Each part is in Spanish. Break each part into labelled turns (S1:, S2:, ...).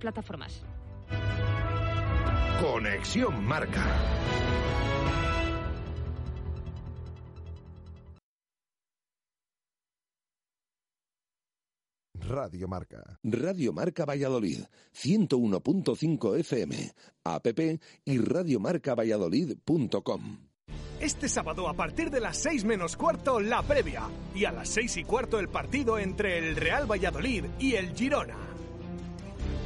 S1: plataformas.
S2: Conexión Marca.
S3: Radio Marca.
S4: Radio Marca Valladolid, 101.5 FM, app y radiomarcavalladolid.com.
S5: Este sábado a partir de las 6 menos cuarto la previa y a las 6 y cuarto el partido entre el Real Valladolid y el Girona.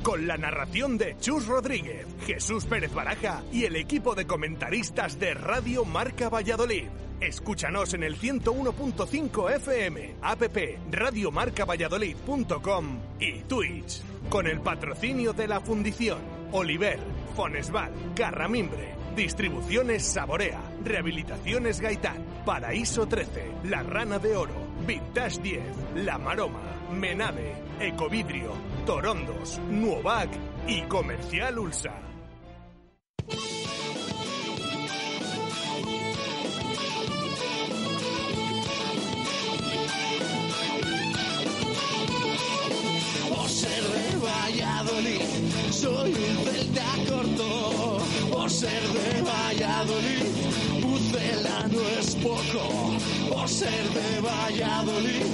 S5: Con la narración de Chus Rodríguez, Jesús Pérez Baraja y el equipo de comentaristas de Radio Marca Valladolid. Escúchanos en el 101.5 FM, app radiomarcavalladolid.com y Twitch. Con el patrocinio de la Fundición, Oliver, Fonesval, Carramimbre, Distribuciones Saborea, Rehabilitaciones Gaitán, Paraíso 13, La Rana de Oro, Vintage 10, La Maroma, Menade, Ecovidrio, Torondos, Nuovac y Comercial Ulsa.
S6: Valladolid, soy un celta corto. Por ser de Valladolid, Pucela no es poco. Por ser de Valladolid,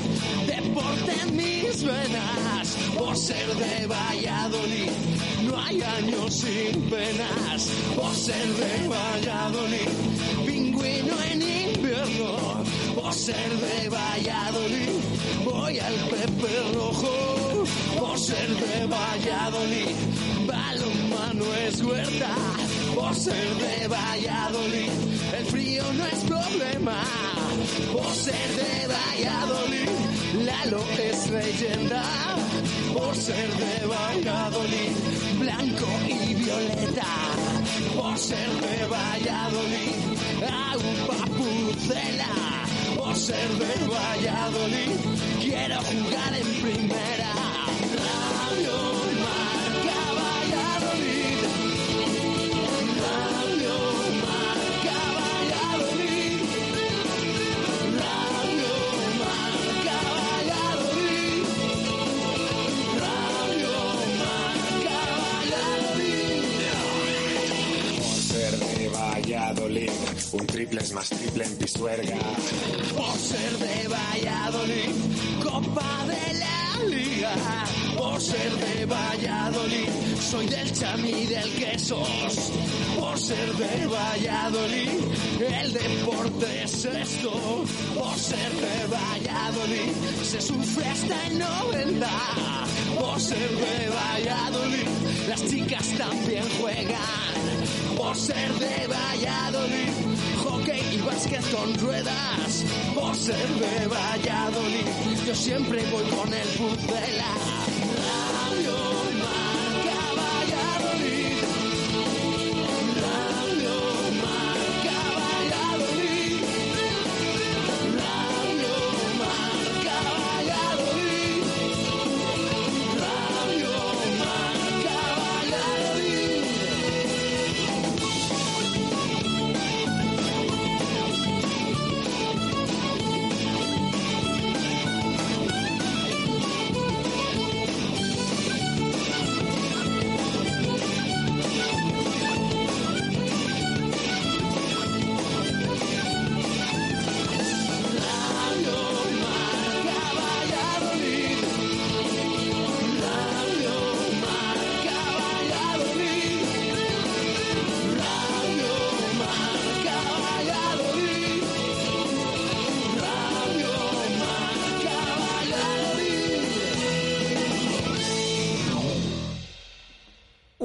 S6: deporte en mis venas. Por ser de Valladolid, no hay años sin penas. Por ser de Valladolid, pingüino en invierno. Por ser de Valladolid, voy al Pepe Rojo. Por ser de Valladolid, balonmano es huerta. Por ser de Valladolid, el frío no es problema. Por ser de Valladolid, Lalo es leyenda. Por ser de Valladolid, blanco y violeta. Por ser de Valladolid, agua pucela. Ser de Valladolid, quiero jugar en primera.
S7: Un triple es más triple en Pisuerga.
S6: Por ser de Valladolid, Copa de la Liga. Por ser de Valladolid, soy del chami del quesos. Por ser de Valladolid, el deporte es esto. Por ser de Valladolid, se sufre hasta el 90. Por ser de Valladolid, las chicas también juegan. Por ser de Valladolid, hockey y básquet con ruedas. Por ser de Valladolid, yo siempre voy con el luz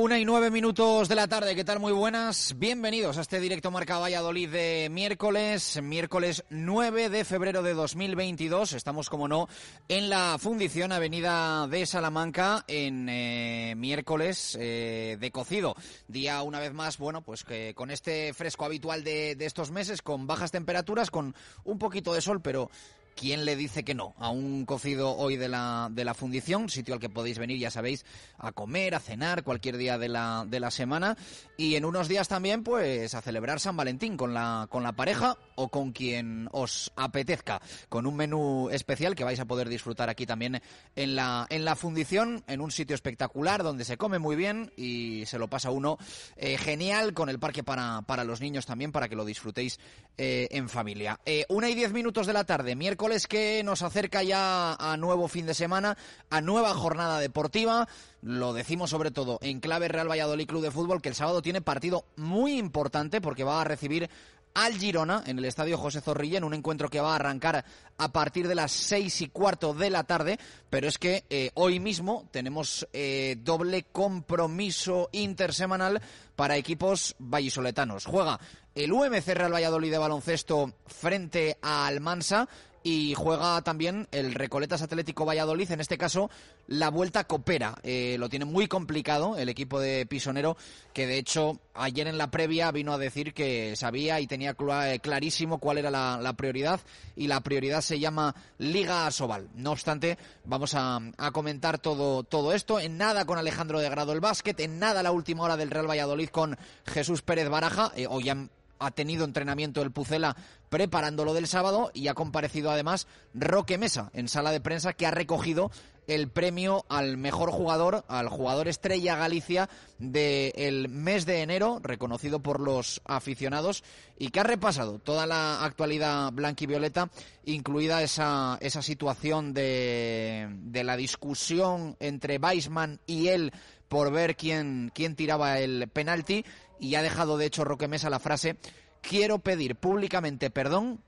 S8: Una y nueve minutos de la tarde, ¿qué tal? Muy buenas. Bienvenidos a este directo Marca Valladolid de miércoles, miércoles 9 de febrero de 2022. Estamos, como no, en la Fundición Avenida de Salamanca en eh, miércoles eh, de cocido. Día, una vez más, bueno, pues que con este fresco habitual de, de estos meses, con bajas temperaturas, con un poquito de sol, pero ¿quién le dice que no? A un cocido hoy de la, de la fundición, sitio al que podéis venir, ya sabéis, a comer, a cenar, cualquier día de la, de la semana. Y en unos días también, pues, a celebrar San Valentín con la, con la pareja o con quien os apetezca, con un menú especial que vais a poder disfrutar aquí también en la, en la fundición, en un sitio espectacular donde se come muy bien y se lo pasa uno eh, genial con el parque para, para los niños también, para que lo disfrutéis eh, en familia. Eh, una y diez minutos de la tarde, miércoles que nos acerca ya a nuevo fin de semana, a nueva jornada deportiva. Lo decimos sobre todo en clave Real Valladolid Club de Fútbol, que el sábado tiene partido muy importante porque va a recibir al Girona en el Estadio José Zorrilla en un encuentro que va a arrancar a partir de las seis y cuarto de la tarde, pero es que eh, hoy mismo tenemos eh, doble compromiso intersemanal para equipos vallisoletanos. Juega el UMC Real Valladolid de baloncesto frente a Almansa y juega también el Recoletas Atlético Valladolid, en este caso la vuelta coopera. Eh, lo tiene muy complicado el equipo de Pisonero, que de hecho ayer en la previa vino a decir que sabía y tenía eh, clarísimo cuál era la, prioridad y la prioridad se llama Liga Asobal. No obstante, vamos a, comentar todo, todo esto. En nada con Alejandro de Grado el básquet, en nada la última hora del Real Valladolid con Jesús Pérez Baraja. Eh, hoy han ha tenido entrenamiento el Pucela preparándolo del sábado y ha comparecido además Roque Mesa en sala de prensa que ha recogido el premio al mejor jugador, al jugador estrella Galicia del mes de enero, reconocido por los aficionados y que ha repasado toda la actualidad blanquivioleta, incluida esa, esa situación de, de la discusión entre Weisman y él por ver quién, quién tiraba el penalti y ha dejado de hecho Roque Mesa la frase quiero pedir públicamente perdón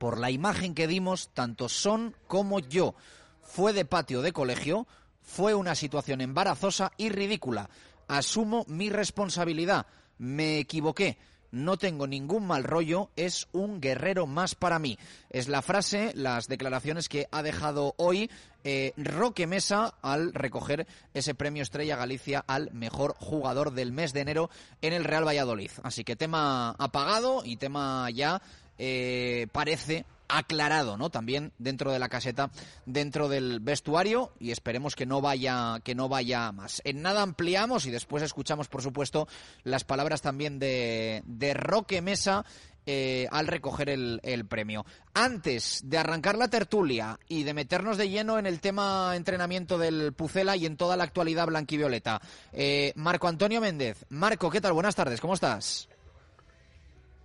S8: por la imagen que dimos tanto Son como yo. Fue de patio de colegio, fue una situación embarazosa y ridícula. Asumo mi responsabilidad. Me equivoqué no tengo ningún mal rollo, es un guerrero más para mí. Es la frase, las declaraciones que ha dejado hoy eh, Roque Mesa al recoger ese premio Estrella Galicia al mejor jugador del mes de enero en el Real Valladolid. Así que tema apagado y tema ya eh, parece aclarado, ¿no? También dentro de la caseta, dentro del vestuario y esperemos que no vaya que no vaya más. En nada ampliamos y después escuchamos, por supuesto, las palabras también de, de Roque Mesa eh, al recoger el, premio. Antes de arrancar la tertulia y de meternos de lleno en el tema entrenamiento del Pucela y en toda la actualidad blanquivioleta, eh, Marco Antonio Méndez. Marco, ¿qué tal? Buenas tardes, ¿cómo estás?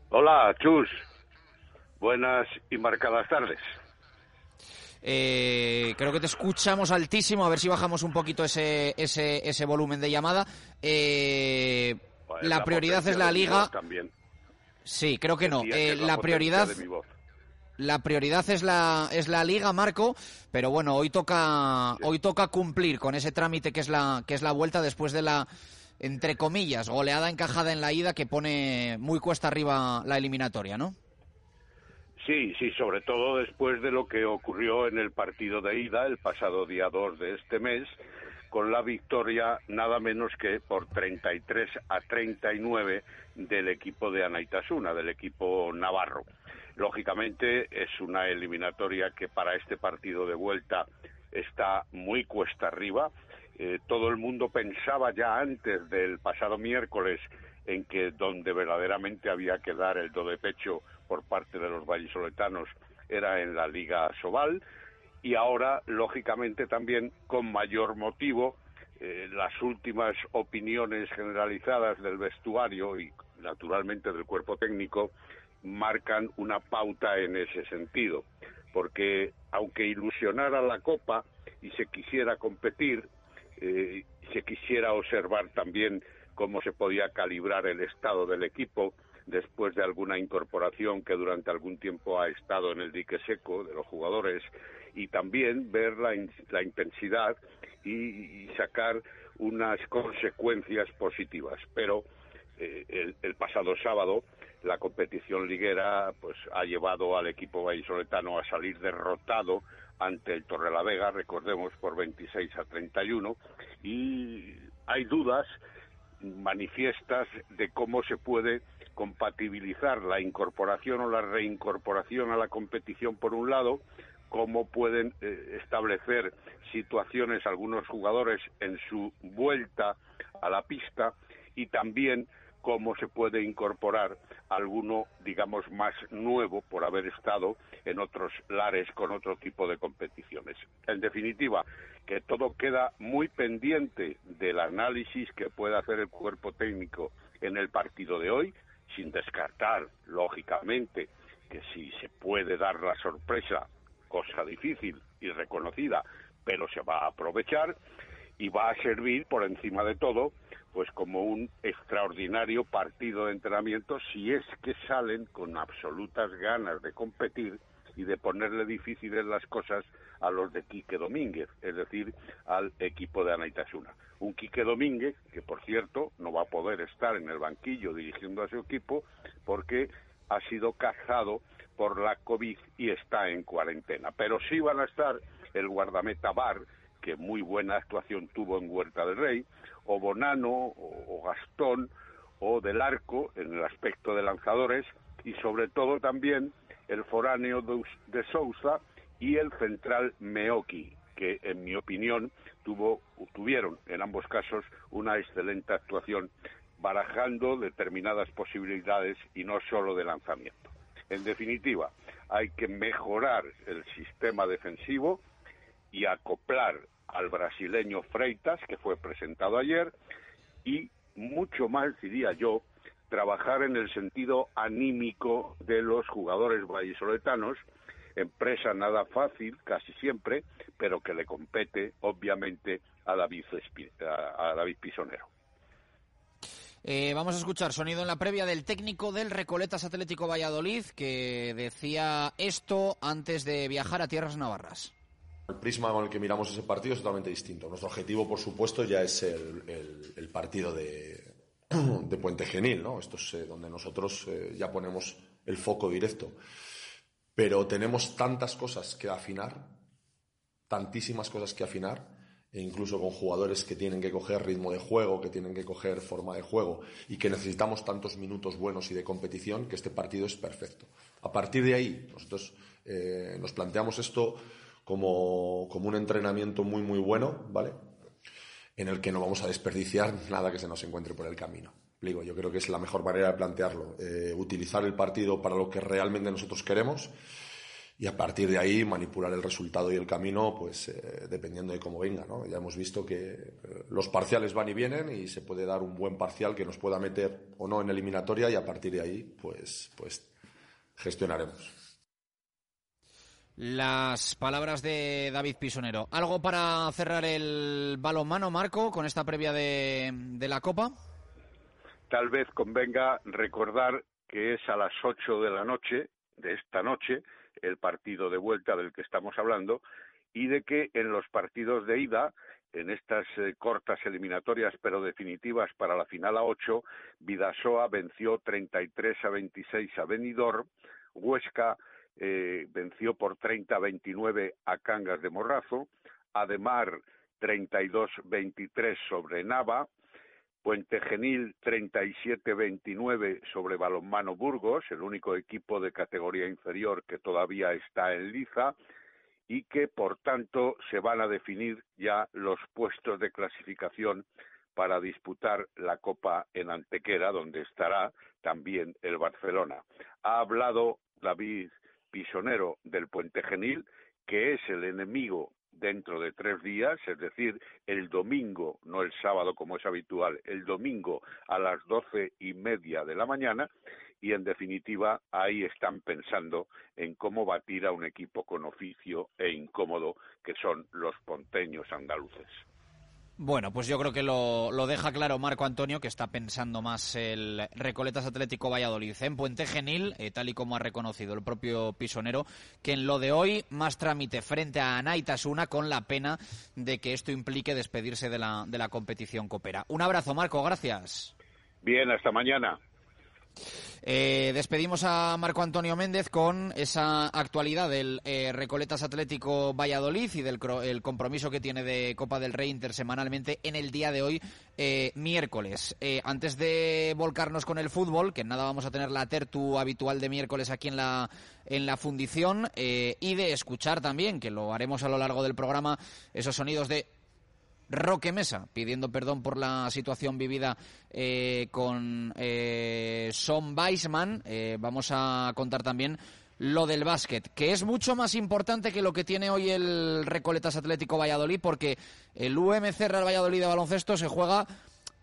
S1: Hola, Chus. Buenas y marcadas tardes.
S8: Eh, creo que te escuchamos altísimo, a ver si bajamos un poquito ese, ese, ese volumen de llamada. Eh, la, prioridad es la liga.
S1: También.
S8: Sí, creo que no. Eh, la, prioridad. La prioridad es la es la liga, Marco, pero bueno, hoy toca hoy toca cumplir con ese trámite que es la que es la vuelta después de la entre comillas goleada encajada en la ida que pone muy cuesta arriba la eliminatoria, ¿no?
S1: Sí, sí, sobre todo después de lo que ocurrió en el partido de ida el pasado día 2 de este mes, con la victoria nada menos que por 33 a 39 del equipo de Anaitasuna, del equipo navarro. Lógicamente es una eliminatoria que para este partido de vuelta está muy cuesta arriba. Eh, todo el mundo pensaba ya antes del pasado miércoles en que donde verdaderamente había que dar el do de pecho por parte de los vallisoletanos era en la Liga Sobal y ahora, lógicamente, también con mayor motivo, eh, las últimas opiniones generalizadas del vestuario y, naturalmente, del cuerpo técnico marcan una pauta en ese sentido, porque aunque ilusionara la Copa y se quisiera competir, eh, se quisiera observar también cómo se podía calibrar el estado del equipo, después de alguna incorporación que durante algún tiempo ha estado en el dique seco de los jugadores y también ver la, intensidad y, sacar unas consecuencias positivas. Pero eh, el, pasado sábado la competición liguera pues ha llevado al equipo vallisoletano a salir derrotado ante el Torrelavega, recordemos por 26 a 31 y hay dudas manifiestas de cómo se puede compatibilizar la incorporación o la reincorporación a la competición por un lado, cómo pueden eh, establecer situaciones algunos jugadores en su vuelta a la pista y también cómo se puede incorporar alguno, digamos, más nuevo por haber estado en otros lares con otro tipo de competiciones. En definitiva, que todo queda muy pendiente del análisis que pueda hacer el cuerpo técnico en el partido de hoy, sin descartar, lógicamente, que si se puede dar la sorpresa, cosa difícil y reconocida, pero se va a aprovechar y va a servir por encima de todo pues como un extraordinario partido de entrenamiento si es que salen con absolutas ganas de competir y de ponerle difíciles las cosas a los de Quique Domínguez, es decir, al equipo de Anaitasuna. Un Quique Domínguez que, por cierto, no va a poder estar en el banquillo dirigiendo a su equipo porque ha sido cazado por la COVID y está en cuarentena. Pero sí van a estar el guardameta Bar, que muy buena actuación tuvo en Huerta del Rey, o Bonano, o, Gastón, o del Arco en el aspecto de lanzadores, y sobre todo también el foráneo de Sousa y el central Meoki, que en mi opinión tuvieron en ambos casos una excelente actuación barajando determinadas posibilidades y no solo de lanzamiento. En definitiva, hay que mejorar el sistema defensivo y acoplar al brasileño Freitas, que fue presentado ayer, y mucho más, diría yo, trabajar en el sentido anímico de los jugadores vallisoletanos, empresa nada fácil, casi siempre, pero que le compete, obviamente, a David, a David Pisonero.
S8: Eh, vamos a escuchar sonido en la previa del técnico del Recoletas Atlético Valladolid, que decía esto antes de viajar a tierras navarras.
S2: El prisma con el que miramos ese partido es totalmente distinto. Nuestro objetivo, por supuesto, ya es el, partido de, Puente Genil, ¿no? Esto es eh, donde nosotros eh, ya ponemos el foco directo. Pero tenemos tantas cosas que afinar, tantísimas cosas que afinar, e incluso con jugadores que tienen que coger ritmo de juego, que tienen que coger forma de juego y que necesitamos tantos minutos buenos y de competición, que este partido es perfecto. A partir de ahí, nosotros eh, nos planteamos esto como, un entrenamiento muy, muy bueno, ¿vale? En el que no vamos a desperdiciar nada que se nos encuentre por el camino. Digo, yo creo que es la mejor manera de plantearlo. Eh, utilizar el partido para lo que realmente nosotros queremos y a partir de ahí manipular el resultado y el camino, pues eh, dependiendo de cómo venga. ¿no? Ya hemos visto que eh, los parciales van y vienen y se puede dar un buen parcial que nos pueda meter o no en eliminatoria y a partir de ahí, pues, pues gestionaremos.
S8: Las palabras de David Pisonero. ¿Algo para cerrar el balonmano, Marco, con esta previa de la Copa?
S1: Tal vez convenga recordar que es a las 8 de la noche, de esta noche, el partido de vuelta del que estamos hablando, y de que en los partidos de ida, en estas eh, cortas eliminatorias pero definitivas para la final a 8, Vidasoa venció 33 a 26 a Benidorm, Huesca eh, venció por 30-29 a Cangas de Morrazo, Ademar 32-23 sobre Nava, Puente Genil 37-29 sobre Balonmano Burgos, el único equipo de categoría inferior que todavía está en liza y que por tanto se van a definir ya los puestos de clasificación para disputar la Copa en Antequera, donde estará también el Barcelona. Ha hablado David pisonero del Puente Genil, que es el enemigo dentro de tres días, es decir, el domingo, no el sábado como es habitual, el domingo a las doce y media de la mañana, y en definitiva ahí están pensando en cómo batir a un equipo con oficio e incómodo que son los ponteños andaluces.
S8: Bueno, pues yo creo que lo, deja claro Marco Antonio, que está pensando más el Recoletas Atlético Valladolid en Puente Genil, eh, tal y como ha reconocido el propio pisonero, que en lo de hoy más trámite frente a Naitasuna con la pena de que esto implique despedirse de la, de la competición copera. Un abrazo, Marco, gracias.
S1: Bien, hasta mañana.
S8: Eh, despedimos a Marco Antonio Méndez con esa actualidad del eh, Recoletas Atlético Valladolid y del el compromiso que tiene de Copa del Rey intersemanalmente en el día de hoy, eh, miércoles. antes de volcarnos con el fútbol, que nada vamos a tener la tertu habitual de miércoles aquí en la, en la fundición, y de escuchar también, que lo haremos a lo largo del programa, esos sonidos de Roque Mesa, pidiendo perdón por la situación vivida eh, con eh, Son Weisman. Eh, vamos a contar también lo del básquet, que es mucho más importante que lo que tiene hoy el Recoletas Atlético Valladolid, porque el UMC Real Valladolid de baloncesto se juega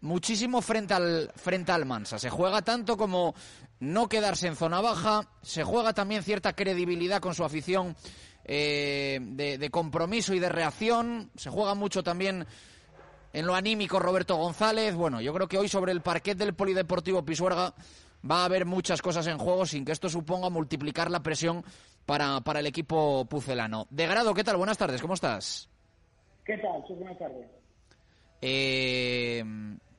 S8: muchísimo frente al, frente al Mansa. Se juega tanto como no quedarse en zona baja, se juega también cierta credibilidad con su afición eh, de, compromiso y de reacción. Se juega mucho también en lo anímico Roberto González. Bueno, yo creo que hoy sobre el parquet del Polideportivo Pisuerga va a haber muchas cosas en juego sin que esto suponga multiplicar la presión para, para el equipo pucelano. De grado, ¿qué tal? Buenas tardes, ¿cómo estás?
S3: ¿Qué tal? buenas tardes.
S8: Eh,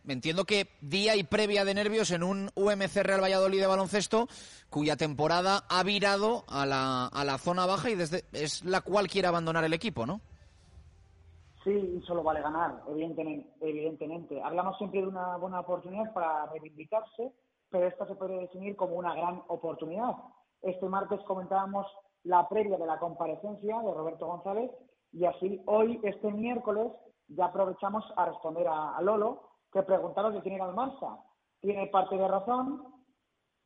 S8: entiendo que día y previa de nervios en un UMC Real Valladolid de baloncesto cuya temporada ha virado a la, a la zona baja y desde es la cual quiere abandonar el equipo, ¿no?
S3: Sí, solo vale ganar, evidentemente, evidentemente. Hablamos siempre de una buena oportunidad para reivindicarse, pero esta se puede definir como una gran oportunidad. Este martes comentábamos la previa de la comparecencia de Roberto González y así hoy, este miércoles, ya aprovechamos a responder a Lolo, que preguntaron de quién era el Mansa. Tiene parte de razón,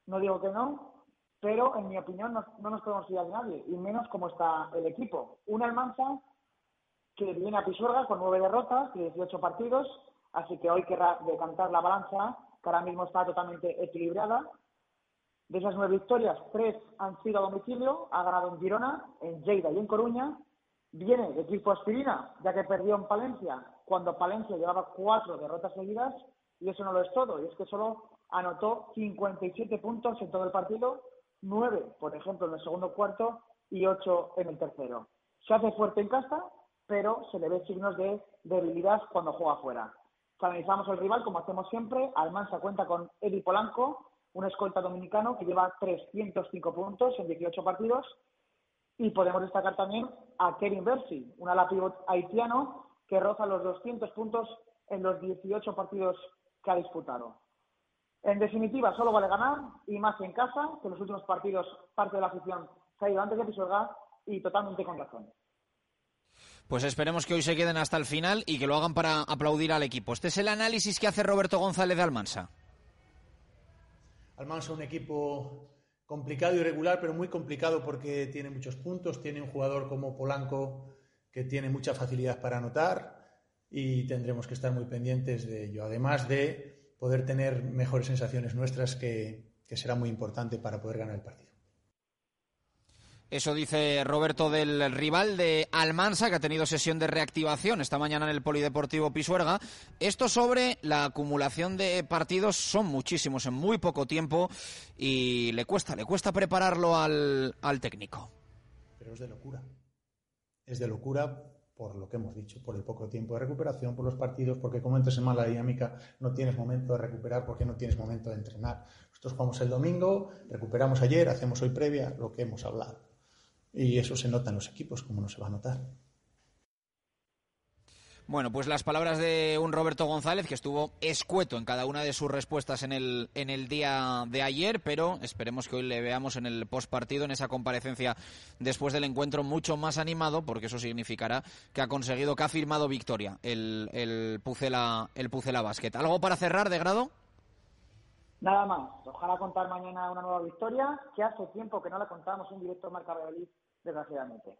S3: no digo que no, pero en mi opinión no, nos podemos fiar de nadie, y menos como está el equipo. Un Almanza que viene a Pisuerga con nueve derrotas y 18 partidos, así que hoy querrá decantar la balanza, que ahora mismo está totalmente equilibrada. De esas nueve victorias, tres han sido a domicilio, ha ganado en Girona, en Lleida y en Coruña. Viene de equipo aspirina, ya que perdió en Palencia cuando Palencia llevaba cuatro derrotas seguidas y eso no lo es todo, y es que solo anotó 57 puntos en todo el partido, nueve, por ejemplo, en el segundo cuarto y ocho en el tercero. Se hace fuerte en casa, pero se le ve signos de debilidad cuando juega fuera. Analizamos el rival, como hacemos siempre. Almansa cuenta con Eddie Polanco, un escolta dominicano que lleva 305 puntos en 18 partidos. Y podemos destacar también a Kevin Bersi, un ala haitiano que roza los 200 puntos en los 18 partidos que ha disputado. En definitiva, solo vale ganar y más en casa, que en los últimos partidos parte de la afición se ha ido antes de Pisuerga y totalmente con razón.
S8: Pues esperemos que hoy se queden hasta el final y que lo hagan para aplaudir al equipo. Este es el análisis que hace Roberto González de Almansa.
S9: Almansa un equipo complicado y regular, pero muy complicado porque tiene muchos puntos, tiene un jugador como Polanco que tiene mucha facilidad para anotar y tendremos que estar muy pendientes de ello, además de poder tener mejores sensaciones nuestras que, que será muy importante para poder ganar el partido.
S8: Eso dice Roberto del rival de Almansa, que ha tenido sesión de reactivación esta mañana en el Polideportivo Pisuerga. Esto sobre la acumulación de partidos son muchísimos en muy poco tiempo y le cuesta, le cuesta prepararlo al, al técnico.
S9: Pero es de locura es de locura por lo que hemos dicho, por el poco tiempo de recuperación, por los partidos, porque como entres en mala dinámica no tienes momento de recuperar porque no tienes momento de entrenar. Nosotros jugamos el domingo, recuperamos ayer, hacemos hoy previa lo que hemos hablado. Y eso se nota en los equipos, como no se va a notar.
S8: Bueno, pues las palabras de un Roberto González que estuvo escueto en cada una de sus respuestas en el, en el día de ayer, pero esperemos que hoy le veamos en el postpartido, en esa comparecencia después del encuentro mucho más animado, porque eso significará que ha conseguido, que ha firmado victoria el, el Pucela, el Pucela Basket. ¿Algo para cerrar de grado?
S3: Nada más. Ojalá contar mañana una nueva victoria, que hace tiempo que no la contábamos en directo Marca Valladolid, desgraciadamente.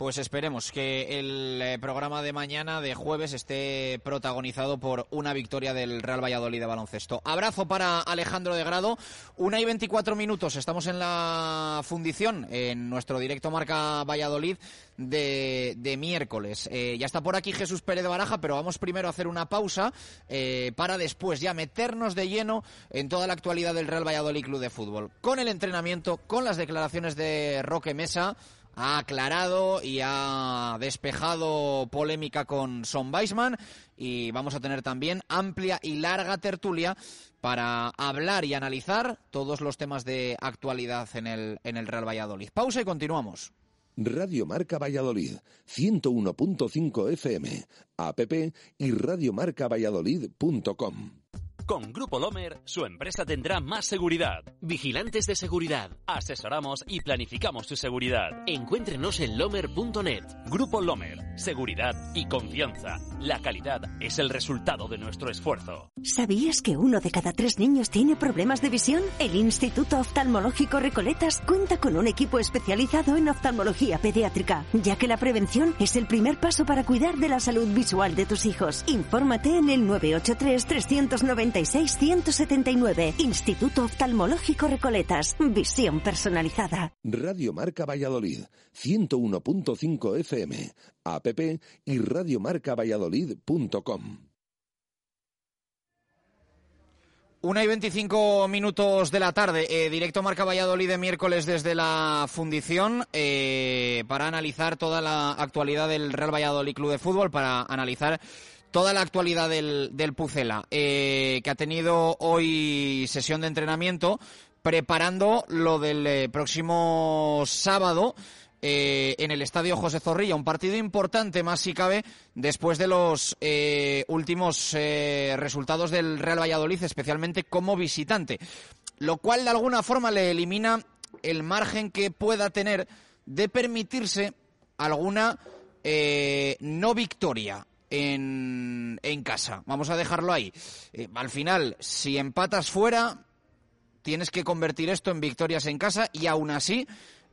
S8: Pues esperemos que el eh, programa de mañana, de jueves, esté protagonizado por una victoria del Real Valladolid de baloncesto. Abrazo para Alejandro de Grado. Una y veinticuatro minutos. Estamos en la fundición, en nuestro directo marca Valladolid de, miércoles. Eh, ya está por aquí Jesús Pérez de Baraja, pero vamos primero a hacer una pausa eh, para después ya meternos de lleno en toda la actualidad del Real Valladolid Club de Fútbol. Con el entrenamiento, con las declaraciones de Roque Mesa ha aclarado y ha despejado polémica con Son Weisman y vamos a tener también amplia y larga tertulia para hablar y analizar todos los temas de actualidad en el, en el Real Valladolid. Pausa y continuamos.
S4: Radio Marca Valladolid, 101.5 FM, app y radiomarcavalladolid.com.
S10: Con Grupo Lomer, su empresa tendrá más seguridad. Vigilantes de seguridad. Asesoramos y planificamos su seguridad. Encuéntrenos en lomer.net. Grupo Lomer. Seguridad y confianza. La calidad es el resultado de nuestro esfuerzo.
S11: ¿Sabías que uno de cada tres niños tiene problemas de visión? El Instituto Oftalmológico Recoletas cuenta con un equipo especializado en oftalmología pediátrica, ya que la prevención es el primer paso para cuidar de la salud visual de tus hijos. Infórmate en el 983 390 179. Instituto Oftalmológico Recoletas. Visión personalizada.
S4: Radio Marca Valladolid. 101.5 FM. app y radiomarcavalladolid.com.
S8: Una y veinticinco minutos de la tarde, eh, directo Marca Valladolid de miércoles desde la fundición eh, para analizar toda la actualidad del Real Valladolid Club de Fútbol, para analizar toda la actualidad del, del Pucela, eh, que ha tenido hoy sesión de entrenamiento preparando lo del eh, próximo sábado. Eh, en el estadio José Zorrilla, un partido importante más si cabe después de los últimos resultados del Real Valladolid, especialmente como visitante, lo cual de alguna forma le elimina el margen que pueda tener de permitirse alguna no victoria en, en casa. Vamos a dejarlo ahí. Eh, al final, si empatas fuera, tienes que convertir esto en victorias en casa y aún así,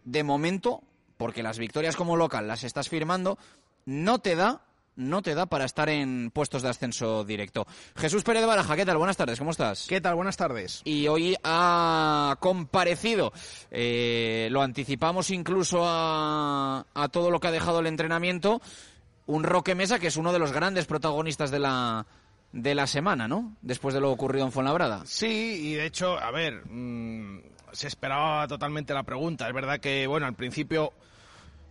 S8: de momento, porque las victorias como local las estás firmando, no te da no te da para estar en puestos de ascenso directo. Jesús Pérez de Baraja, ¿qué tal? Buenas tardes, ¿cómo estás?
S12: ¿Qué tal? Buenas tardes.
S8: Y hoy ha comparecido, eh, lo anticipamos incluso a, a todo lo que ha dejado el entrenamiento, un Roque Mesa que es uno de los grandes protagonistas de la de la semana, ¿no? Después de lo ocurrido en Fuenlabrada.
S12: Sí, y de hecho, a ver, mm, se esperaba totalmente la pregunta. Es verdad que, bueno, al principio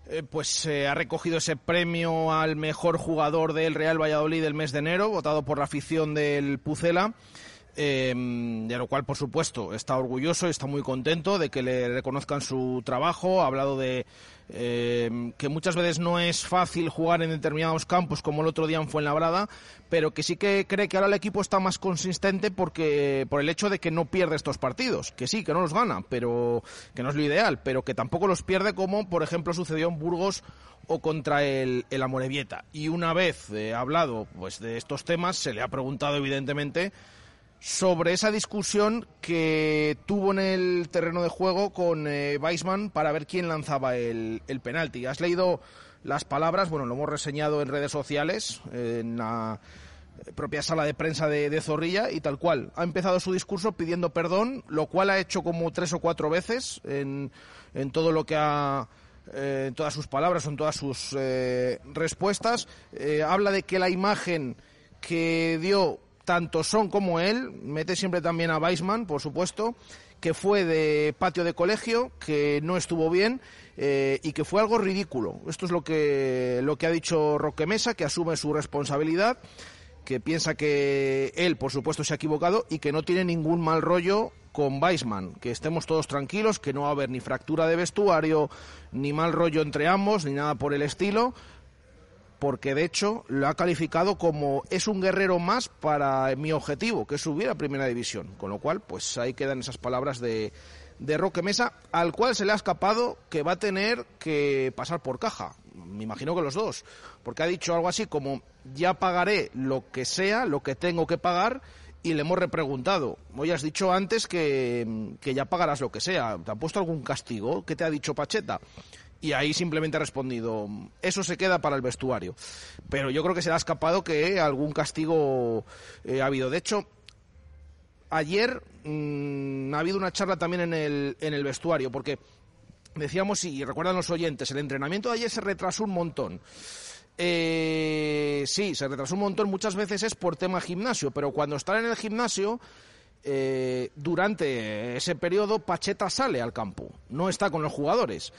S12: eh, pues se ha recogido ese premio al mejor jugador del Real Valladolid del mes de enero, votado por la afición del Pucela. Eh, de lo cual, por supuesto, está orgulloso y está muy contento de que le reconozcan su trabajo. Ha hablado de eh, que muchas veces no es fácil jugar en determinados campos como el otro día en Fuenlabrada, pero que sí que cree que ahora el equipo está más consistente porque por el hecho de que no pierde estos partidos, que sí, que no los gana, pero que no es lo ideal, pero que tampoco los pierde como por ejemplo sucedió en Burgos o contra el, el Amorebieta. Y una vez eh, hablado pues de estos temas, se le ha preguntado evidentemente sobre esa discusión que tuvo en el terreno de juego con eh, Weisman para ver quién lanzaba el, el penalti. ¿Has leído las palabras? Bueno, lo hemos reseñado en redes sociales, en la propia sala de prensa de, Zorrilla y tal cual. Ha empezado su discurso pidiendo perdón, lo cual ha hecho como tres o cuatro veces en, en todo lo que ha eh, en todas sus palabras en todas sus eh, respuestas. habla de que la imagen que dio tanto Son como él, mete siempre también a Weisman, por supuesto, que fue de patio de colegio, que no estuvo bien eh, y que fue algo ridículo. Esto es lo que, lo que ha dicho Roque Mesa, que asume su responsabilidad, que piensa que él, por supuesto, se ha equivocado y que no tiene ningún mal rollo con Weisman, que estemos todos tranquilos, que no va a haber ni fractura de vestuario, ni mal rollo entre ambos, ni nada por el estilo, porque de hecho lo ha calificado como es un guerrero más para mi objetivo, que es subir a Primera División. Con lo cual, pues ahí quedan esas palabras de, de Roque Mesa, al cual se le ha escapado que va a tener que pasar por caja. Me imagino que los dos, porque ha dicho algo así como ya pagaré lo que sea, lo que tengo que pagar, y le hemos repreguntado. Hoy has dicho antes que, que ya pagarás lo que sea. ¿Te ha puesto algún castigo? ¿Qué te ha dicho Pacheta? Y ahí simplemente ha respondido, eso se queda para el vestuario. Pero yo creo que se le ha escapado que algún castigo eh, ha habido. De hecho, ayer mm, ha habido una charla también en el, en el vestuario, porque decíamos, y recuerdan los oyentes, el entrenamiento de ayer se retrasó un montón. Eh, sí, se retrasó un montón, muchas veces es por tema gimnasio, pero cuando están en el gimnasio eh, durante ese periodo Pacheta sale al campo, no está con los jugadores.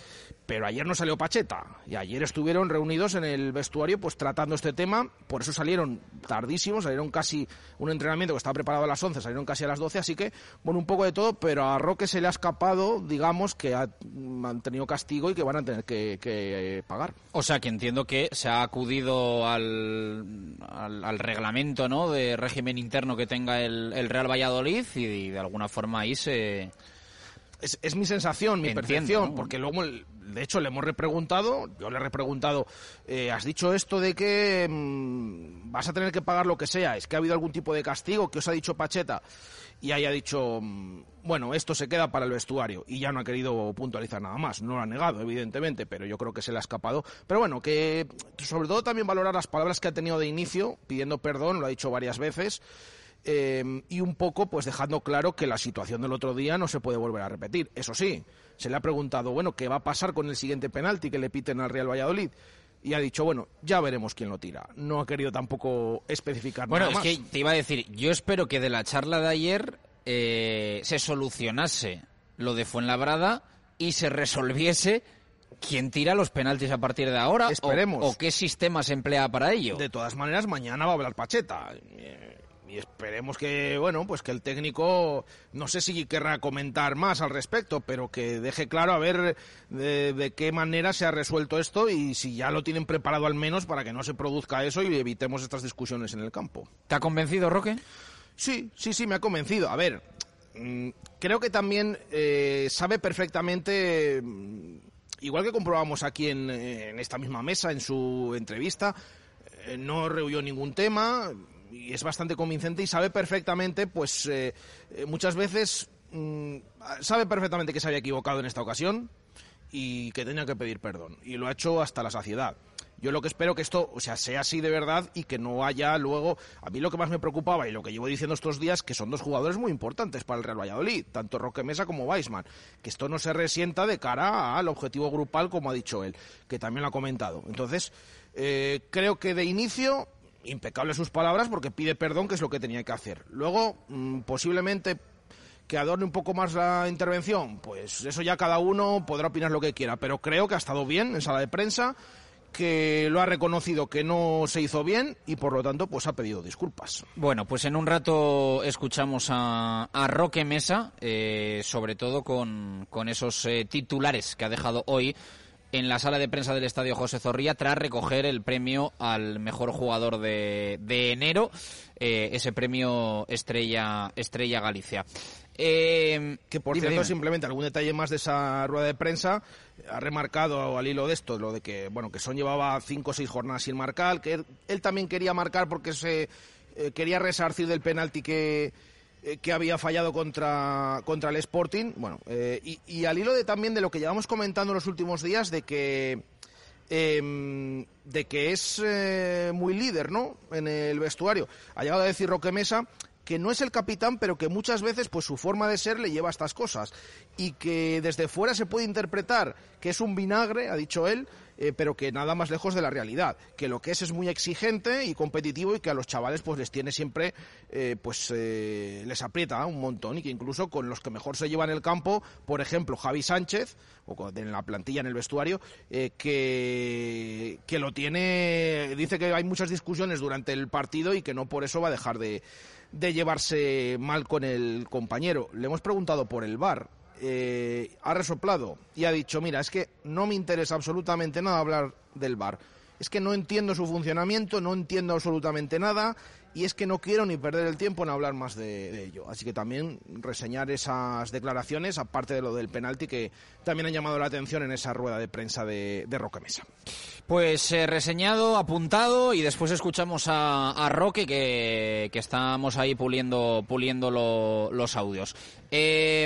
S12: Pero ayer no salió Pacheta y ayer estuvieron reunidos en el vestuario pues tratando este tema, por eso salieron tardísimos, salieron casi un entrenamiento que estaba preparado a las 11, salieron casi a las 12, así que bueno, un poco de todo, pero a Roque se le ha escapado, digamos, que ha, han tenido castigo y que van a tener que, eh, pagar.
S8: O sea, que entiendo que se ha acudido al, al, reglamento ¿no? de régimen interno que tenga el Real Valladolid y, de alguna forma ahí se...
S12: Es, es mi sensación, mi
S8: Entiendo,
S12: percepción,
S8: ¿no?
S12: porque luego, el- de hecho, le hemos repreguntado, yo le he repreguntado, eh, has dicho esto de que mm, vas a tener que pagar lo que sea, es que ha habido algún tipo de castigo que os ha dicho Pacheta, y ahí ha dicho, mm, bueno, esto se queda para el vestuario, y ya no ha querido puntualizar nada más, no lo ha negado, evidentemente, pero yo creo que se le ha escapado. Pero bueno, que sobre todo también valorar las palabras que ha tenido de inicio, pidiendo perdón, lo ha dicho varias veces, eh, y un poco pues dejando claro que la situación del otro día no se puede volver a repetir. Eso sí, se le ha preguntado, bueno, ¿qué va a pasar con el siguiente penalti que le piten al Real Valladolid? Y ha dicho, bueno, ya veremos quién lo tira. No ha querido tampoco especificar
S8: Bueno,
S12: nada
S8: es
S12: más.
S8: que te iba a decir, yo espero que de la charla de ayer eh, se solucionase lo de Fuenlabrada y se resolviese quién tira los penaltis a partir de ahora o-
S12: Esperemos.
S8: o, qué sistema se emplea para ello.
S12: De todas maneras, mañana va a hablar Pacheta. Eh, Y esperemos que, bueno, pues que el técnico, no sé si querrá comentar más al respecto, pero que deje claro a ver de, de qué manera se ha resuelto esto y si ya lo tienen preparado al menos para que no se produzca eso y evitemos estas discusiones en el campo.
S8: ¿Te ha convencido, Roque?
S12: Sí, sí, sí, me ha convencido. A ver, mm, creo que también eh, sabe perfectamente, mm, igual que comprobamos aquí en, eh, en esta misma mesa, en su entrevista, eh, no rehuyó ningún tema y es bastante convincente y sabe perfectamente, pues eh, eh, muchas veces mm, sabe perfectamente que se había equivocado en esta ocasión y que tenía que pedir perdón y lo ha hecho hasta la saciedad. Yo lo que espero que esto, o sea, sea así de verdad y que no haya luego. A mí lo que más me preocupaba y lo que llevo diciendo estos días que son dos jugadores muy importantes para el Real Valladolid, tanto Roque Mesa como Weisman. Que esto no se resienta de cara al objetivo grupal, como ha dicho él, que también lo ha comentado. Entonces, eh, creo que de inicio, impecable sus palabras porque pide perdón, que es lo que tenía que hacer. Luego, mm, posiblemente que adorne un poco más la intervención, pues eso ya cada uno podrá opinar lo que quiera, pero creo que ha estado bien en sala de prensa, que lo ha reconocido que no se hizo bien y por lo tanto pues ha pedido disculpas.
S8: Bueno, pues en un rato escuchamos a, a Roque Mesa, eh, sobre todo con, con esos eh, titulares que ha dejado hoy en la sala de prensa del Estadio José Zorrilla tras recoger el premio al mejor jugador de, de enero, eh, ese premio Estrella, Estrella Galicia. Eh,
S12: Que por
S8: dime,
S12: cierto,
S8: dime.
S12: simplemente algún detalle más de esa rueda de prensa ha remarcado al hilo de esto lo de que bueno que Son llevaba cinco o seis jornadas sin marcar, que él, él también quería marcar porque se eh, quería resarcir del penalti que eh, que había fallado contra, contra el Sporting. Bueno, eh, y, y al hilo de también de lo que llevamos comentando en los últimos días, de que em, de que es eh, muy líder, ¿no? En el vestuario. Ha llegado a decir Roque Mesa que no es el capitán, pero que muchas veces pues su forma de ser le lleva a estas cosas y que desde fuera se puede interpretar que es un vinagre, ha dicho él, eh, pero que nada más lejos de la realidad, que lo que es es muy exigente y competitivo y que a los chavales pues les tiene siempre eh, pues eh, les aprieta un montón y que incluso con los que mejor se lleva en el campo, por ejemplo Javi Sánchez o en la plantilla en el vestuario, eh, que, que lo tiene, dice que hay muchas discusiones durante el partido y que no por eso va a dejar de, de llevarse mal con el compañero. Le hemos preguntado por el bar. Ha resoplado y ha dicho, mira, es que no me interesa absolutamente nada hablar del bar. Es que no entiendo su funcionamiento, no entiendo absolutamente nada y es que no quiero ni perder el tiempo en hablar más de, ello. Así que también reseñar esas declaraciones, aparte de lo del penalti, que también han llamado la atención en esa rueda de prensa de, de Roque Mesa.
S8: Pues eh, reseñado, apuntado y después escuchamos a, Roque que, estamos ahí puliendo, puliendo lo- los audios. Eh,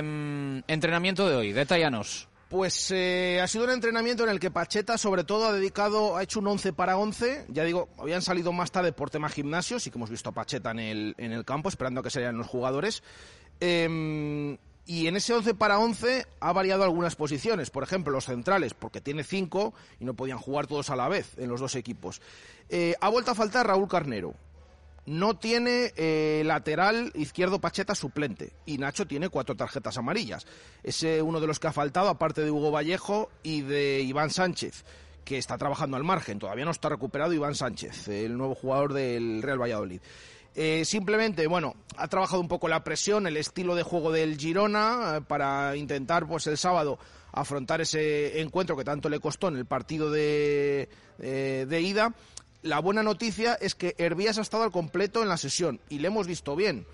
S8: entrenamiento de hoy, detállanos.
S12: Pues eh, ha sido un entrenamiento en el que Pacheta sobre todo ha dedicado, ha hecho un 11 para 11, ya digo, habían salido más tarde por tema gimnasio, sí que hemos visto a Pacheta en el, en el campo esperando a que salieran los jugadores. Em, y en ese 11 para 11 ha variado algunas posiciones, por ejemplo los centrales, porque tiene cinco y no podían jugar todos a la vez en los dos equipos. Eh, ha vuelto a faltar Raúl Carnero, no tiene eh, lateral izquierdo Pacheta suplente y Nacho tiene cuatro tarjetas amarillas. Es uno de los que ha faltado, aparte de Hugo Vallejo y de Iván Sánchez, que está trabajando al margen. Todavía no está recuperado Iván Sánchez, el nuevo jugador del Real Valladolid. Eh, simplemente, bueno, ha trabajado un poco la presión, el estilo de juego del Girona eh, para intentar, pues el sábado afrontar ese encuentro que tanto le costó en el partido de, de ida la buena noticia es que Hervías ha estado al completo en la sesión y le hemos visto bien.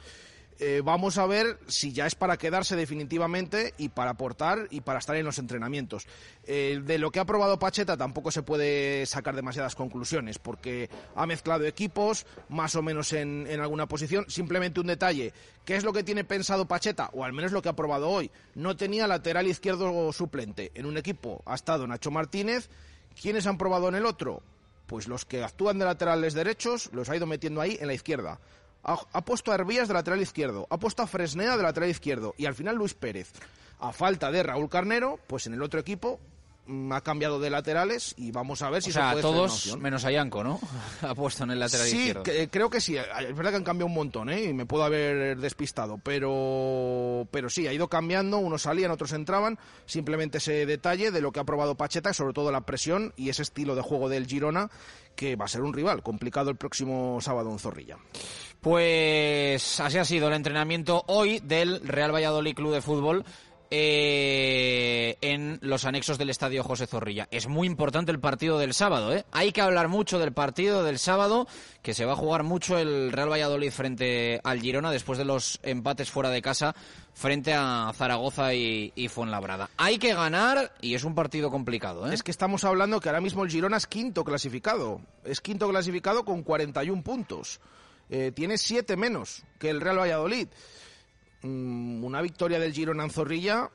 S12: Eh, vamos a ver si ya es para quedarse definitivamente y para aportar y para estar en los entrenamientos. Eh, de lo que ha probado Pacheta tampoco se puede sacar demasiadas conclusiones porque ha mezclado equipos más o menos en, en, alguna posición. Simplemente un detalle, ¿qué es lo que tiene pensado Pacheta? O al menos lo que ha probado hoy. No tenía lateral izquierdo suplente. En un equipo ha estado Nacho Martínez. ¿Quiénes han probado en el otro? Pues los que actúan de laterales derechos los ha ido metiendo ahí en la izquierda. Ha, puesto a Hervías de lateral izquierdo, ha puesto a Fresnea de lateral izquierdo y al final Luis Pérez. A falta de Raúl Carnero, pues en el otro equipo ha cambiado de laterales y vamos a ver si
S8: o sea,
S12: se puede
S8: todos menos a Yanko, ¿no? ha puesto en el lateral izquierdo.
S12: Sí, creo que sí. Es verdad que han cambiado un montón, ¿eh? Y me puedo haber despistado, pero pero sí, ha ido cambiando, unos salían, otros entraban, simplemente ese detalle de lo que ha probado Pacheta, sobre todo la presión y ese estilo de juego del Girona que va a ser un rival complicado el próximo sábado en Zorrilla.
S8: Pues así ha sido el entrenamiento hoy del Real Valladolid Club de Fútbol eh, en los anexos del estadio José Zorrilla. Es muy importante el partido del sábado, ¿eh? Hay que hablar mucho del partido del sábado, que se va a jugar mucho el Real Valladolid frente al Girona después de los empates fuera de casa frente a Zaragoza y, Fuenlabrada. Hay que ganar y es un partido complicado, ¿eh?
S12: Es que estamos hablando que ahora mismo el Girona es quinto clasificado. Es quinto clasificado con 41 puntos. Eh, tiene siete menos que el Real Valladolid. Mm, una victoria del Girona en Zorrilla,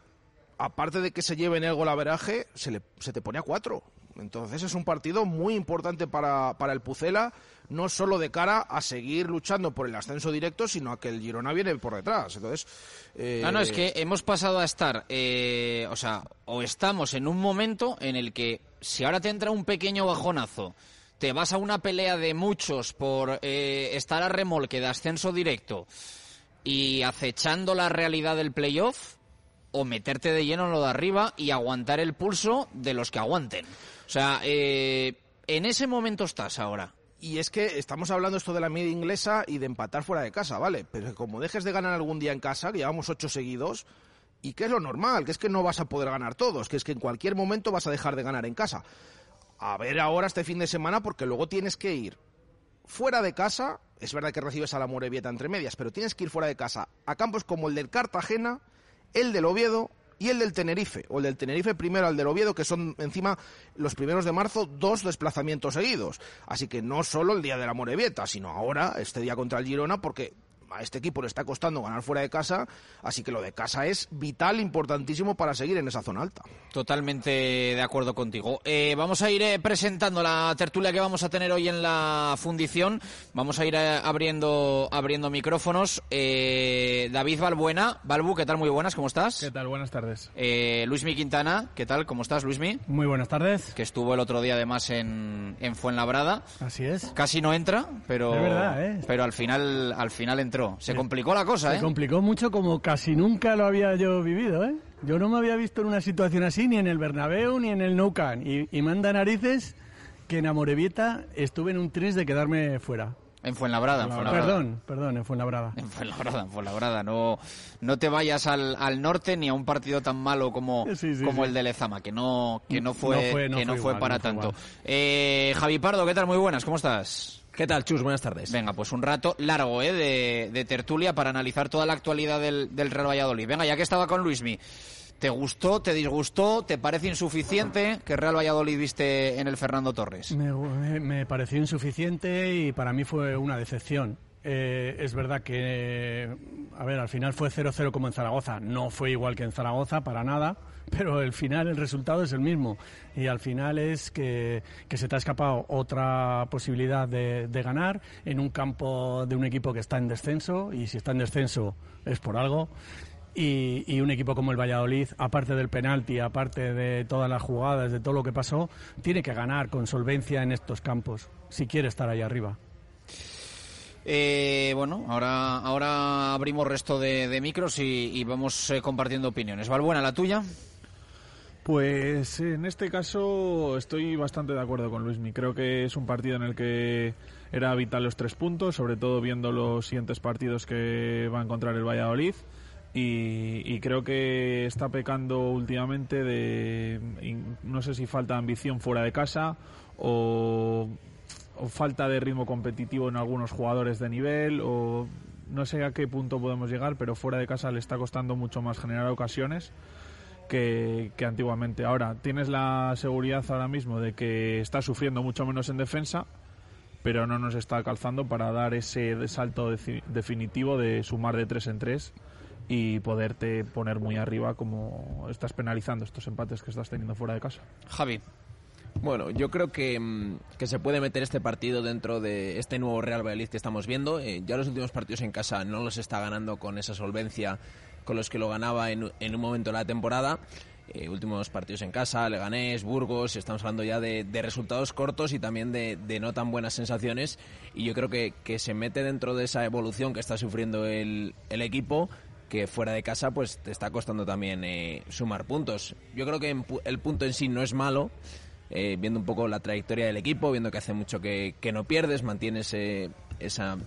S12: aparte de que se lleve en el golaveraje, se, le, se te pone a cuatro. Entonces es un partido muy importante para, para el Pucela, no solo de cara a seguir luchando por el ascenso directo, sino a que el Girona viene por detrás. Entonces,
S8: eh... No, no, es que hemos pasado a estar, eh, o sea, o estamos en un momento en el que si ahora te entra un pequeño bajonazo, te vas a una pelea de muchos por eh, estar a remolque de ascenso directo y acechando la realidad del playoff o meterte de lleno en lo de arriba y aguantar el pulso de los que aguanten. O sea, eh, en ese momento estás ahora.
S12: Y es que estamos hablando esto de la media inglesa y de empatar fuera de casa, ¿vale? Pero como dejes de ganar algún día en casa, que llevamos ocho seguidos, y que es lo normal, que es que no vas a poder ganar todos, que es que en cualquier momento vas a dejar de ganar en casa. A ver ahora este fin de semana, porque luego tienes que ir fuera de casa, es verdad que recibes a la Morevieta entre medias, pero tienes que ir fuera de casa a campos como el del Cartagena, el del Oviedo y el del Tenerife, o el del Tenerife primero al del Oviedo, que son encima los primeros de marzo dos desplazamientos seguidos. Así que no solo el día de la Morevieta, sino ahora, este día contra el Girona, porque a este equipo le está costando ganar fuera de casa, así que lo de casa es vital, importantísimo para seguir en esa zona alta.
S8: Totalmente de acuerdo contigo. Eh, vamos a ir eh, presentando la tertulia que vamos a tener hoy en la fundición. Vamos a ir eh, abriendo, abriendo micrófonos. David Balbuena, Balbu, ¿qué tal? Muy buenas, ¿cómo estás?
S13: ¿Qué tal? Buenas tardes.
S8: Luismi Quintana, ¿qué tal? ¿Cómo estás, Luismi?
S13: Muy buenas tardes.
S8: Que estuvo el otro día además en, en Fuenlabrada.
S13: Así es.
S8: Casi no entra, pero, pero al final, al final entró. Se complicó la cosa,
S13: Se
S8: ¿eh?
S13: complicó mucho como casi nunca lo había yo vivido, ¿eh? Yo no me había visto en una situación así ni en el Bernabéu ni en el Nou Camp. Y, manda narices que en Amorebieta estuve en un tris de quedarme fuera.
S8: En Fuenlabrada, en Fuenlabrada.
S13: Perdón, perdón, en Fuenlabrada.
S8: En Fuenlabrada, en Fuenlabrada. No, no te vayas al, al norte ni a un partido tan malo como, como el de Lezama, que no, que no fue, que no fue, para tanto. Eh, Javi Pardo, ¿qué tal? Muy buenas, ¿cómo estás?
S14: ¿Qué tal, Chus? Buenas tardes.
S8: Venga, pues un rato largo ¿eh? de, tertulia para analizar toda la actualidad del, del Real Valladolid. Venga, ya que estaba con Luismi, ¿te gustó, te disgustó, te parece insuficiente que Real Valladolid viste en el Fernando Torres?
S13: Me, pareció insuficiente y para mí fue una decepción. Eh, es verdad que, a ver, al final fue 0-0 como en Zaragoza. No fue igual que en Zaragoza, para nada pero el final, el resultado es el mismo. Y al final es que, se te ha escapado otra posibilidad de, ganar en un campo de un equipo que está en descenso, y si está en descenso es por algo. Y, y, un equipo como el Valladolid, aparte del penalti, aparte de todas las jugadas, de todo lo que pasó, tiene que ganar con solvencia en estos campos, si quiere estar ahí arriba.
S8: Eh, bueno, ahora, ahora abrimos resto de, micros y, vamos eh, compartiendo opiniones. Valbuena, ¿la tuya?
S14: Pues en este caso estoy bastante de acuerdo con Luismi. Creo que es un partido en el que era vital los tres puntos, sobre todo viendo los siguientes partidos que va a encontrar el Valladolid. Y, creo que está pecando últimamente de, no sé si falta ambición fuera de casa o, o falta de ritmo competitivo en algunos jugadores de nivel o no sé a qué punto podemos llegar, pero fuera de casa le está costando mucho más generar ocasiones que, antiguamente. Ahora, tienes la seguridad ahora mismo de que está sufriendo mucho menos en defensa, pero no nos está calzando para dar ese salto definitivo de sumar de tres en tres y poderte poner muy arriba como estás penalizando estos empates que estás teniendo fuera de casa.
S8: Javi.
S15: Bueno, yo creo que, mm, que, se puede meter este partido dentro de este nuevo Real Valladolid que estamos viendo. Eh, ya los últimos partidos en casa no los está ganando con esa solvencia con los que lo ganaba en, en un momento de la temporada. Eh, últimos partidos en casa, Leganés, Burgos, estamos hablando ya de, resultados cortos y también de, no tan buenas sensaciones y yo creo que, que, se mete dentro de esa evolución que está sufriendo el, el equipo que fuera de casa pues te está costando también eh, sumar puntos. Yo creo que el punto en sí no es malo, eh, viendo un poco la trayectoria del equipo, viendo que hace mucho que, que no pierdes, mantienes esa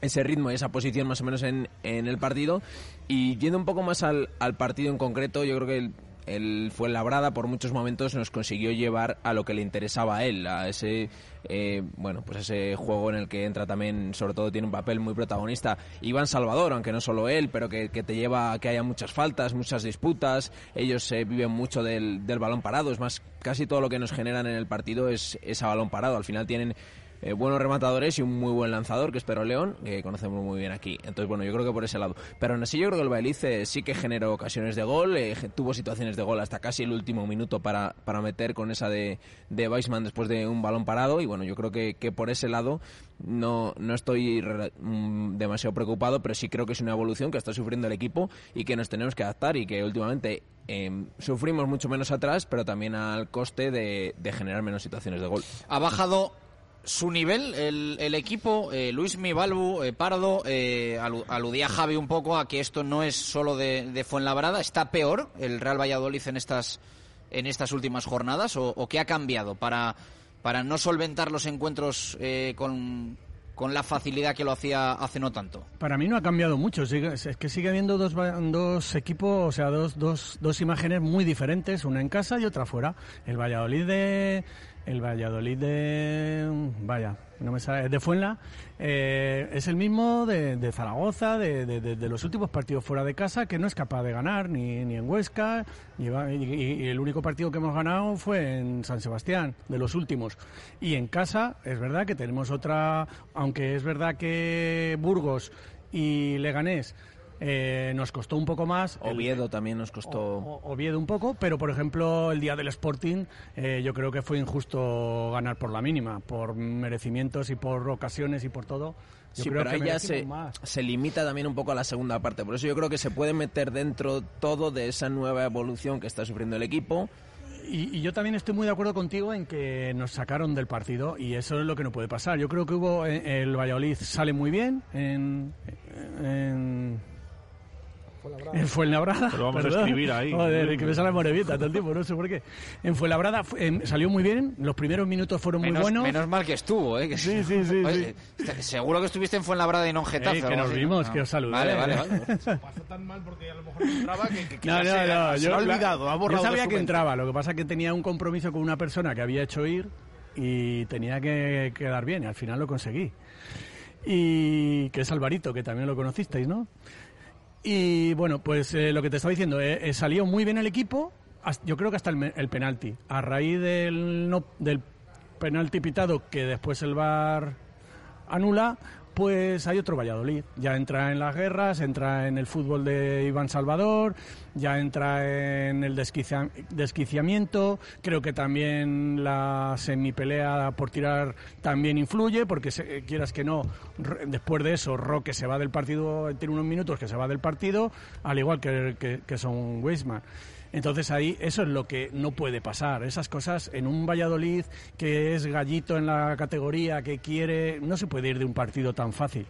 S15: ese ritmo y esa posición más o menos en, en el partido. Y yendo un poco más al, al partido en concreto, yo creo que el, el Fuenlabrada por muchos momentos nos consiguió llevar a lo que le interesaba a él, a ese eh, bueno pues ese juego en el que entra también, sobre todo tiene un papel muy protagonista Iván Salvador, aunque no solo él, pero que, te lleva a que haya muchas faltas, muchas disputas, ellos eh, viven mucho del, del balón parado, es más, casi todo lo que nos generan en el partido es, es a balón parado, al final tienen eh, buenos rematadores y un muy buen lanzador, que es Pero León, que conocemos muy bien aquí. Entonces, bueno, yo creo que por ese lado. Pero aún así, yo creo que el Bailice sí que generó ocasiones de gol, eh, tuvo situaciones de gol hasta casi el último minuto para, para meter con esa de, de Weissman después de un balón parado. Y bueno, yo creo que, que por ese lado no, no estoy mm, demasiado preocupado, pero sí creo que es una evolución que está sufriendo el equipo y que nos tenemos que adaptar y que últimamente em, sufrimos mucho menos atrás, pero también al coste de, de generar menos situaciones de gol.
S8: Ha bajado su nivel, el, equipo, eh, Luis Mibalbu, eh, Pardo, eh, aludía Javi un poco a que esto no es solo de, de, Fuenlabrada, ¿está peor el Real Valladolid en estas, en estas últimas jornadas o, qué ha cambiado para, para no solventar los encuentros eh, con, con la facilidad que lo hacía hace no tanto?
S13: Para mí no ha cambiado mucho, es que sigue habiendo dos, dos equipos, o sea, dos, dos, dos imágenes muy diferentes, una en casa y otra fuera. El Valladolid de el Valladolid de. Vaya, no me sale. De Fuenla. Eh, es el mismo de, Zaragoza, de, los últimos partidos fuera de casa, que no es capaz de ganar ni en Huesca. y, el único partido que hemos ganado fue en San Sebastián, de los últimos. Y en casa, es verdad que tenemos otra. Aunque es verdad que Burgos y Leganés eh, nos costó un poco más.
S15: Oviedo también nos costó.
S13: Oviedo un poco, pero por ejemplo el día del Sporting eh, yo creo que fue injusto ganar por la mínima, por merecimientos y por ocasiones y por todo.
S15: sí, pero ahí ya se, se limita también un poco a la segunda parte. Por eso yo creo que se puede meter dentro todo de esa nueva evolución que está sufriendo el equipo.
S13: Y, yo también estoy muy de acuerdo contigo en que nos sacaron del partido y eso es lo que no puede pasar. Yo creo que hubo eh, el Valladolid sale muy bien en, en en Fuenlabrada.
S14: Pero vamos a escribir ahí.
S13: Joder, que me sale morevita todo el tiempo, no sé por qué. En Fuenlabrada em, salió muy bien, los primeros minutos fueron muy buenos.
S8: Menos mal que estuvo, ¿eh?
S13: sí, sí, sí,
S8: Seguro que estuviste en Fuenlabrada y no en Getafe.
S13: que nos vimos, que os saludé.
S8: Vale, vale, vale.
S12: pasó tan mal porque a lo mejor no entraba que, que,
S13: no, no, no,
S12: yo,
S13: ha
S12: olvidado, ha borrado
S13: Yo sabía que entraba, lo que pasa es que tenía un compromiso con una persona que había hecho ir y tenía que quedar bien, y al final lo conseguí. Y que es Alvarito, que también lo conocisteis, ¿no? Y bueno, pues eh, lo que te estaba diciendo, eh, eh, salió muy bien el equipo, yo creo que hasta el, el penalti. A raíz del, no, del penalti pitado que después el VAR anula, pues hay otro Valladolid. Ya entra en las guerras, entra en el fútbol de Iván Salvador, ya entra en el desquiciamiento. Creo que también la semipelea por tirar también influye, porque quieras que no, después de eso, Roque se va del partido, tiene unos minutos que se va del partido, al igual que, que, que son Weisman. Entonces ahí eso es lo que no puede pasar. Esas cosas en un Valladolid que es gallito en la categoría, que quiere, no se puede ir de un partido tan fácil.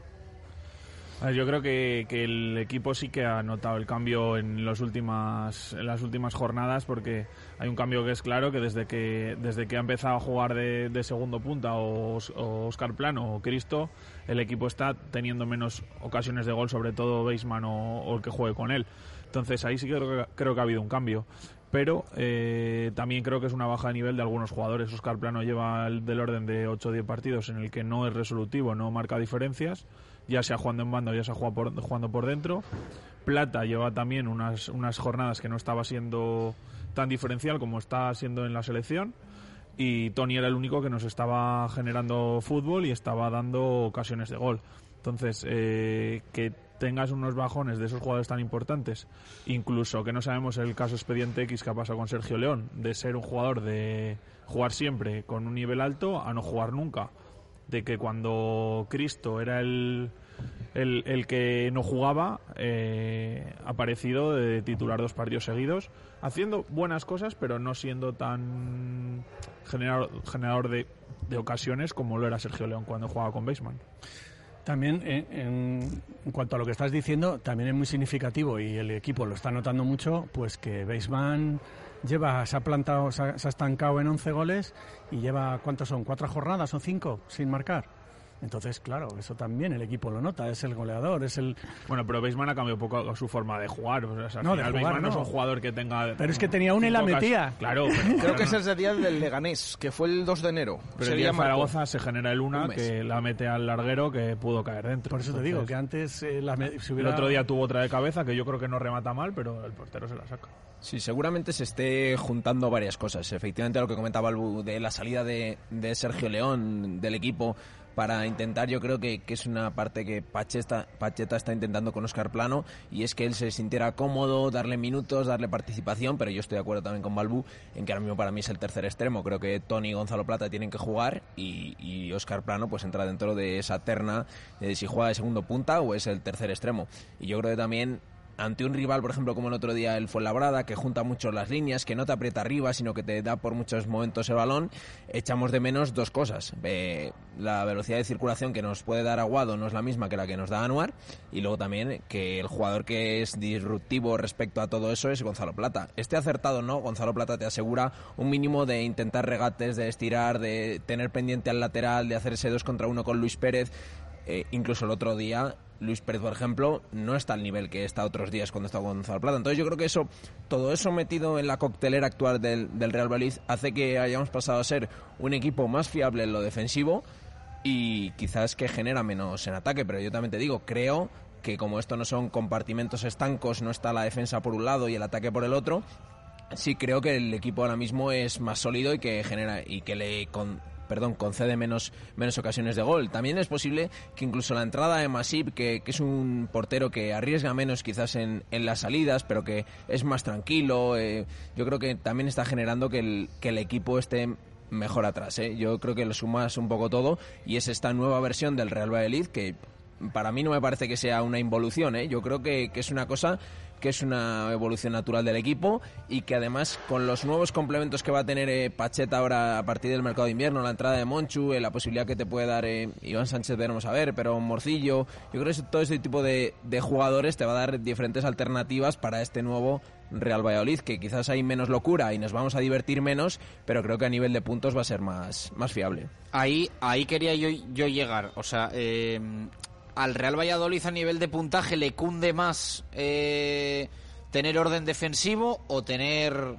S14: Yo creo que, que, el equipo sí que ha notado el cambio en, los últimas, en las últimas jornadas porque hay un cambio que es claro que desde que, desde que ha empezado a jugar de, de segundo punta o, o, Oscar Plano o Cristo, el equipo está teniendo menos ocasiones de gol, sobre todo Beisman o, o el que juegue con él. Entonces ahí sí que creo, que creo que ha habido un cambio pero eh, también creo que es una baja de nivel de algunos jugadores. Oscar Plano lleva el, del orden de 8 o 10 partidos en el que no es resolutivo, no marca diferencias, ya sea jugando en banda o ya sea jugando por, jugando por dentro. Plata lleva también unas, unas jornadas que no estaba siendo tan diferencial como está siendo en la selección. Y Tony era el único que nos estaba generando fútbol y estaba dando ocasiones de gol. Entonces, eh, que tengas unos bajones de esos jugadores tan importantes, incluso que no sabemos el caso expediente X que ha pasado con Sergio León, de ser un jugador de jugar siempre con un nivel alto a no jugar nunca, de que cuando Cristo era el, el, el que no jugaba, eh, ha aparecido de titular dos partidos seguidos, haciendo buenas cosas, pero no siendo tan generador, generador de, de ocasiones como lo era Sergio León cuando jugaba con Baseman.
S13: También eh, en, en, cuanto a lo que estás diciendo, también es muy significativo y el equipo lo está notando mucho, pues que Baseman lleva, se ha plantado, se ha, se ha estancado en 11 goles y lleva, ¿cuántos son? ¿Cuatro jornadas o cinco sin marcar? Entonces, claro, eso también el equipo lo nota, es el goleador, es el...
S14: Bueno, pero Beisman ha cambiado un poco su forma de jugar. O sea, no, de jugar, no. no. es un jugador que tenga...
S13: Pero es que tenía una y la metía.
S14: Claro.
S12: Pero, Creo que ese es el día del Leganés, que fue el 2 de enero.
S14: Pero el día de Zaragoza se genera el una, un que la mete al larguero que pudo caer dentro.
S13: Por eso Entonces, te digo, que antes eh, la si hubiera...
S14: El otro día tuvo otra de cabeza, que yo creo que no remata mal, pero el portero se la saca.
S15: Sí, seguramente se esté juntando varias cosas. Efectivamente, lo que comentaba Albu de la salida de, de Sergio León del equipo para intentar, yo creo que, que es una parte que Pacheta, está intentando con Oscar Plano y es que él se sintiera cómodo, darle minutos, darle participación, pero yo estoy de acuerdo también con Balbu en que ahora mismo para mí es el tercer extremo. Creo que Tony y Gonzalo Plata tienen que jugar y, y Oscar Plano pues entra dentro de esa terna de si juega de segundo punta o es el tercer extremo. Y yo creo que también ante un rival, por ejemplo, como el otro día el Fuenlabrada, que junta mucho las líneas, que no te aprieta arriba, sino que te da por muchos momentos el balón, echamos de menos dos cosas. La velocidad de circulación que nos puede dar Aguado no es la misma que la que nos da Anuar, y luego también que el jugador que es disruptivo respecto a todo eso es Gonzalo Plata. Este acertado no, Gonzalo Plata te asegura un mínimo de intentar regates, de estirar, de tener pendiente al lateral, de hacerse dos contra uno con Luis Pérez. Eh, incluso el otro día Luis Pérez, por ejemplo, no está al nivel que está otros días cuando está Gonzalo Plata. Entonces yo creo que eso, todo eso metido en la coctelera actual del, del Real Valladolid hace que hayamos pasado a ser un equipo más fiable en lo defensivo y quizás que genera menos en ataque. Pero yo también te digo, creo que como esto no son compartimentos estancos, no está la defensa por un lado y el ataque por el otro, sí creo que el equipo ahora mismo es más sólido y que genera y que le con, perdón, concede menos, menos ocasiones de gol. También es posible que incluso la entrada de Masip, que, que es un portero que arriesga menos quizás en, en, las salidas, pero que es más tranquilo, eh, yo creo que también está generando que el, que el equipo esté mejor atrás. ¿eh? Yo creo que lo sumas un poco todo y es esta nueva versión del Real Valladolid que para mí no me parece que sea una involución. ¿eh? Yo creo que, que es una cosa que es una evolución natural del equipo y que además con los nuevos complementos que va a tener eh, Pacheta ahora a partir del mercado de invierno, la entrada de Monchu, eh, la posibilidad que te puede dar eh, Iván Sánchez, veremos a ver, pero Morcillo, yo creo que todo este tipo de, jugadores te va a dar diferentes alternativas para este nuevo Real Valladolid, que quizás hay menos locura y nos vamos a divertir menos, pero creo que a nivel de puntos va a ser más, más fiable.
S8: Ahí, ahí quería yo, yo llegar, o sea, eh, al Real Valladolid a nivel de puntaje le cunde más eh, tener orden defensivo o tener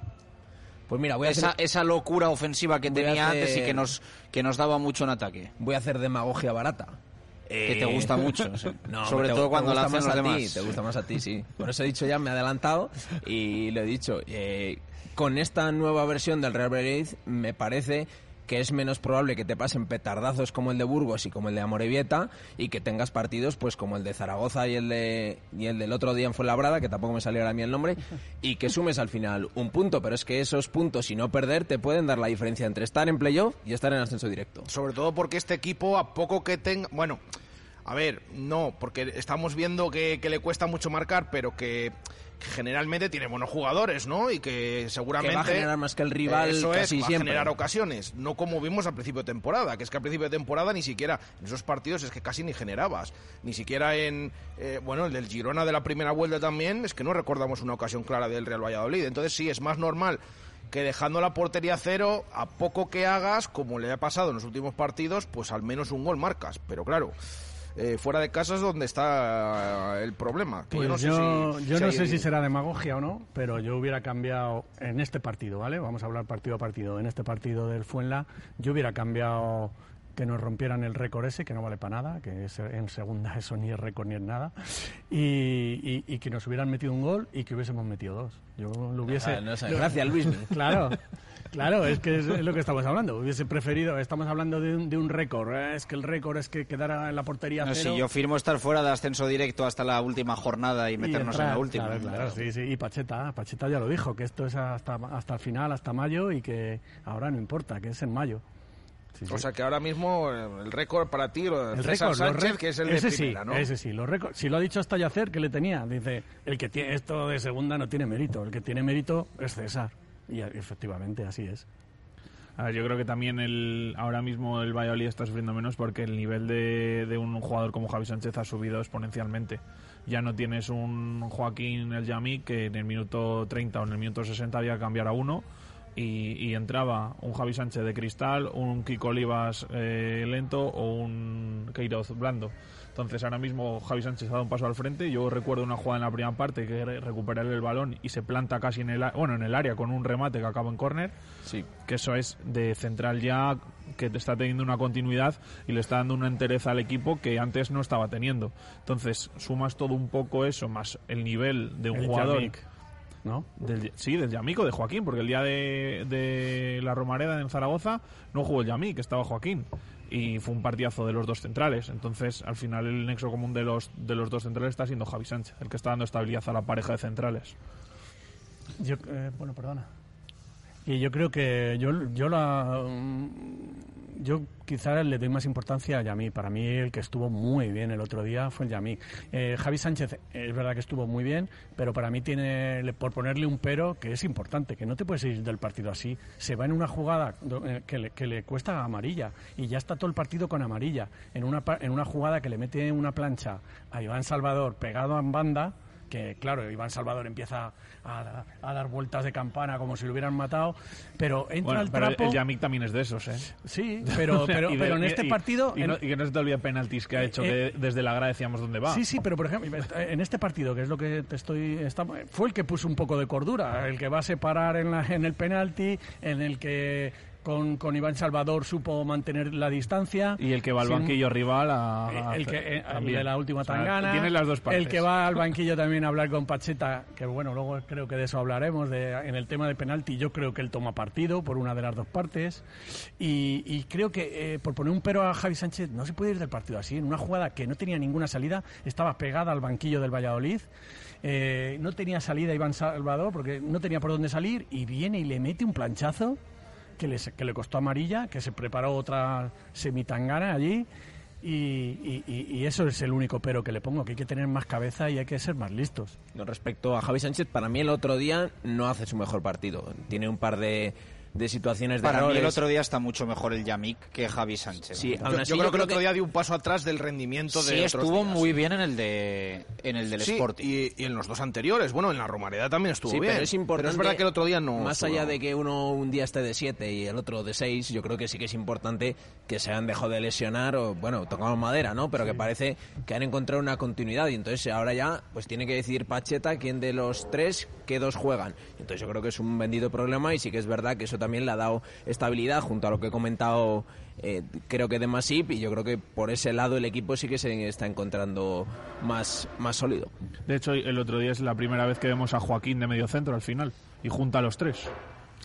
S15: pues mira, voy a
S8: esa,
S15: hacer...
S8: esa locura ofensiva que tenía
S15: hacer-
S8: antes y que nos, que nos daba mucho en ataque.
S15: Voy a hacer demagogia barata.
S8: Que te gusta mucho, sea,
S15: No,
S8: sobre
S15: te-
S8: todo cuando la hacen los
S15: a ti, te gusta más a ti, sí. Por eso he dicho ya, me he adelantado y lo he dicho. eh, con esta nueva versión del Real Valladolid me parece que es menos probable que te pasen petardazos como el de Burgos y como el de Amorebieta y que tengas partidos pues como el de Zaragoza y el de y el del otro día en Fuenlabrada, que tampoco me salió ahora a mí el nombre, y que sumes al final un punto, pero es que esos puntos y no perder te pueden dar la diferencia entre estar en playoff y estar en ascenso directo.
S12: Sobre todo porque este equipo, a poco que tenga. Bueno, a ver, no, porque estamos viendo que, que le cuesta mucho marcar, pero que, generalmente tiene buenos jugadores, ¿no? Y que seguramente...
S15: Que va a generar más que el rival
S12: Eso
S15: casi
S12: es, va
S15: siempre.
S12: a generar ocasiones. No como vimos al principio de temporada, que es que al principio de temporada ni siquiera... En esos partidos es que casi ni generabas. Ni siquiera en... eh, bueno, el del Girona de la primera vuelta también, es que no recordamos una ocasión clara del Real Valladolid. Entonces sí, es más normal que dejando la portería cero, a poco que hagas, como le ha pasado en los últimos partidos, pues al menos un gol marcas. Pero claro... eh, fuera de casa es donde está el problema. que
S13: Pues
S12: no sé
S13: yo,
S12: si-
S13: yo
S12: si
S13: no sé si será demagogia o no, pero yo hubiera cambiado en este partido, ¿vale? Vamos a hablar partido a partido. En este partido del Fuenla, yo hubiera cambiado que nos rompieran el récord ese, que no vale para nada, que es- en segunda eso ni es récord ni es nada, y, y- y que nos hubieran metido un gol y que hubiésemos metido dos. Yo lo hubiese...
S15: Ah, no sé, gracias, Luismi.
S13: Claro. Claro, es que es, lo que estamos hablando. Hubiese preferido, estamos hablando de un, de un récord. eh, Es que el récord es que quedara en la portería
S8: No,
S13: cero.
S8: si yo firmo estar fuera de ascenso directo hasta la última jornada y meternos en
S13: entrar,
S8: la última.
S13: Claro, claro, sí, sí. Y Pacheta, Pacheta ya lo dijo, que esto es hasta, hasta el final, hasta mayo, y que ahora no importa, que es en mayo. Sí, sí.
S12: O sea que ahora mismo eh, el récord para ti, lo de
S13: el
S12: César
S13: récord,
S12: Sánchez, que es el de
S13: ese
S12: primera,
S13: sí,
S12: ¿no?
S13: Ese sí, los récords. Si lo ha dicho hasta Yacer, que le tenía. Dice, el que tiene esto de segunda no tiene mérito, el que tiene mérito es César. Y efectivamente, así es.
S14: Yo creo que también el, ahora mismo el Valladolid está sufriendo menos porque el nivel de, de un jugador como Javi Sánchez ha subido exponencialmente. Ya no tienes un Joaquín El Yamí que en el minuto 30 o en el minuto 60 había que cambiar a uno y, y entraba un Javi Sánchez de cristal, un Kiko Olivas eh, lento o un Queiroz blando. Entonces ahora mismo Javi Sánchez ha dado un paso al frente. Yo recuerdo una jugada en la primera parte que re- recupera el balón y se planta casi en el, bueno, en el área con un remate que acaba en córner.
S15: Sí.
S14: Que eso es de central ya que te está teniendo una continuidad y le está dando una entereza al equipo que antes no estaba teniendo. Entonces sumas todo un poco eso más el nivel de un
S13: El
S14: jugador.
S13: Yamik, ¿no?
S14: Del, sí, del Yamico, de Joaquín, porque el día de, de la Romareda en Zaragoza no jugó el Yamik, estaba Joaquín. Y fue un partidazo de los dos centrales. Entonces, al final, el nexo común de los, de los dos centrales está siendo Javi Sánchez, el que está dando estabilidad a la pareja de centrales.
S13: Yo, eh, bueno, perdona. Y yo creo que yo, yo la, yo quizá le doy más importancia a Yamí. Para mí el que estuvo muy bien el otro día fue el Yamí. Eh, Javi Sánchez es verdad que estuvo muy bien, pero para mí tiene, por ponerle un pero, que es importante, que no te puedes ir del partido así. Se va en una jugada eh, que le, cuesta amarilla y ya está todo el partido con amarilla. En una, en una jugada que le mete una plancha a Iván Salvador pegado en banda que claro, Iván Salvador empieza a, a dar vueltas de campana como si lo hubieran matado, pero entra
S14: Bueno,
S13: al
S14: pero el-
S13: trapo...
S14: el Yamik también es de esos, ¿eh?
S13: Sí, pero, pero,
S14: Y de-
S13: pero en
S14: y-
S13: este
S14: y-
S13: partido...
S14: Y, no,
S13: en-
S14: y que no se te olvide penaltis que ha hecho,
S13: Eh,
S14: que desde la grada decíamos dónde va.
S13: Sí, sí, pero por ejemplo, en este partido, que es lo que te estoy. está- fue el que puso un poco de cordura, el que va a separar en, la- en el penalti, en el que con, con Iván Salvador supo mantener la distancia.
S14: Y el que va al
S13: Sin-
S14: banquillo rival a... a-
S13: el que eh, el de la última
S14: O sea,
S13: tangana.
S14: Tiene las dos partes.
S13: el que va al banquillo también a hablar con Pacheta que bueno luego creo que de eso hablaremos de, en el tema de penalti yo creo que él toma partido por una de las dos partes. Y, y creo que eh, por poner un pero a Javi Sánchez no se puede ir del partido así. En una jugada que no tenía ninguna salida estaba pegada al banquillo del Valladolid. Eh, no tenía salida Iván Salvador porque no tenía por dónde salir y viene y le mete un planchazo que le, que le costó amarilla, que se preparó otra semitangana allí. Y, y- eso es el único pero que le pongo, que hay que tener más cabeza y hay que ser más listos.
S15: Respecto a Javi Sánchez, para mí el otro día no hace su mejor partido. Tiene un par de, de situaciones de
S8: Para mí el
S15: errores.
S8: otro día está mucho mejor el Yamik que Javi Sánchez.
S15: Sí,
S12: Yo,
S15: aún
S12: yo
S15: así,
S12: creo
S15: yo
S12: que el
S15: creo
S12: otro día dio un paso atrás del rendimiento de
S8: Sí,
S12: otros
S8: estuvo
S12: días.
S8: muy bien en el de en el del
S12: Sí,
S8: Sporting.
S12: y, y en los dos anteriores. Bueno, en la Romareda también estuvo
S15: Sí,
S12: bien.
S15: pero es importante.
S12: es verdad que el otro día no.
S15: Más allá de que uno un día esté de 7 y el otro de 6, yo creo que sí que es importante que se han dejado de lesionar o, bueno, tocamos madera, ¿no? Pero que parece que han encontrado una continuidad y entonces ahora ya, pues tiene que decidir Pacheta quién de los tres, qué dos juegan. Entonces yo creo que es un bendito problema y sí que es verdad que eso también le ha dado estabilidad junto a lo que he comentado. eh, creo que de Masip y yo creo que por ese lado el equipo sí que se está encontrando más, más sólido.
S14: De hecho, el otro día es la primera vez que vemos a Joaquín de medio centro al final y junta a los tres.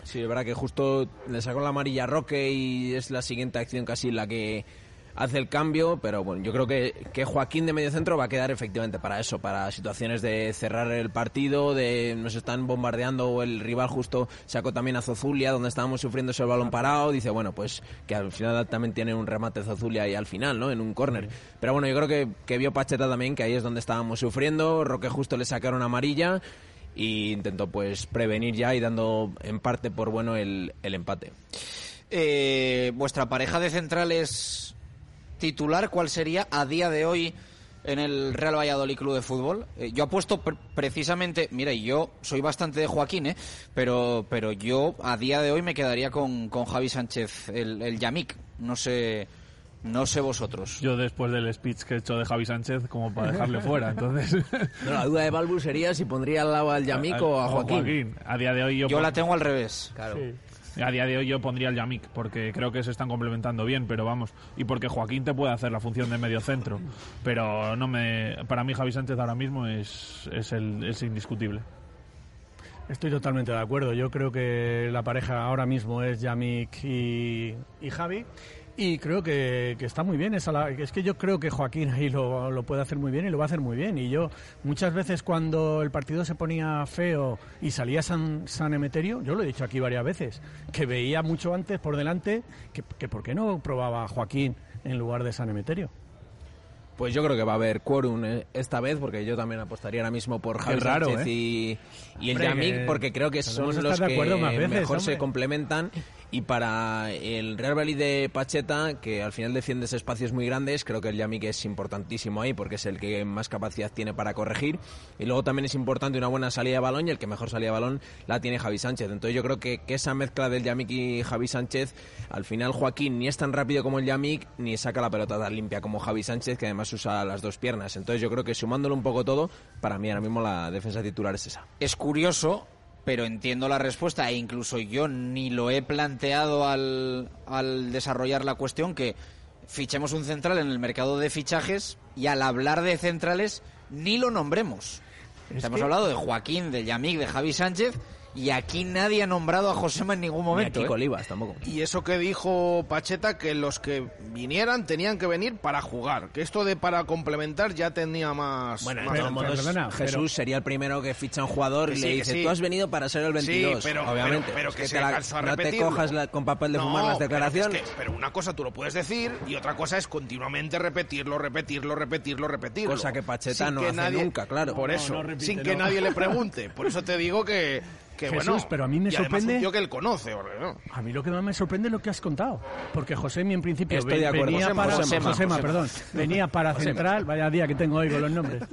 S15: Sí, es verdad que justo le sacó la amarilla a Roque y es la siguiente acción casi la que hace el cambio, pero bueno, yo creo que, que Joaquín de medio centro va a quedar efectivamente para eso, para situaciones de cerrar el partido, de nos están bombardeando o el rival justo sacó también a Zozulia donde estábamos sufriendo ese balón parado, dice, bueno, pues que al final también tiene un remate Zozulia ahí al final, ¿no? En un córner. Pero bueno, yo creo que, que vio Pacheta también que ahí es donde estábamos sufriendo, Roque justo le sacaron amarilla y intentó pues prevenir ya y dando en parte por bueno el, el empate.
S8: Eh, ¿Vuestra pareja de centrales titular cuál sería a día de hoy en el Real Valladolid Club de Fútbol? Eh, yo apuesto pre- precisamente, mira, y yo soy bastante de Joaquín, ¿eh? pero, pero yo a día de hoy me quedaría con, con Javi Sánchez, el, el Yamik. No sé, no sé vosotros.
S14: Yo después del speech que he hecho de Javi Sánchez, como para dejarle fuera, entonces...
S15: No, la duda de Balbus sería si pondría al lado al Yamik o a Joaquín.
S14: A día de hoy yo...
S8: Yo la tengo al revés.
S15: Claro.
S14: A día de hoy yo pondría al Yamik porque creo que se están complementando bien, pero vamos, y porque Joaquín te puede hacer la función de medio centro, pero no me, para mí Javi Sánchez ahora mismo es, es, el, es indiscutible.
S13: Estoy totalmente de acuerdo. Yo creo que la pareja ahora mismo es Yamik y, y Javi. Y creo que, que está muy bien. Esa la- es que yo creo que Joaquín ahí lo, lo puede hacer muy bien y lo va a hacer muy bien. Y yo, muchas veces cuando el partido se ponía feo y salía San, San Emeterio, yo lo he dicho aquí varias veces, que veía mucho antes por delante que, que por qué no probaba Joaquín en lugar de San Emeterio.
S15: Pues yo creo que va a haber quórum eh, esta vez, porque yo también apostaría ahora mismo por Javi
S13: raro,
S15: Sánchez
S13: ¿eh?
S15: y, y el Yamik,
S13: que
S15: porque creo que son los que
S13: veces,
S15: mejor se complementan. Y para el Real Valladolid de Pacheta, que al final defiende espacios muy grandes, creo que el Yamik es importantísimo ahí, porque es el que más capacidad tiene para corregir. Y luego también es importante una buena salida de balón, y el que mejor salida de balón la tiene Javi Sánchez. Entonces yo creo que, que esa mezcla del Yamik y Javi Sánchez, al final Joaquín ni es tan rápido como el Yamik, ni saca la pelota tan limpia como Javi Sánchez, que además usa las dos piernas. Entonces yo creo que sumándolo un poco todo, para mí ahora mismo la defensa titular es esa.
S8: Es curioso, pero entiendo la respuesta e incluso yo ni lo he planteado al, al desarrollar la cuestión que fichemos un central en el mercado de fichajes y al hablar de centrales ni lo nombremos.
S13: Es
S8: Hemos
S13: que-
S8: hablado de Joaquín, de Yamik, de Javi Sánchez y aquí nadie ha nombrado a Josema en ningún momento.
S15: Ni a Kiko
S8: ¿eh?
S15: Olivas tampoco.
S12: Y eso que dijo Pacheta, que los que vinieran tenían que venir para jugar. Que esto de para complementar ya tenía más.
S15: Bueno,
S12: más
S15: de todos modos,
S13: perdona,
S15: Jesús
S13: pero-
S15: sería el primero que ficha a un jugador y
S12: sí,
S15: le dice,
S12: sí.
S15: tú has venido para ser el 22,
S12: Sí, pero,
S15: obviamente.
S12: pero, pero
S15: Es
S12: que,
S15: te
S12: se
S15: la-
S12: cansó a
S15: no te cojas la- con papel de fumar las
S12: pero
S15: declaraciones.
S12: es que- Pero, una cosa tú lo puedes decir y otra cosa es continuamente repetirlo, repetirlo, repetirlo, repetirlo.
S15: Cosa que Pacheta
S12: Sin
S15: no
S12: que
S15: hace
S12: nadie-
S15: nunca, claro.
S12: Por
S13: No,
S12: eso,
S13: no repite,
S12: sin que nadie le pregunte. Por eso te digo que, que
S13: Jesús,
S12: bueno.
S13: pero a mí me
S12: y
S13: sorprende-
S12: un tío que él conoce, ¿no?
S13: A mí lo que más me sorprende es lo que has contado. Porque Josemi en principio
S15: Estoy
S13: ve-
S15: de acuerdo.
S13: venía
S15: Josema,
S13: para
S15: Josema,
S13: Josema,
S15: Josema.
S13: perdón, venía para
S15: Josema.
S13: central, vaya día que tengo hoy con los nombres.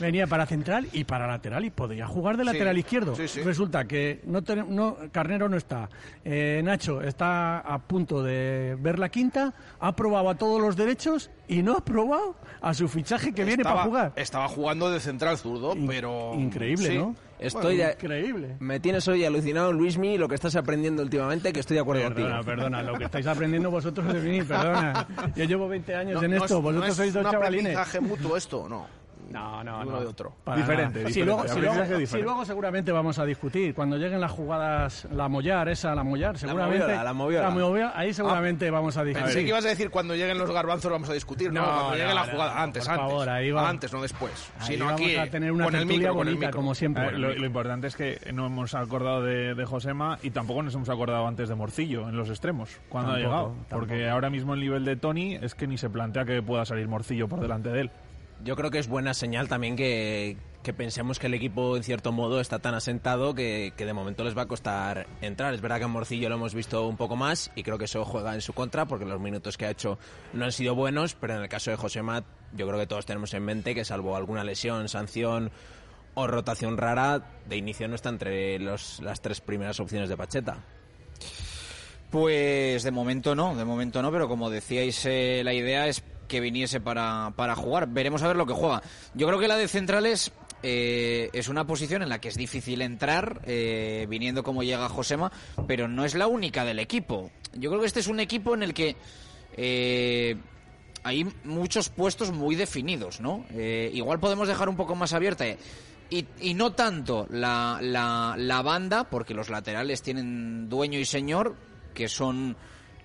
S13: Venía para central y para lateral y podía jugar de lateral izquierdo.
S12: sí, sí.
S13: Resulta que no, tenem- no Carnero no está, eh, Nacho está a punto de ver la quinta, ha probado a todos los derechos y no ha probado a su fichaje que viene para jugar.
S12: Estaba jugando de central zurdo,
S13: In-
S12: pero.
S13: increíble,
S12: sí.
S13: ¿no?
S15: Estoy
S13: Increíble.
S15: Me tienes hoy alucinado, Luismi, lo que estás aprendiendo últimamente, que estoy de acuerdo
S13: Perdona,
S15: contigo.
S13: perdona, lo que estáis aprendiendo vosotros de mí, perdona. Yo llevo 20 años
S12: No,
S13: en
S12: no
S13: esto,
S12: es,
S13: vosotros
S12: no es
S13: sois dos
S12: un
S13: chavalines.
S12: aprendizaje mutuo esto, no.
S13: No, no,
S12: Uno
S13: no.
S12: de otro.
S13: Para
S14: Diferente, diferente,
S13: Si luego, si,
S14: aprendizaje
S13: luego,
S14: diferente.
S13: si luego seguramente vamos a discutir. Cuando lleguen las jugadas, la mollar, esa, la mollar, seguramente.
S15: moviola, la moviola.
S13: ahí seguramente vamos a discutir.
S12: Pensé que ibas a decir cuando lleguen los garbanzos vamos a discutir. No,
S13: No,
S12: cuando
S13: no,
S12: llegue la jugada.
S13: no,
S12: Antes,
S13: por
S12: antes.
S13: favor, ahí va.
S12: Antes, no después.
S13: Ahí
S12: Sino
S13: vamos
S12: aquí.
S13: a tener una
S12: con el
S13: tertulia
S12: micro, con el
S13: bonita,
S12: micro.
S13: como siempre.
S14: Ver, lo, lo importante es que no hemos acordado de, de Josema y tampoco nos hemos acordado antes de Morcillo en los extremos, cuando
S13: Tampoco,
S14: ha llegado. Porque ahora mismo el nivel de Tony es que ni se plantea que pueda salir Morcillo por delante de él.
S15: Yo creo que es buena señal también que, pensemos que el equipo, en cierto modo, está tan asentado que, de momento les va a costar entrar. Es verdad que en Morcillo lo hemos visto un poco más y creo que eso juega en su contra porque los minutos que ha hecho no han sido buenos, pero en el caso de José Mat, yo creo que todos tenemos en mente que salvo alguna lesión, sanción o rotación rara, de inicio no está entre los, las tres primeras opciones de Pacheta.
S8: Pues de momento no, de momento no, pero como decíais, eh, la idea es que viniese para, para jugar. Veremos a ver lo que juega. Yo creo que la de centrales eh, es una posición en la que es difícil entrar, eh, viniendo como llega Josema, pero no es la única del equipo. Yo creo que este es un equipo en el que eh, hay muchos puestos muy definidos, ¿no? Eh, igual podemos dejar un poco más abierta. eh, y, y no tanto la, la, la banda, porque los laterales tienen dueño y señor, que son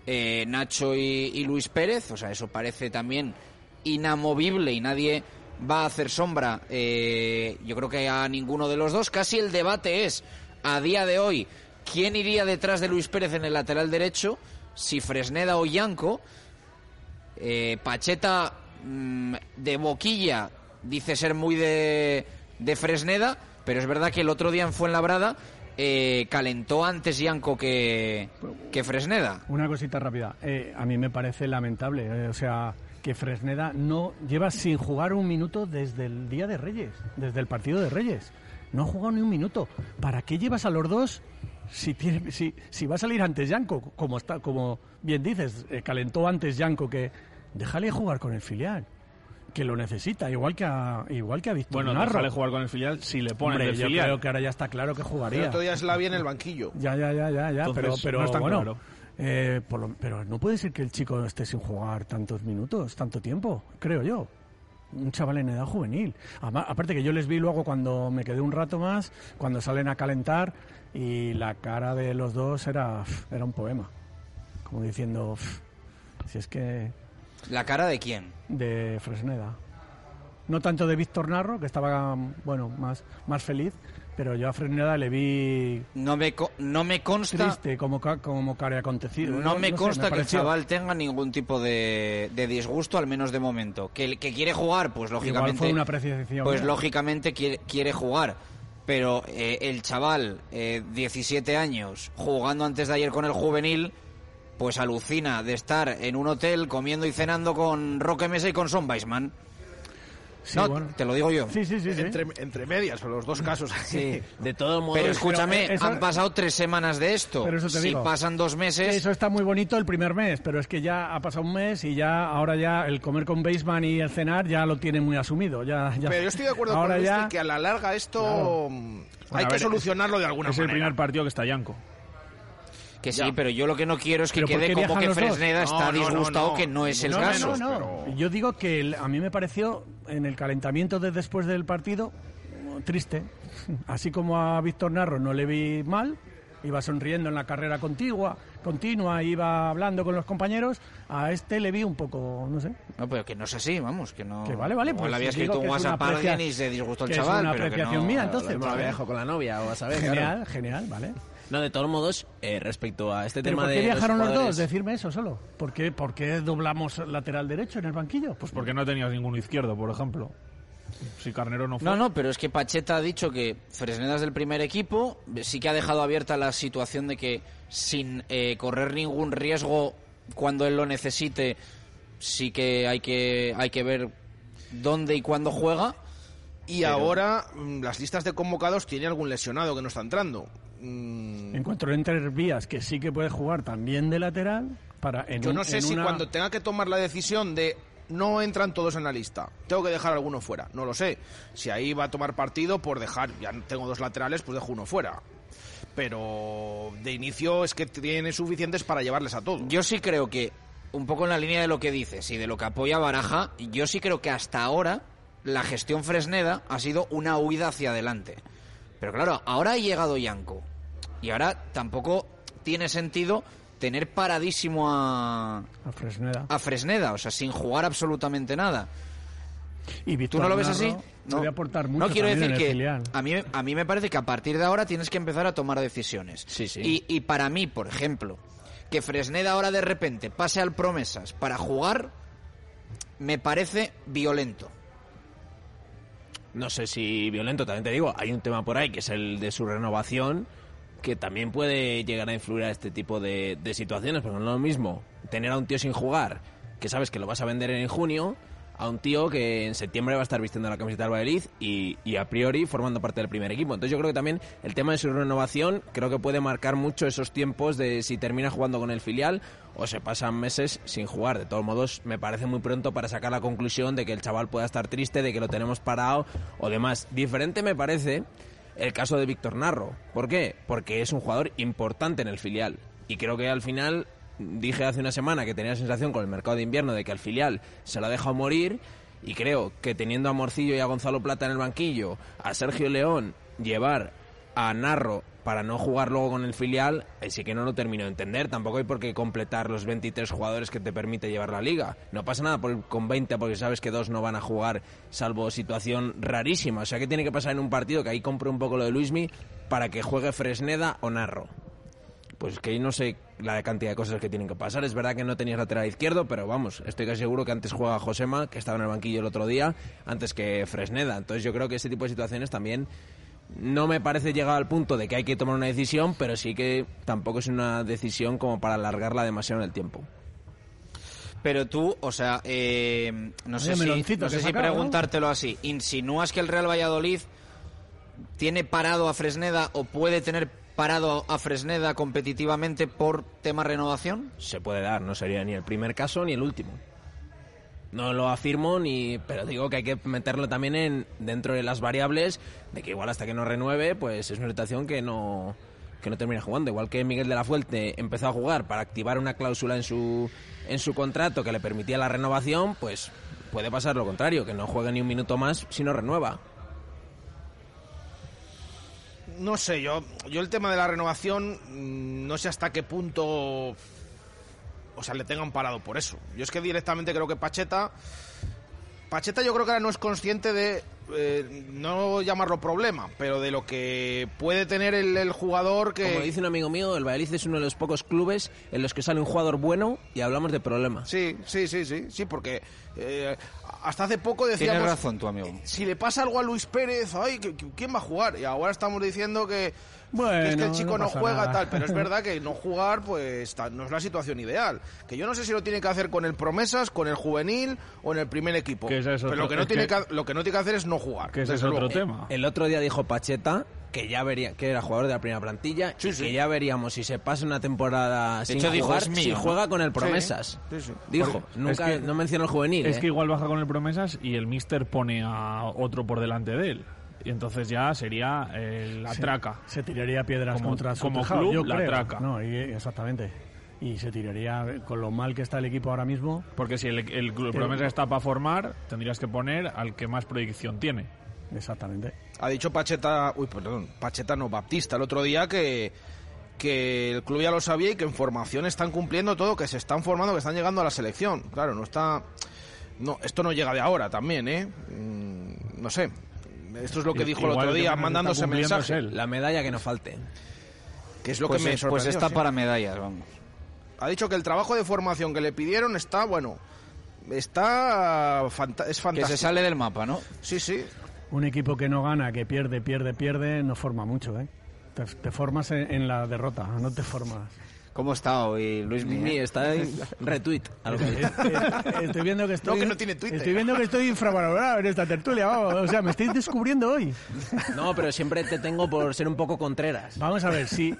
S8: eh, Nacho y, y Luis Pérez, o sea, eso parece también inamovible y nadie va a hacer sombra, eh, yo creo que a ninguno de los dos. Casi el debate es, a día de hoy, quién iría detrás de Luis Pérez en el lateral derecho, si Fresneda o Yanco. Eh, Pacheta mm, de boquilla dice ser muy de, de Fresneda, Pero es verdad que el otro día en Fuenlabrada eh, calentó antes Yanco que, que Fresneda.
S13: Una cosita rápida. Eh, a mí me parece lamentable. eh, o sea, que Fresneda no lleva sin jugar un minuto desde el día de Reyes, desde el partido de Reyes. No ha jugado ni un minuto. ¿Para qué llevas a los dos si, tiene, si, va a salir antes Yanco? Como, está, como bien dices, eh, calentó antes Yanco que déjale jugar con el filial. Que lo necesita, igual que a, igual que a Víctor
S14: Bueno,
S13: Narro.
S14: déjale jugar con el filial si le ponen
S13: Hombre, yo
S14: filial.
S13: creo que ahora ya está claro que
S12: El
S13: jugaría.
S12: otro día es la en el banquillo.
S13: Ya, ya, ya, ya, ya.
S14: Entonces,
S13: pero, pero
S14: no es tan
S13: bueno,
S14: claro.
S13: eh, por lo- pero no puede ser que el chico esté sin jugar tantos minutos, tanto tiempo, creo yo. Un chaval en edad juvenil. Aparte que yo les vi luego cuando me quedé un rato más, cuando salen a calentar y la cara de los dos era, era un poema. Como diciendo, si es que
S8: ¿La cara de quién?
S13: de Fresneda. No tanto de Víctor Narro, que estaba, bueno, más, más feliz, pero yo a Fresneda le vi
S8: No me, co- no me consta...
S13: triste como, como cara acontecido.
S8: No me
S13: sé,
S8: consta que el chaval tenga ningún tipo de, de disgusto, al menos de momento. Que, que quiere jugar, pues lógicamente.
S13: Igual fue una apreciación.
S8: Pues lógicamente quiere, quiere jugar. Pero eh, el chaval, eh, 17 años, jugando antes de ayer con el juvenil, pues alucina de estar en un hotel comiendo y cenando con Roque Mesa y con Son Weisman.
S13: Sí,
S8: no,
S13: bueno.
S8: te lo digo yo.
S13: Sí, sí, sí. sí.
S12: Entre, entre medias, los dos casos.
S8: Sí.
S15: De todos modos,
S8: Pero escúchame,
S13: pero eso-
S8: han pasado tres semanas de esto.
S13: Pero eso te
S8: si
S13: digo.
S8: pasan dos meses,
S13: Eso está muy bonito el primer mes, pero es que ya ha pasado un mes y ya ahora ya el comer con Baseman y el cenar ya lo tiene muy asumido. Ya, ya.
S12: Pero yo estoy de acuerdo
S13: ahora
S12: con
S13: ya,
S12: Luis que a la larga esto hay que
S14: ver,
S12: solucionarlo de alguna
S14: es el
S12: manera.
S14: primer partido que está Yanco.
S8: Que sí, pero yo lo que no quiero es que
S13: ¿Pero por
S8: quede como que
S13: dos?
S8: Fresneda
S12: No,
S8: está
S12: no, no,
S8: disgustado, que no es el
S13: no,
S8: caso.
S13: No, no, Yo digo que el- a mí me pareció en el calentamiento de después del partido triste. Así como a Víctor Narro no le vi mal, iba sonriendo en la carrera contigua, continua, iba hablando con los compañeros, a este le vi un poco, no sé.
S8: No, pero que no es así, vamos, que no.
S13: Que vale, vale, pues
S8: había
S13: digo
S8: escrito un
S13: que
S8: WhatsApp a alguien y se disgustó el
S13: que es
S8: chaval.
S13: una
S8: pero que
S13: apreciación
S8: no-
S13: mía, entonces.
S15: Lo mismo lo había dejado con la novia o a saber.
S13: Genial,
S15: claro.
S13: genial, vale.
S15: No, de todos modos, eh, respecto a este
S13: ¿Pero
S15: tema
S13: por qué
S15: de
S13: viajaron los,
S15: jugadores-
S13: dos? Decirme eso solo. ¿Por qué, ¿Por qué doblamos lateral derecho en el banquillo?
S14: Pues porque no tenías ningún izquierdo, por ejemplo. Si Carnero no fue.
S8: No, no, pero es que Pacheta ha dicho que Fresneda es del primer equipo. Sí que ha dejado abierta la situación de que sin eh, correr ningún riesgo cuando él lo necesite, sí que hay que, hay que ver dónde y cuándo juega.
S12: Y
S8: Pero-
S12: ahora mm, las listas de convocados tiene algún lesionado que no está entrando. Mm,
S13: En cuanto entre vías, que sí que puede jugar también de lateral, para en
S12: Yo
S13: un-
S12: no sé
S13: en
S12: si
S13: una-
S12: cuando tenga que tomar la decisión de no entran todos en la lista, tengo que dejar alguno fuera, no lo sé. Si ahí va a tomar partido por dejar, ya tengo dos laterales, pues dejo uno fuera. Pero de inicio es que tiene suficientes para llevarles a todos.
S8: Yo sí creo que, un poco en la línea de lo que dices y de lo que apoya Baraja, yo sí creo que hasta ahora la gestión Fresneda ha sido una huida hacia adelante. Pero claro, ahora ha llegado Yanko. Y ahora tampoco tiene sentido tener paradísimo a,
S13: a Fresneda.
S8: a Fresneda, o sea, sin jugar absolutamente nada.
S13: Y
S8: ¿Tú no lo ves así? No,
S13: aportar mucho
S8: no quiero decir que a mí, a mí me parece que a partir de ahora tienes que empezar a tomar decisiones.
S15: Sí, sí.
S8: Y, y para mí, por ejemplo, que Fresneda ahora de repente pase al Promesas para jugar, me parece violento.
S15: No sé si violento, también te digo, hay un tema por ahí que es el de su renovación, que también puede llegar a influir a este tipo de, de situaciones, porque no es lo mismo tener a un tío sin jugar, que sabes que lo vas a vender en junio, a un tío que en septiembre va a estar vistiendo la camiseta del Valladolid y, y a priori formando parte del primer equipo. Entonces yo creo que también el tema de su renovación creo que puede marcar mucho esos tiempos de si termina jugando con el filial o se pasan meses sin jugar. De todos modos, me parece muy pronto para sacar la conclusión de que el chaval pueda estar triste, de que lo tenemos parado o demás. Diferente me parece el caso de Víctor Narro. ¿Por qué? Porque es un jugador importante en el filial. Y creo que al final dije hace una semana que tenía la sensación con el mercado de invierno de que al filial se lo ha dejado morir. Y creo que teniendo a Morcillo y a Gonzalo Plata en el banquillo, a Sergio León, llevar a Narro para no jugar luego con el filial, eh, sí que no lo termino de entender. Tampoco hay por qué completar los 23 jugadores que te permite llevar la liga. No pasa nada por con 20 porque sabes que dos no van a jugar, salvo situación rarísima. O sea, que tiene que pasar en un partido? Que ahí compro un poco lo de Luismi para que juegue Fresneda o Narro. Pues que ahí no sé la cantidad de cosas que tienen que pasar. Es verdad que no tenías lateral izquierdo, pero vamos, estoy casi seguro que antes juega Josema, que estaba en el banquillo el otro día, antes que Fresneda. Entonces yo creo que ese tipo de situaciones también No me parece llegar al punto de que hay que tomar una decisión, pero sí que tampoco es una decisión como para alargarla demasiado en el tiempo.
S8: Pero tú, o sea, eh, no sé
S13: Oye,
S8: si,
S13: meloncito
S8: no
S13: que
S8: sé si
S13: sacaba, ¿no?
S8: preguntártelo así. ¿Insinúas que el Real Valladolid tiene parado a Fresneda o puede tener parado a Fresneda competitivamente por tema renovación?
S15: Se puede dar, no sería ni el primer caso ni el último. No lo afirmo ni, pero digo que hay que meterlo también en dentro de las variables de que igual hasta que no renueve, pues es una situación que no que no termina jugando. Igual que Miguel de la Fuente empezó a jugar para activar una cláusula en su en su contrato que le permitía la renovación, pues puede pasar lo contrario, que no juegue ni un minuto más si no renueva.
S12: No sé, yo, yo el tema de la renovación, mm, no sé hasta qué punto, o sea, le tengan parado por eso. Yo es que directamente creo que Pacheta, Pacheta yo creo que ahora no es consciente de, eh, no llamarlo problema, pero de lo que puede tener el, el jugador que...
S15: Como dice un amigo mío, el Valladolid es uno de los pocos clubes en los que sale un jugador bueno y hablamos de problemas.
S12: Sí, sí, sí, sí, sí, porque eh, hasta hace poco decíamos...
S8: Tienes razón tu amigo.
S12: Si le pasa algo a Luis Pérez, ay, ¿qui- qui- ¿quién va a jugar? Y ahora estamos diciendo que, que es que
S13: Bueno,
S12: el chico
S13: no
S12: no, juega
S13: nada.
S12: tal, pero es verdad que no jugar pues no es la situación ideal. Que yo no sé si lo tiene que hacer con el promesas, con el juvenil o en el primer equipo.
S14: Es
S12: pero
S14: otro-
S12: lo que no
S14: es
S12: tiene
S14: que-
S12: que, lo que no tiene que hacer es no jugar.
S14: Que ese es otro
S12: luego.
S14: tema.
S15: El otro día dijo Pacheta que ya vería que era jugador de la primera plantilla y que ya veríamos si se pasa una temporada sin
S8: hecho, dijo,
S15: jugar,
S8: "Es mío",
S15: si juega con el
S12: Sí,
S15: promesas.
S12: sí, sí.
S15: Dijo,
S14: Porque
S15: nunca
S14: es que-
S15: no mencionó el juvenil.
S14: Es
S15: ¿eh?
S14: que igual baja con el promesas y el mister pone a otro por delante de él. Y entonces ya sería eh, la
S13: Se-
S14: traca.
S13: Se tiraría piedras
S14: Como-
S13: contra su
S14: como
S13: tejado,
S14: club,
S13: yo
S14: la
S13: creo.
S14: traca.
S13: No, y- exactamente. Y se tiraría, con lo mal que está el equipo ahora mismo,
S14: Porque si el, el, el promesa está para formar, tendrías que poner al que más proyección tiene.
S13: exactamente.
S12: Ha dicho Pacheta, uy, perdón, Pacheta no, Baptista, el otro día que, que el club ya lo sabía y que en formación están cumpliendo todo, que se están formando, que están llegando a la selección. Claro, no está... No, esto no llega de ahora también, ¿eh? Mm, no sé. Esto es lo que dijo el
S14: igual
S12: otro
S14: el que
S12: día, mandándose mensaje.
S15: La medalla que nos falte.
S12: Que es lo
S8: pues,
S12: que me
S8: es- pues está
S12: sí.
S8: para medallas, vamos.
S12: Ha dicho que el trabajo de formación que le pidieron está, bueno, está... fanta- es
S8: Que
S12: fantástico.
S8: se sale del mapa, ¿no?
S12: Sí, sí.
S13: Un equipo que no gana, que pierde, pierde, pierde, no forma mucho, ¿eh? Te, te formas en, en la derrota, no te formas.
S8: ¿Cómo está hoy Luis
S15: Mi
S8: Miguel?
S15: está en retweet. que dice.
S13: Estoy viendo que estoy,
S12: No, que no tiene Twitter.
S13: Estoy viendo que estoy infravalorado en esta tertulia, vamos. O sea, me estáis descubriendo hoy.
S15: No, pero siempre te tengo por ser un poco contreras.
S13: Vamos a ver, si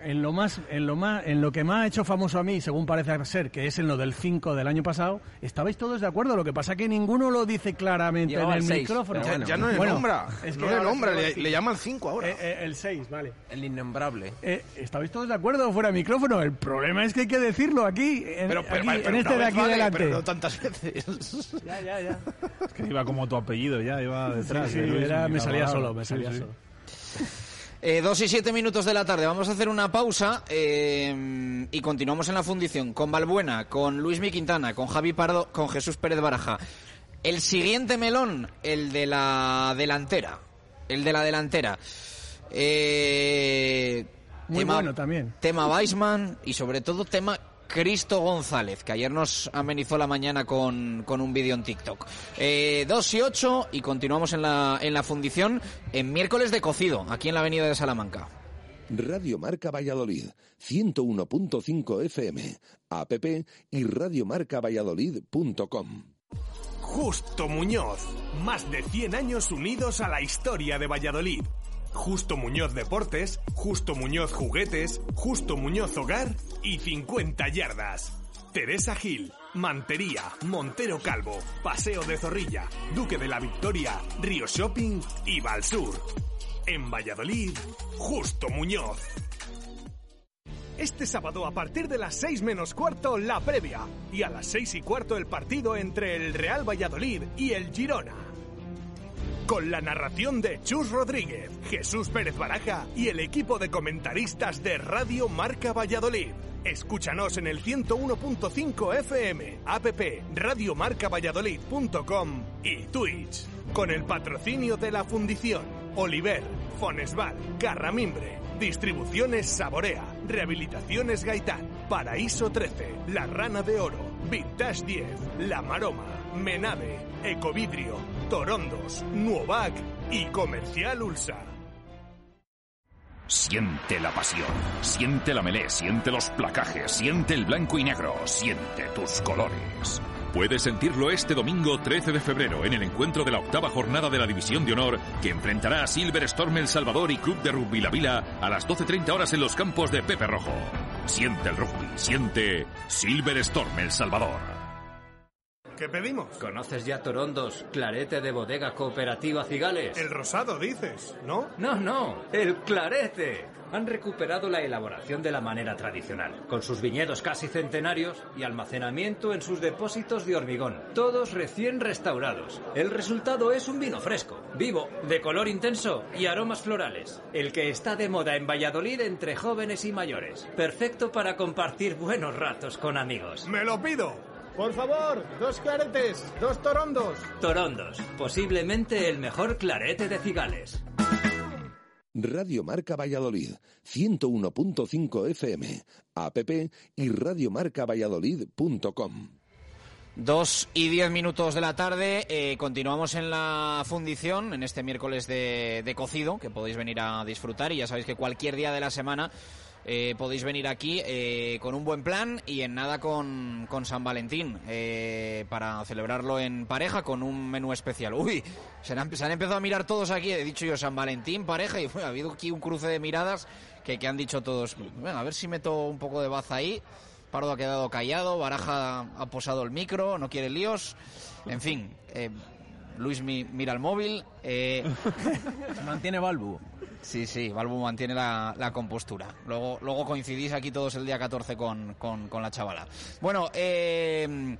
S13: en lo más, en lo más, en lo que me ha hecho famoso a mí, según parece ser, que es en lo del 5 del año pasado, estabais todos de acuerdo. Lo que pasa que ninguno lo dice claramente
S15: Llegaba
S13: en el micrófono.
S12: Ya,
S15: bueno.
S12: ya no le
S13: Bueno,
S12: nombra.
S13: es que
S12: no le nombra, le, le llaman cinco ahora.
S13: Eh, eh, el 6, vale.
S15: El innombrable.
S13: Eh, ¿Estabais todos de acuerdo fuera de micrófono? El problema es que hay que decirlo aquí, en,
S12: pero, pero,
S13: aquí,
S12: pero
S13: en este de aquí
S12: vale,
S13: delante.
S12: Pero no tantas veces.
S13: Ya, ya, ya.
S14: Es que iba como tu apellido ya, iba detrás.
S13: Sí, sí,
S14: Luis
S13: era- me salía solo, me
S14: Sí,
S13: salía
S14: sí.
S13: solo.
S8: Eh, dos y siete minutos de la tarde. Vamos a hacer una pausa eh, y continuamos en la fundición con Balbuena, con Luis Mi Quintana, con Javi Pardo, con Jesús Pérez Baraja. El siguiente melón, el de la delantera. El de la delantera. Eh,
S13: Muy bueno también.
S8: Tema Weisman y sobre todo tema Cristo González, que ayer nos amenizó la mañana con, con un vídeo en TikTok. Eh, 2 y 8 y continuamos en la, en la fundición en miércoles de cocido, aquí en la avenida de Salamanca.
S4: Radio Marca Valladolid, 101.5 FM, app y radiomarcavalladolid.com.
S5: Justo Muñoz. Más de 100 años unidos a la historia de Valladolid. Justo Muñoz Deportes, Justo Muñoz Juguetes, Justo Muñoz Hogar y 50 Yardas. Teresa Gil, Mantería, Montero Calvo, Paseo de Zorrilla, Duque de la Victoria, Río Shopping y Valsur. En Valladolid, Justo Muñoz. Este sábado a partir de las 6 menos cuarto la previa y a las 6 y cuarto el partido entre el Real Valladolid y el Girona. Con la narración de Chus Rodríguez, Jesús Pérez Baraja y el equipo de comentaristas de Radio Marca Valladolid. Escúchanos en el 101.5 FM, app radiomarcavalladolid.com y Twitch. Con el patrocinio de la Fundición, Oliver, Fonesval, Carramimbre, Distribuciones Saborea, Rehabilitaciones Gaitán, Paraíso 13, La Rana de Oro, Vintage 10, La Maroma, Menade, Ecovidrio, Torondos, Nuovac y Comercial Ulsa.
S16: Siente la pasión, siente la melé, siente los placajes, siente el blanco y negro, siente tus colores. Puedes sentirlo este domingo 13 de febrero en el encuentro de la octava jornada de la División de Honor que enfrentará a Silver Storm El Salvador y Club de Rugby La Vila a las 12.30 horas en los campos de Pepe Rojo. Siente el rugby, siente Silver Storm El Salvador.
S5: ¿Qué pedimos?
S17: ¿Conoces ya Torondos, clarete de bodega cooperativa Cigales?
S5: El rosado, dices, ¿no?
S17: No, no, el clarete. Han recuperado la elaboración de la manera tradicional, con sus viñedos casi centenarios y almacenamiento en sus depósitos de hormigón, todos recién restaurados. El resultado es un vino fresco, vivo, de color intenso y aromas florales. El que está de moda en Valladolid entre jóvenes y mayores. Perfecto para compartir buenos ratos con amigos.
S5: ¡Me lo pido! Por favor, dos claretes, dos torondos.
S17: Torondos, posiblemente el mejor clarete de Cigales.
S4: Radio Marca Valladolid, 101.5 FM, app y radiomarcavalladolid.com.
S8: Dos y diez minutos de la tarde, eh, continuamos en la fundición, en este miércoles de, de cocido, que podéis venir a disfrutar y ya sabéis que cualquier día de la semana eh, podéis venir aquí eh, con un buen plan y en nada con, con San Valentín eh, para celebrarlo en pareja con un menú especial. Uy, se han, se han empezado a mirar todos aquí, he dicho yo San Valentín, pareja y ha habido aquí un cruce de miradas que, que han dicho todos. Venga, a ver si meto un poco de baza ahí. Pardo ha quedado callado, Baraja ha posado el micro, no quiere líos. En fin, Luis mi, mira el móvil.
S15: Se mantiene Balbu.
S8: Sí, sí, Balbu mantiene la, la, compostura. Luego, luego coincidís aquí todos el día 14 con, con, con la chavala. Bueno, eh,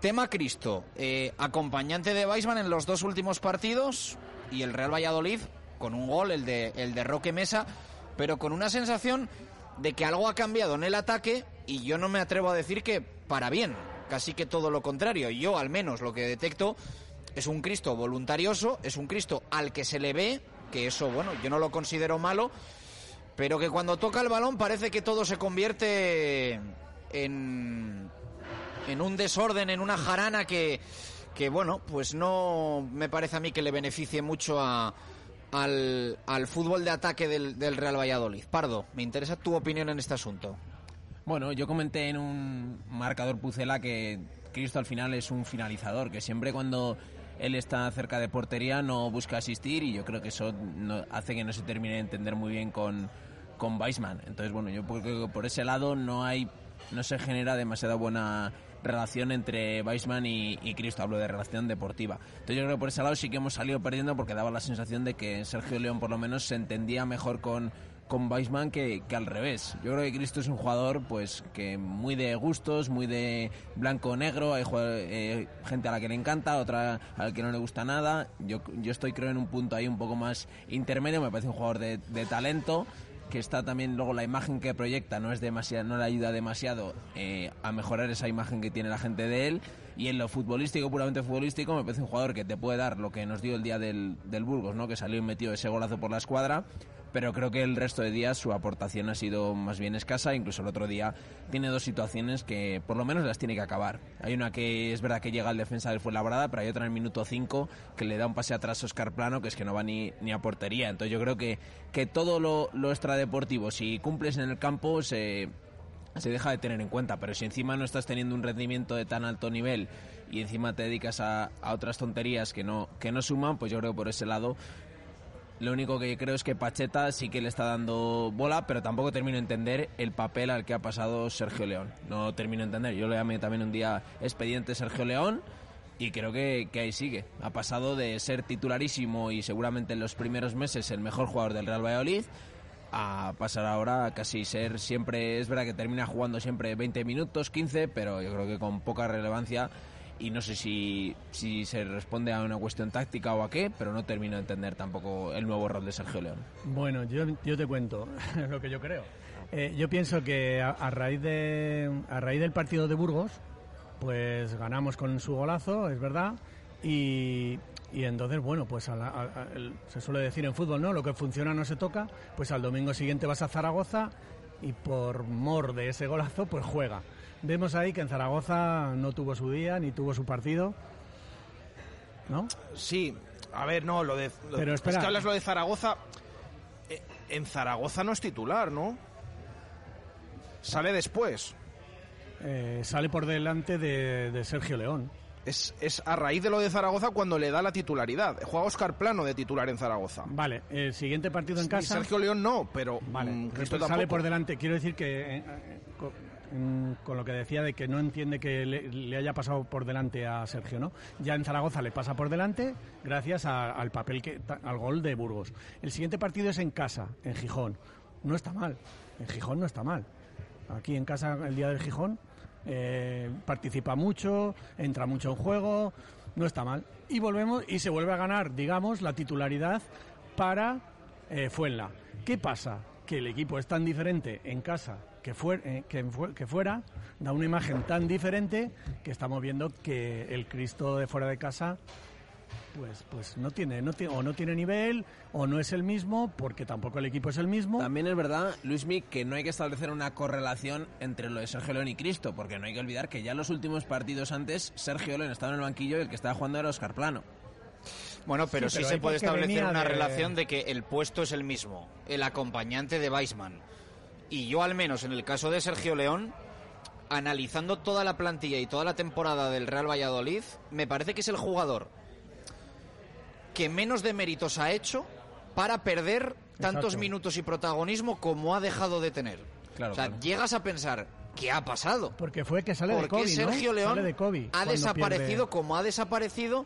S8: tema Cristo. Eh, acompañante de Weisman en los dos últimos partidos y el Real Valladolid con un gol, el de, el de Roque Mesa, pero con una sensación de que algo ha cambiado en el ataque y yo no me atrevo a decir que para bien, casi que todo lo contrario. Yo al menos lo que detecto es un Cristo voluntarioso, es un Cristo al que se le ve que eso, bueno, yo no lo considero malo, pero que cuando toca el balón parece que todo se convierte en, en un desorden, en una jarana que, que, bueno, pues no me parece a mí que le beneficie mucho a, al, al fútbol de ataque del, del Real Valladolid. Pardo, me interesa tu opinión en este asunto.
S15: Bueno, yo comenté en un marcador Pucela que Cristo al final es un finalizador, que siempre cuando él está cerca de portería, no busca asistir y yo creo que eso no, hace que no se termine de entender muy bien con, con Weisman. Entonces, bueno, yo creo que por ese lado no hay no se genera demasiada buena relación entre Weisman y, y, Cristo, hablo de relación deportiva. Entonces yo creo que por ese lado sí que hemos salido perdiendo porque daba la sensación de que Sergio León por lo menos se entendía mejor con, con Weisman que, al revés. Yo creo que Cristo es un jugador pues que muy de gustos, muy de blanco-negro, hay eh, gente a la que le encanta, otra a la que no le gusta nada. Yo, yo estoy creo en un punto ahí un poco más intermedio, me parece un jugador de, talento que está también luego la imagen que proyecta no es demasiado no le ayuda demasiado eh, a mejorar esa imagen que tiene la gente de él. Y en lo futbolístico puramente futbolístico me parece un jugador que te puede dar lo que nos dio el día del, del Burgos no que salió y metió ese golazo por la escuadra pero creo que el resto de días su aportación ha sido más bien escasa. Incluso el otro día tiene dos situaciones que por lo menos las tiene que acabar. Hay una que es verdad que llega al defensa del Fuenlabrada, pero hay otra en el minuto 5 que le da un pase atrás a Oscar Plano, que es que no va ni, ni a portería. Entonces yo creo que, que todo lo, lo extradeportivo, si cumples en el campo, se, se deja de tener en cuenta. Pero si encima no estás teniendo un rendimiento de tan alto nivel y encima te dedicas a, a otras tonterías que no, que no suman, pues yo creo que por ese lado lo único que creo es que Pacheta sí que le está dando bola, pero tampoco termino de entender el papel al que ha pasado Sergio León. No termino de entender. Yo le llamé también un día expediente Sergio León y creo que, que, ahí sigue. Ha pasado de ser titularísimo y seguramente en los primeros meses el mejor jugador del Real Valladolid a pasar ahora a casi ser siempre, es verdad que termina jugando siempre 20 minutos, 15, pero yo creo que con poca relevancia y no sé si, si se responde a una cuestión táctica o a qué, pero no termino de entender tampoco el nuevo rol de Sergio León.
S13: Bueno, yo, yo te cuento lo que yo creo. Eh, yo pienso que a, raíz de, a raíz del partido de Burgos, pues ganamos con su golazo, es verdad, y, y entonces, bueno, pues se suele decir en fútbol, ¿no? Lo que funciona no se toca, pues al domingo siguiente vas a Zaragoza y por mor de ese golazo, pues juega. Vemos ahí que en Zaragoza no tuvo su día ni tuvo su partido. ¿No?
S12: Sí, a ver, no, lo de. Lo,
S13: Pero espera.
S12: Es que hablas lo de Zaragoza. Eh, en Zaragoza no es titular, ¿no? Sale después.
S13: Eh, sale por delante de, de Sergio León.
S12: Es, es, a raíz de lo de Zaragoza cuando le da la titularidad. Juega Oscar Plano de titular en Zaragoza.
S13: Vale, el siguiente partido en casa.
S12: Sergio León no, pero
S13: vale,
S12: mmm,
S13: sale por delante. Quiero decir que eh, con, lo que decía de que no entiende que le, haya pasado por delante a Sergio, ¿no? Ya en Zaragoza le pasa por delante gracias al papel que al gol de Burgos. El siguiente partido es en casa, en Gijón. No está mal. En Gijón no está mal. Aquí en casa el día del Gijón eh, participa mucho, entra mucho en juego, no está mal. Y volvemos y se vuelve a ganar, digamos, la titularidad para eh, Fuenla. ¿Qué pasa? Que el equipo es tan diferente en casa que, fuera, eh, que, fuera, da una imagen tan diferente que estamos viendo que el Cristo de fuera de casa pues pues no tiene, no o no tiene nivel o no es el mismo porque tampoco el equipo es el mismo.
S15: También es verdad, Luismi, que no hay que establecer una correlación entre lo de Sergio León y Cristo, porque no hay que olvidar que ya los últimos partidos antes Sergio León estaba en el banquillo y el que estaba jugando era Oscar Plano.
S8: Bueno, pero sí, pero sí se puede establecer una de... relación de que el puesto es el mismo, el acompañante de Weisman. Y yo al menos en el caso de Sergio León, analizando toda la plantilla y toda la temporada del Real Valladolid, me parece que es el jugador que menos de méritos ha hecho para perder tantos Exacto. minutos y protagonismo como ha dejado de tener.
S15: Claro,
S8: o sea,
S15: claro.
S8: llegas a pensar, ¿qué ha pasado?
S13: Porque fue que sale
S8: ¿Por
S13: de COVID,
S8: qué Sergio
S13: ¿no?
S8: León
S13: Sale de COVID
S8: ha desaparecido
S13: pierde-
S8: como ha desaparecido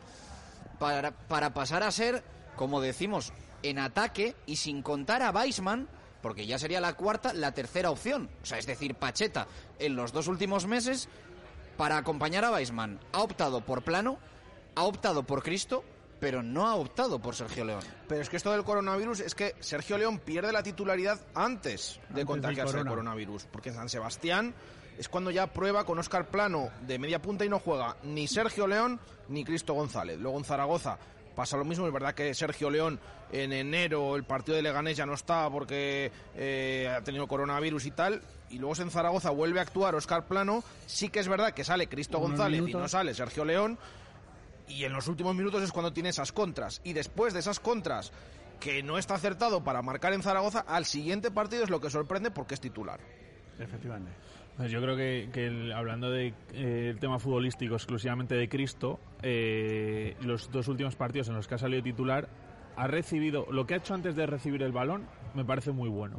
S8: para, para pasar a ser, como decimos, en ataque y sin contar a Weisman, porque ya sería la cuarta, la tercera opción. O sea, es decir, Pacheta en los dos últimos meses, para acompañar a Weisman, ha optado por Plano, ha optado por Cristo, pero no ha optado por Sergio León.
S12: Pero es que esto del coronavirus es que Sergio León pierde la titularidad antes de
S13: del
S12: contagiarse el
S13: corona.
S12: coronavirus. Porque en San Sebastián es cuando ya prueba con Oscar Plano de media punta y no juega ni Sergio León ni Cristo González. Luego en Zaragoza pasa lo mismo. Es verdad que Sergio León en enero el partido de Leganés ya no está porque eh, ha tenido coronavirus y tal. Y luego en Zaragoza vuelve a actuar Oscar Plano. Sí que es verdad que sale Cristo
S13: Unos
S12: González y no sale Sergio León. Y en los últimos minutos es cuando tiene esas contras. Y después de esas contras, que no está acertado para marcar en Zaragoza, al siguiente partido es lo que sorprende porque es titular.
S13: Efectivamente.
S14: Pues yo creo que, hablando del de, eh, tema futbolístico exclusivamente de Cristo, eh, los dos últimos partidos en los que ha salido titular, ha recibido, lo que ha hecho antes de recibir el balón me parece muy bueno,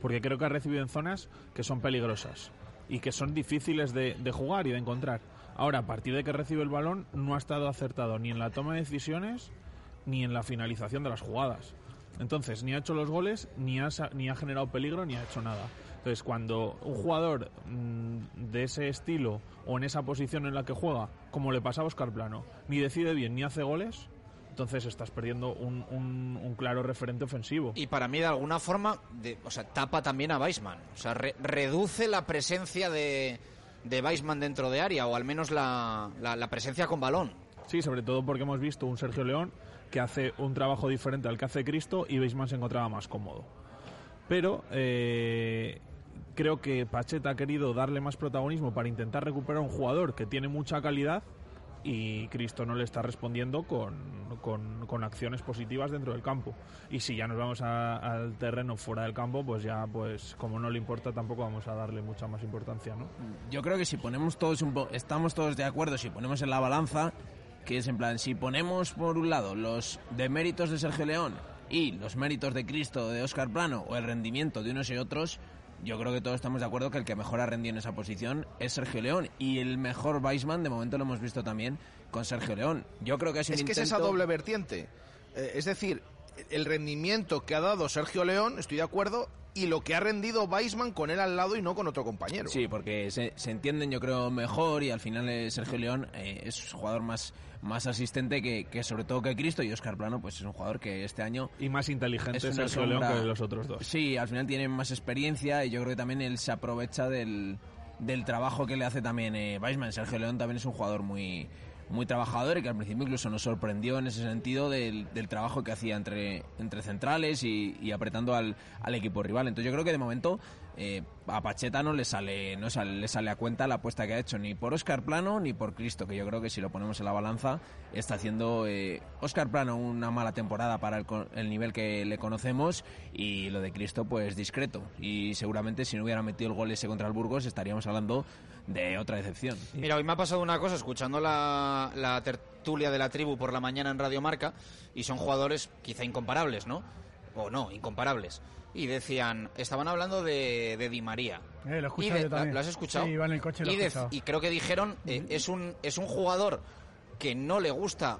S14: porque creo que ha recibido en zonas que son peligrosas y que son difíciles de, jugar y de encontrar. Ahora, a partir de que recibe el balón, no ha estado acertado ni en la toma de decisiones ni en la finalización de las jugadas. Entonces, ni ha hecho los goles, ni ha, ni ha generado peligro, ni ha hecho nada. Entonces, cuando un jugador mm, de ese estilo o en esa posición en la que juega, como le pasa a Oscar Plano, ni decide bien ni hace goles, entonces estás perdiendo un, un- un claro referente ofensivo.
S8: Y para mí, de alguna forma, de- o sea, tapa también a Weisman. O sea, re- reduce la presencia de, de Weisman dentro de área, o al menos la, la- la presencia con balón.
S14: Sí, sobre todo porque hemos visto un Sergio León que hace un trabajo diferente al que hace Cristo y Beisman se encontraba más cómodo. Pero eh, creo que Pacheta ha querido darle más protagonismo para intentar recuperar un jugador que tiene mucha calidad y Cristo no le está respondiendo con, con- con acciones positivas dentro del campo. Y si ya nos vamos a- al terreno fuera del campo, pues ya, pues como no le importa, tampoco vamos a darle mucha más importancia, ¿no?
S15: Yo creo que si ponemos todos un po- estamos todos de acuerdo, si ponemos en la balanza, que es en plan, si ponemos por un lado los deméritos de Sergio León y los méritos de Cristo, de Oscar Plano, o el rendimiento de unos y otros, yo creo que todos estamos de acuerdo que el que mejor ha rendido en esa posición es Sergio León. Y el mejor Weisman, de momento lo hemos visto también con Sergio León. Yo creo que es un
S12: Es que es esa doble vertiente. Eh, es decir, el rendimiento que ha dado Sergio León, estoy de acuerdo, y lo que ha rendido Weisman con él al lado y no con otro compañero.
S15: Sí, porque se, se entienden yo creo mejor y al final Sergio León eh, es un jugador más, más asistente que, que sobre todo que Cristo y Oscar Plano pues es un jugador que este año...
S14: Y más inteligente
S15: es
S14: Sergio León que los otros dos.
S15: Sí, al final tiene más experiencia y yo creo que también él se aprovecha del, del trabajo que le hace también eh, Weisman. Sergio León también es un jugador muy muy trabajador y que al principio incluso nos sorprendió en ese sentido del, trabajo que hacía entre, centrales y, apretando al, al equipo rival. Entonces yo creo que de momento eh, a Pacheta no le sale no sale, le sale a cuenta la apuesta que ha hecho ni por Oscar Plano ni por Cristo, que yo creo que si lo ponemos en la balanza está haciendo eh, Oscar Plano una mala temporada para el, el nivel que le conocemos y lo de Cristo pues discreto y seguramente si no hubiera metido el gol ese contra el Burgos estaríamos hablando de otra decepción.
S8: Mira, hoy me ha pasado una cosa escuchando la, la tertulia de la tribu por la mañana en Radio Marca y son jugadores quizá incomparables, ¿no? O no, incomparables. Y decían, estaban hablando de, de Di María.
S13: Eh, lo
S8: Y de-
S13: yo también.
S8: ¿Lo has escuchado?
S13: Sí, iba en el coche y lo
S8: y,
S13: he
S8: de-
S13: escuchado.
S8: y creo que dijeron, eh, es, un, es un jugador que no le gusta,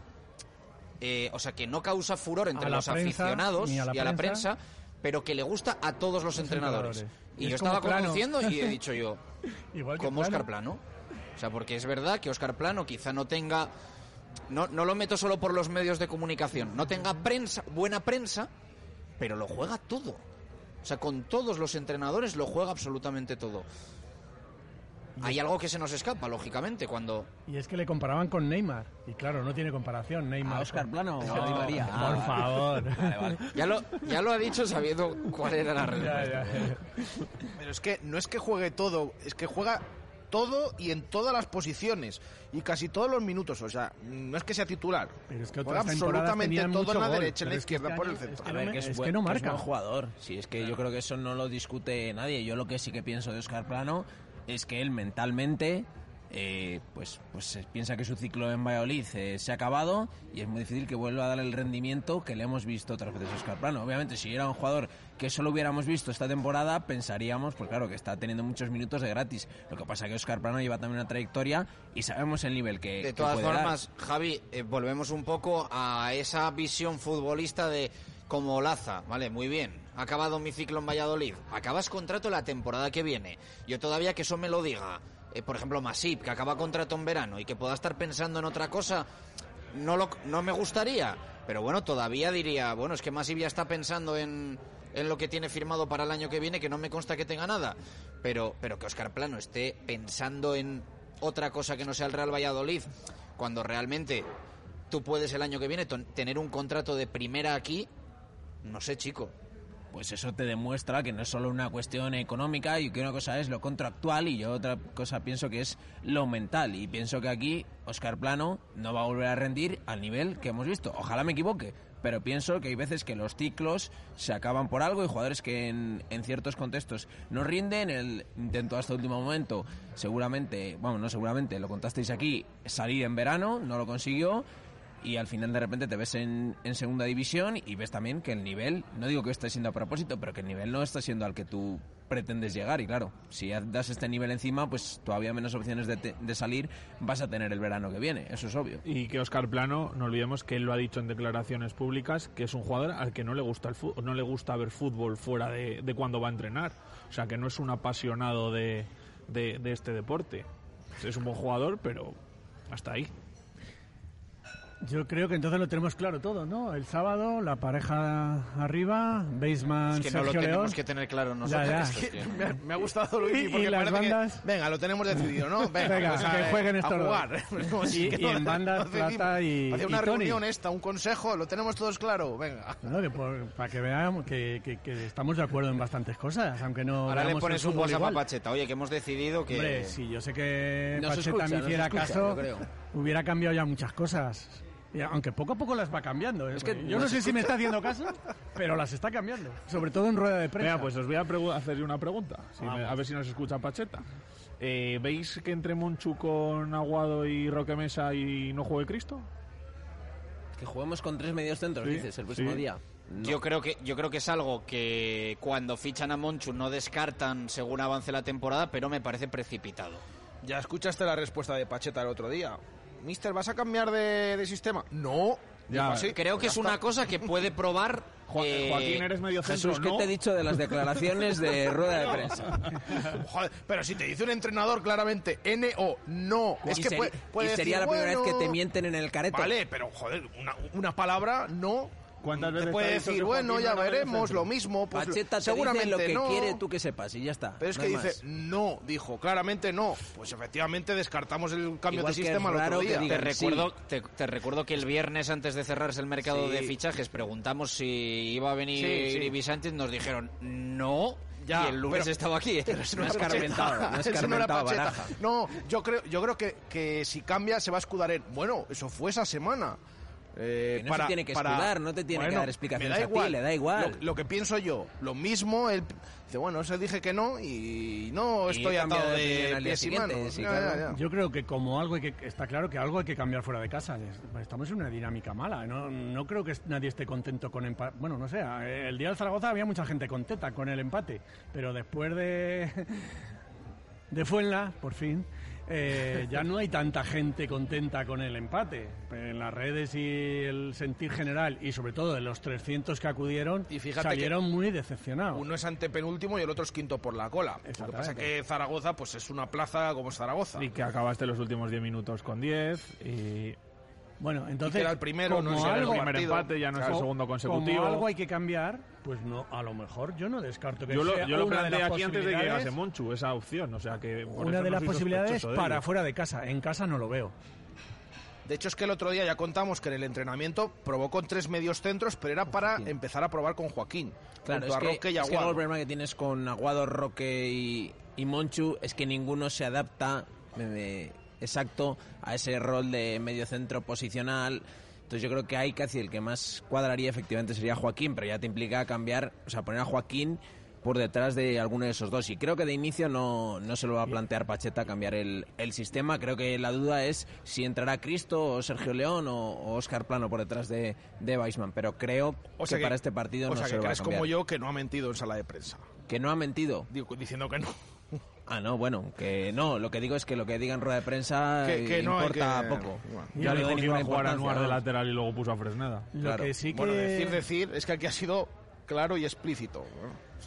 S8: eh, o sea, que no causa furor entre los
S13: prensa,
S8: aficionados
S13: a
S8: y a la
S13: prensa.
S8: pero que le gusta a todos los,
S13: Los
S8: entrenadores.
S13: entrenadores.
S8: Y
S13: Es
S8: yo estaba
S13: Plano.
S8: conduciendo y he dicho yo,
S13: Igual que
S8: como
S13: Plano.
S8: Oscar Plano. O sea, porque es verdad que Oscar Plano quizá no tenga. No, no lo meto solo por los medios de comunicación. No tenga prensa, buena prensa, pero lo juega todo. O sea, con todos los entrenadores lo juega absolutamente todo. Hay algo que se nos escapa, lógicamente, cuando.
S13: Y es que le comparaban con Neymar. Y claro, no tiene comparación. Neymar.
S15: ¿A Óscar
S13: con-
S15: Plano o
S13: No,
S15: a Di María?
S13: Por
S15: Ah,
S13: favor.
S15: Vale, vale.
S8: Ya lo, ya lo ha dicho sabiendo cuál era la
S13: ya.
S12: Pero es que no es que juegue todo, es que juega todo y en todas las posiciones y casi todos los minutos. O sea, no es que sea titular.
S13: Pero es que otras
S12: absolutamente todo en la
S13: gol,
S12: derecha, en la
S13: es que
S12: izquierda,
S13: este
S12: por el
S13: es
S12: centro.
S13: que
S15: A
S13: no
S15: ver, que es,
S13: es
S15: buen,
S13: que no
S15: que es
S13: marca.
S15: buen jugador. Sí, es que yo creo que eso no lo discute nadie. Yo lo que sí que pienso de Oscar Plano es que él mentalmente eh, pues, pues piensa que su ciclo en Valladolid eh, se ha acabado y es muy difícil que vuelva a dar el rendimiento que le hemos visto otras veces a Oscar Plano. Obviamente, si era un jugador que solo hubiéramos visto esta temporada, pensaríamos, pues claro, que está teniendo muchos minutos de gratis. Lo que pasa que Oscar Plano lleva también una trayectoria y sabemos el nivel que,
S8: De
S15: que
S8: todas
S15: puede dar.
S8: formas, Javi, eh, volvemos un poco a esa visión futbolista de como Olaza, vale, muy bien. Acabado mi ciclo en Valladolid. Acabas contrato la temporada que viene. Yo todavía que eso me lo diga, eh, por ejemplo, Masip, que acaba contrato en verano y que pueda estar pensando en otra cosa, no, lo, no me gustaría. Pero bueno, todavía diría, bueno, es que Masip ya está pensando en, en lo que tiene firmado para el año que viene, que no me consta que tenga nada. Pero, pero que Oscar Plano esté pensando en otra cosa que no sea el Real Valladolid, cuando realmente tú puedes el año que viene tener un contrato de primera aquí, no sé, chico.
S15: Pues eso te demuestra que no es solo una cuestión económica y que una cosa es lo contractual y yo otra cosa pienso que es lo mental. Y pienso que aquí Oscar Plano no va a volver a rendir al nivel que hemos visto. Ojalá me equivoque, pero pienso que hay veces que los ciclos se acaban por algo y jugadores que en, ciertos contextos no rinden, el intento hasta el último momento, seguramente, bueno, no seguramente, lo contasteis aquí, salir en verano, no lo consiguió y al final de repente te ves en, segunda división y ves también que el nivel, no digo que esté siendo a propósito, pero que el nivel no está siendo al que tú pretendes llegar y claro, si das este nivel encima, pues todavía menos opciones de, te- de salir vas a tener el verano que viene, eso es obvio.
S14: Y que Oscar Plano, no olvidemos que él lo ha dicho en declaraciones públicas, que es un jugador al que no le gusta el fútbol, no le gusta ver fútbol fuera de, de cuando va a entrenar. O sea, que no es un apasionado de, de este deporte. Es un buen jugador, pero hasta ahí.
S13: Yo creo que entonces lo tenemos claro todo, ¿no? El sábado, la pareja arriba, Baseman,
S8: Es que no lo
S13: Sergio
S8: tenemos
S13: León.
S8: que tener claro
S13: Ya,
S8: nosotros.
S13: ya.
S8: es que-
S12: Me ha, me ha gustado Luis
S13: Y-
S12: porque
S13: y las
S12: parece que-
S13: bandas-
S12: venga, lo tenemos decidido, ¿no? Venga,
S13: Venga,
S12: pues a,
S13: que jueguen estos dos.
S12: jugar. Si
S13: Y- y en
S12: no-
S13: bandas,
S12: no.
S13: Plata y-
S12: Hacer
S13: y
S12: una
S13: Tony.
S12: reunión esta, un consejo, lo tenemos todos claro, venga.
S13: No, que por- para que veamos que, que- que estamos de acuerdo en bastantes cosas, aunque no.
S8: Ahora le pones un WhatsApp a. Pacheta. Oye, que hemos decidido que.
S13: Hombre, si yo sé que
S15: Nos
S13: Pacheta
S15: escucha,
S13: me hiciera
S15: escucha,
S13: caso, hubiera cambiado ya muchas cosas. Y aunque poco a poco las va cambiando. ¿eh?
S15: Es que
S13: yo no sé si me está haciendo caso, pero las está cambiando. Sobre todo en rueda de prensa.
S14: Pues os voy a hacer una pregunta, si me-
S13: Vamos.
S14: a ver si nos escucha Pacheta. Eh, ¿Veis que entre Monchu con Aguado y Roque Mesa y no juegue Cristo?
S15: Que juguemos con tres medios centros,
S14: Sí,
S15: dices, el próximo
S14: sí.
S15: día. No.
S8: Yo creo que yo creo que es algo que cuando fichan a Monchu no descartan según avance la temporada, pero me parece precipitado.
S12: Ya escuchaste la respuesta de Pacheta el otro día. Mister, ¿vas a cambiar de, de sistema? No.
S14: Ya,
S12: Dijo así,
S8: Creo que
S12: ya
S8: es
S12: está.
S8: una cosa que puede probar.
S14: Jo-
S8: eh,
S14: Joaquín, eres medio centro,
S15: Jesús, ¿qué
S14: ¿no?
S15: te he dicho de las declaraciones de rueda de prensa?
S12: Joder, pero si te dice un entrenador claramente N-O, no. Es
S15: Y
S12: que
S15: seri-
S12: puede, puede
S15: y sería
S12: decir,
S15: la primera vez que te mienten en el careto.
S12: Vale, pero joder, una, una palabra no.
S14: ¿Cuántas veces
S12: puede
S14: te dicho
S12: decir,
S14: que
S12: bueno,
S14: Joaquín
S12: ya
S14: no
S12: veremos, lo mismo. Pues
S15: Pacheta te
S12: seguramente
S15: dice lo que
S12: no.
S15: quiere tú que sepas y ya está.
S12: Pero es
S15: no
S12: que dice,
S15: más.
S12: no, dijo, claramente no. Pues efectivamente descartamos el cambio
S15: Igual
S12: de sistema el otro día.
S8: Te recuerdo, te, te recuerdo que el viernes antes de cerrarse el mercado
S12: Sí.
S8: de fichajes preguntamos si iba a venir
S12: Sí, sí.
S8: Ibi Sánchez, nos dijeron no
S12: Ya,
S8: y el lunes
S12: pero-
S8: estaba aquí.
S12: pero eso
S15: No es
S12: era.
S15: No,
S12: yo creo, yo creo que, que si cambia se va a escudar en. Bueno, eso fue esa semana. Eh,
S15: Que no se tiene que escudar, no te tiene que dar explicaciones
S12: da
S15: a ti,
S12: igual.
S15: le da igual.
S12: Lo, lo que pienso yo, lo mismo, él dice, bueno, se dije que no y no
S15: Y
S12: estoy atado
S15: de
S12: de pies y
S15: siguiente,
S12: manos.
S15: sí,
S12: Ya,
S15: claro.
S12: ya, ya.
S13: Yo creo que como algo hay que está claro que algo hay que cambiar fuera de casa. Es- Estamos en una dinámica mala. No, no creo que nadie esté contento con empate. Bueno, no sé. El día del Zaragoza había mucha gente contenta con el empate, pero después de de Fuenla, por fin, eh, ya no hay tanta gente contenta con el empate. En las redes y el sentir general y sobre todo de los 300 que acudieron
S12: Y fíjate
S13: salieron
S12: que
S13: muy decepcionados.
S12: Uno es antepenúltimo y el otro es quinto por la cola. Lo que pasa
S13: Exactamente.
S12: que Zaragoza pues es una plaza como es Zaragoza.
S14: Y que acabaste los últimos 10 minutos con 10 y...
S13: Bueno, entonces,
S12: que era el primero,
S13: como
S12: no es el
S13: algo-
S14: primer empate, ya no es el segundo consecutivo.
S13: Como algo hay que cambiar, pues no, a lo mejor yo no descarto que
S14: Yo lo,
S13: sea
S14: yo lo
S13: una de
S14: planteé aquí antes de que llegase Monchu, esa opción. O sea que
S13: Una de las posibilidades
S14: de
S13: para fuera de casa. En casa no lo veo.
S12: De hecho, es que el otro día ya contamos que en el entrenamiento probó con tres medios centros, pero era para empezar a probar con Joaquín.
S15: Claro,
S12: junto
S15: es
S12: a
S15: que,
S12: Roque y
S15: es que
S12: Aguado.
S15: el problema que tienes con Aguado, Roque y, y Monchu es que ninguno se adapta eh, exacto a ese rol de medio centro posicional. Entonces yo creo que hay casi el que más cuadraría efectivamente sería Joaquín, pero ya te implica cambiar, o sea, poner a Joaquín por detrás de alguno de esos dos. Y creo que de inicio no, no se lo va a plantear Pacheta cambiar el, el sistema. Creo que la duda es si entrará Cristo o Sergio León o, o Oscar Plano por detrás de, de Weisman. Pero creo
S12: O sea
S15: que, para este partido
S12: o
S15: no
S12: sea
S15: se
S12: que
S15: lo va a cambiar.
S12: como yo que no ha mentido en sala de prensa.
S15: Que no ha mentido.
S12: Digo, diciendo que no.
S15: Ah, no, bueno, que no. Lo que digo es que lo que diga en rueda de prensa
S12: Que- que
S15: eh,
S12: no
S15: importa
S12: que-
S15: poco.
S14: Ya
S15: no le
S14: dijo que iba a jugar a Anuar de lateral y luego puso a Fresneda.
S13: Lo
S15: Claro.
S13: que sí que
S12: Bueno, decir, decir, es que aquí ha sido claro y explícito.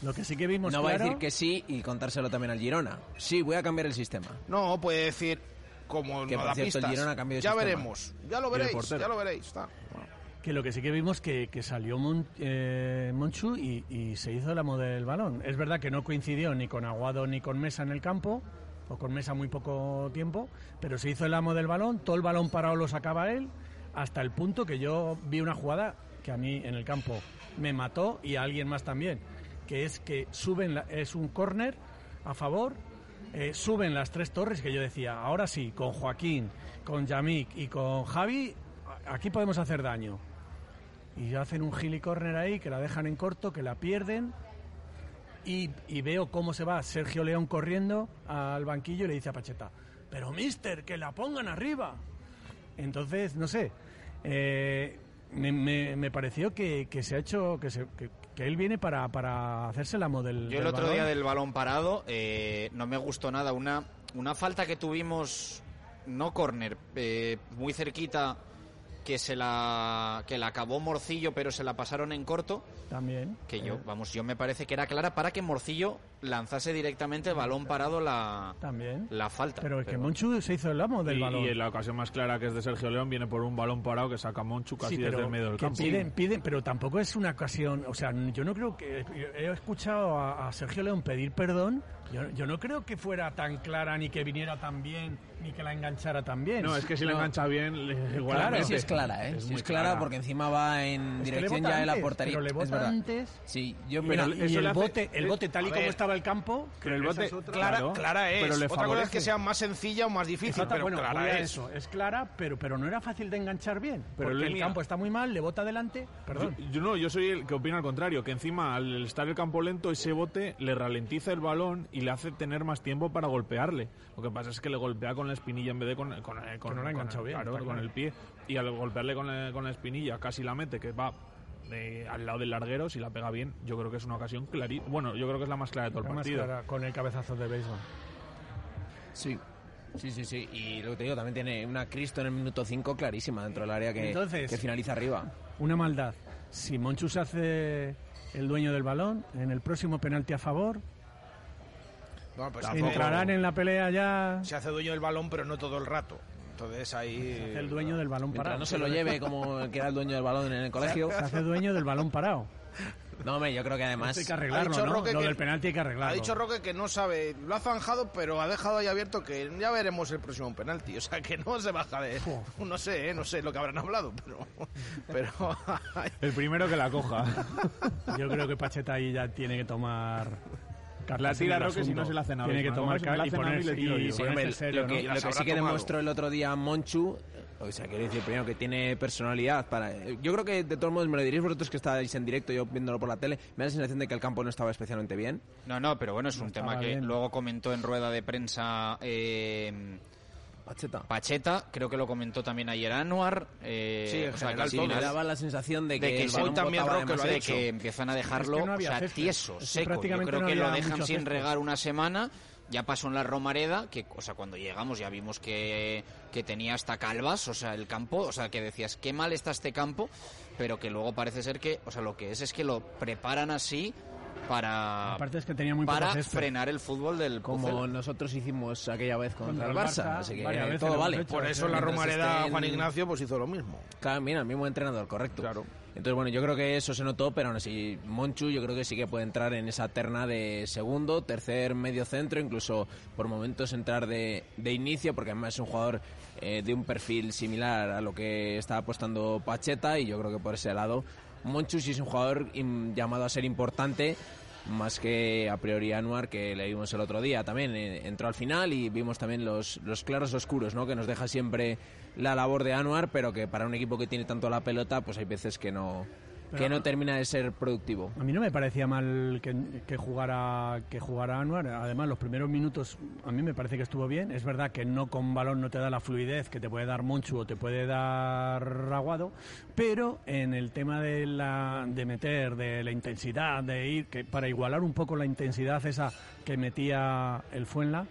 S13: lo que sí que vimos
S15: No va a decir que sí y contárselo también al Girona. Sí, voy a cambiar el sistema.
S12: No, puede decir como
S15: Que,
S12: no
S15: por
S12: da
S15: cierto, el. Girona cambió de
S12: ya
S15: sistema.
S12: veremos, ya lo veréis, ya lo veréis. Está.
S13: Que lo que sí que vimos que, que salió Mon- eh, Monchu y, se hizo el amo del balón. Es verdad que no coincidió ni con Aguado ni con Mesa en el campo, o con Mesa muy poco tiempo, pero se hizo el amo del balón, todo el balón parado lo sacaba él, hasta el punto que yo vi una jugada que a mí en el campo me mató y a alguien más también, que es que suben, la- es un córner a favor, eh, suben las tres torres que yo decía, ahora sí, con Joaquín, con Yamik y con Javi, aquí podemos hacer daño. Y hacen un gili corner ahí, que la dejan en corto, que la pierden. Y, y veo cómo se va Sergio León corriendo al banquillo y le dice a Pacheta, pero mister, que la pongan arriba. Entonces, no sé, eh, me, me- me pareció que, que se ha hecho, que, se- que, que él viene para, para hacerse la model.
S8: Yo el otro día del balón parado eh, no me gustó nada. Una, una falta que tuvimos, no córner, eh, muy cerquita, que se la que la acabó Morcillo, pero se la pasaron en corto.
S13: También.
S8: Que yo, vamos, yo me parece que era clara para que Morcillo lanzase directamente balón parado la,
S13: También.
S8: la falta.
S13: Pero es que Monchu se hizo el amo del
S14: y,
S13: balón.
S14: y en la ocasión más clara que es de Sergio León viene por un balón parado que saca Monchu casi
S13: Sí,
S14: desde el medio del
S13: que
S14: campo.
S13: Piden, piden, pero tampoco es una ocasión. O sea, yo no creo que. He escuchado a, a Sergio León pedir perdón. Yo, yo no creo que fuera tan clara, ni que viniera tan bien, ni que la enganchara tan bien.
S14: No, es que si la
S13: No.
S14: engancha bien, igual
S13: Claro.
S15: Sí es clara, ¿eh?
S14: Es
S15: sí
S14: muy
S15: es clara,
S14: clara.
S15: porque encima va en
S13: Es que le
S15: dirección
S13: bota
S15: ya de la portería.
S13: pero le
S15: es
S13: bota
S15: verdad.
S13: antes.
S15: Sí, yo
S13: Y,
S14: Pero
S13: y el,
S14: hace-
S13: bote, el bote, tal y
S12: a
S13: como
S12: ver,
S13: estaba el campo.
S14: pero el bote-
S13: es otra-
S12: Clara,
S14: Claro,
S12: clara es.
S14: pero le
S12: Otra cosa es que sea más sencilla o más difícil,
S13: Exacto,
S12: pero
S13: bueno,
S12: clara es.
S13: eso. Es clara, pero, pero no era fácil de enganchar bien.
S14: Pero
S13: porque el campo está muy mal, le bota adelante. Perdón.
S14: Yo, yo no, yo soy el que opina al contrario, que encima al estar el campo lento, ese bote le ralentiza el balón y le hace tener más tiempo para golpearle. Lo que pasa es que le golpea con la espinilla en vez de con, con, con,
S13: no la ha
S14: con
S13: enganchado
S14: el,
S13: bien,
S14: claro, con el pie. Y al golpearle con la, con la espinilla casi la mete, que va de- al lado del larguero, si la pega bien, yo creo que es una ocasión clarísima. Bueno, yo creo que es la más clara de todo el
S13: Era más
S14: partido.
S13: clara con el cabezazo de béisbol.
S15: Sí. Sí, sí, sí. Y lo que te digo, también tiene una Cristo en el minuto 5 clarísima dentro del área que,
S13: Entonces-
S15: que finaliza arriba.
S13: Una maldad. Si Monchu se hace el dueño del balón, en el próximo penalti a favor,
S12: No, pues
S13: entrarán en la pelea ya.
S12: Se hace dueño del balón, pero no todo el rato. Entonces ahí.
S13: Se hace el dueño del balón
S15: Mientras
S13: parado.
S15: no se lo lleve como el que era el dueño del balón en el colegio.
S13: Se hace dueño del balón parado.
S15: No, hombre, yo creo que además...
S13: Hay que
S12: Ha
S13: arreglarlo,
S12: dicho
S13: ¿no?
S12: Roque
S13: Lo
S12: que-
S13: del penalti hay que
S12: Ha
S13: arreglarlo.
S12: dicho Roque que no sabe, lo ha zanjado, pero ha dejado ahí abierto que ya veremos el próximo penalti. O sea, que no se baja de. No sé, ¿eh? no sé lo que habrán hablado, pero. pero
S14: El primero que la coja.
S13: Yo creo que Pacheta ahí ya tiene que tomar
S14: La tira Roque si no se la hace nada.
S13: Tiene que tomar y ponerse
S15: hombre,
S13: serio,
S15: lo que,
S13: ¿no?
S15: lo que sí que demostró el otro día Monchu, o sea, quiero decir, primero que tiene personalidad para... Yo creo que de todos modos me lo diréis vosotros que estáis en directo, yo viéndolo por la tele, me da la sensación de que el campo no estaba especialmente bien.
S8: No, no, pero bueno, es un tema que
S15: bien.
S8: luego comentó en rueda de prensa eh,
S15: Pacheta.
S8: Pacheta, creo que lo comentó también ayer Anuar. Eh,
S15: Sí, en
S8: o sea,
S15: general
S8: que
S15: sí, daba la sensación de que el
S8: se-
S15: balón
S8: también
S15: botaba
S8: Roque lo ha dicho. que empiezan a dejarlo
S15: Es que no
S8: o
S15: había
S8: sea,
S15: césped.
S8: tieso,
S15: Es que
S8: seco. Yo creo
S15: no
S8: que lo dejan sin
S15: césped.
S8: regar una semana. Ya pasó en la Romareda, que o sea, cuando llegamos ya vimos que, que tenía hasta calvas, o sea, el campo, o sea, que decías, qué mal está este campo, pero que luego parece ser que, o sea, lo que es es que lo preparan así para,
S13: Aparte es que tenía muy
S8: para frenar el fútbol del
S15: Como nosotros hicimos aquella vez contra,
S13: Contra
S15: el Barça,
S13: Barça,
S15: así que todo vale.
S13: hecho,
S12: Por eso la Romareda Juan Ignacio pues hizo lo mismo.
S15: Claro, mira, el mismo entrenador, correcto. Claro. Entonces, bueno, yo creo que eso se notó, pero aún así, Monchu yo creo que sí que puede entrar en esa terna de segundo, tercer, medio centro, incluso por momentos entrar de, de inicio, porque además es un jugador eh, de un perfil similar a lo que está apostando Pacheta, y yo creo que por ese lado, Monchu sí es un jugador llamado a ser importante, más que a priori Anuar, que le vimos el otro día también. eh, entró al final y vimos también los, los claros oscuros, ¿no? Que nos deja siempre la labor de Anuar, pero que para un equipo que tiene tanto la pelota, pues hay veces que no, que no termina de ser productivo.
S13: A mí no me parecía mal que, que jugara que jugara Anuar. Además, los primeros minutos a mí me parece que estuvo bien. Es verdad que no con balón no te da la fluidez que te puede dar Monchu o te puede dar Raguado, pero en el tema de la de meter, de la intensidad, de ir que para igualar un poco la intensidad esa que metía el Fuenla.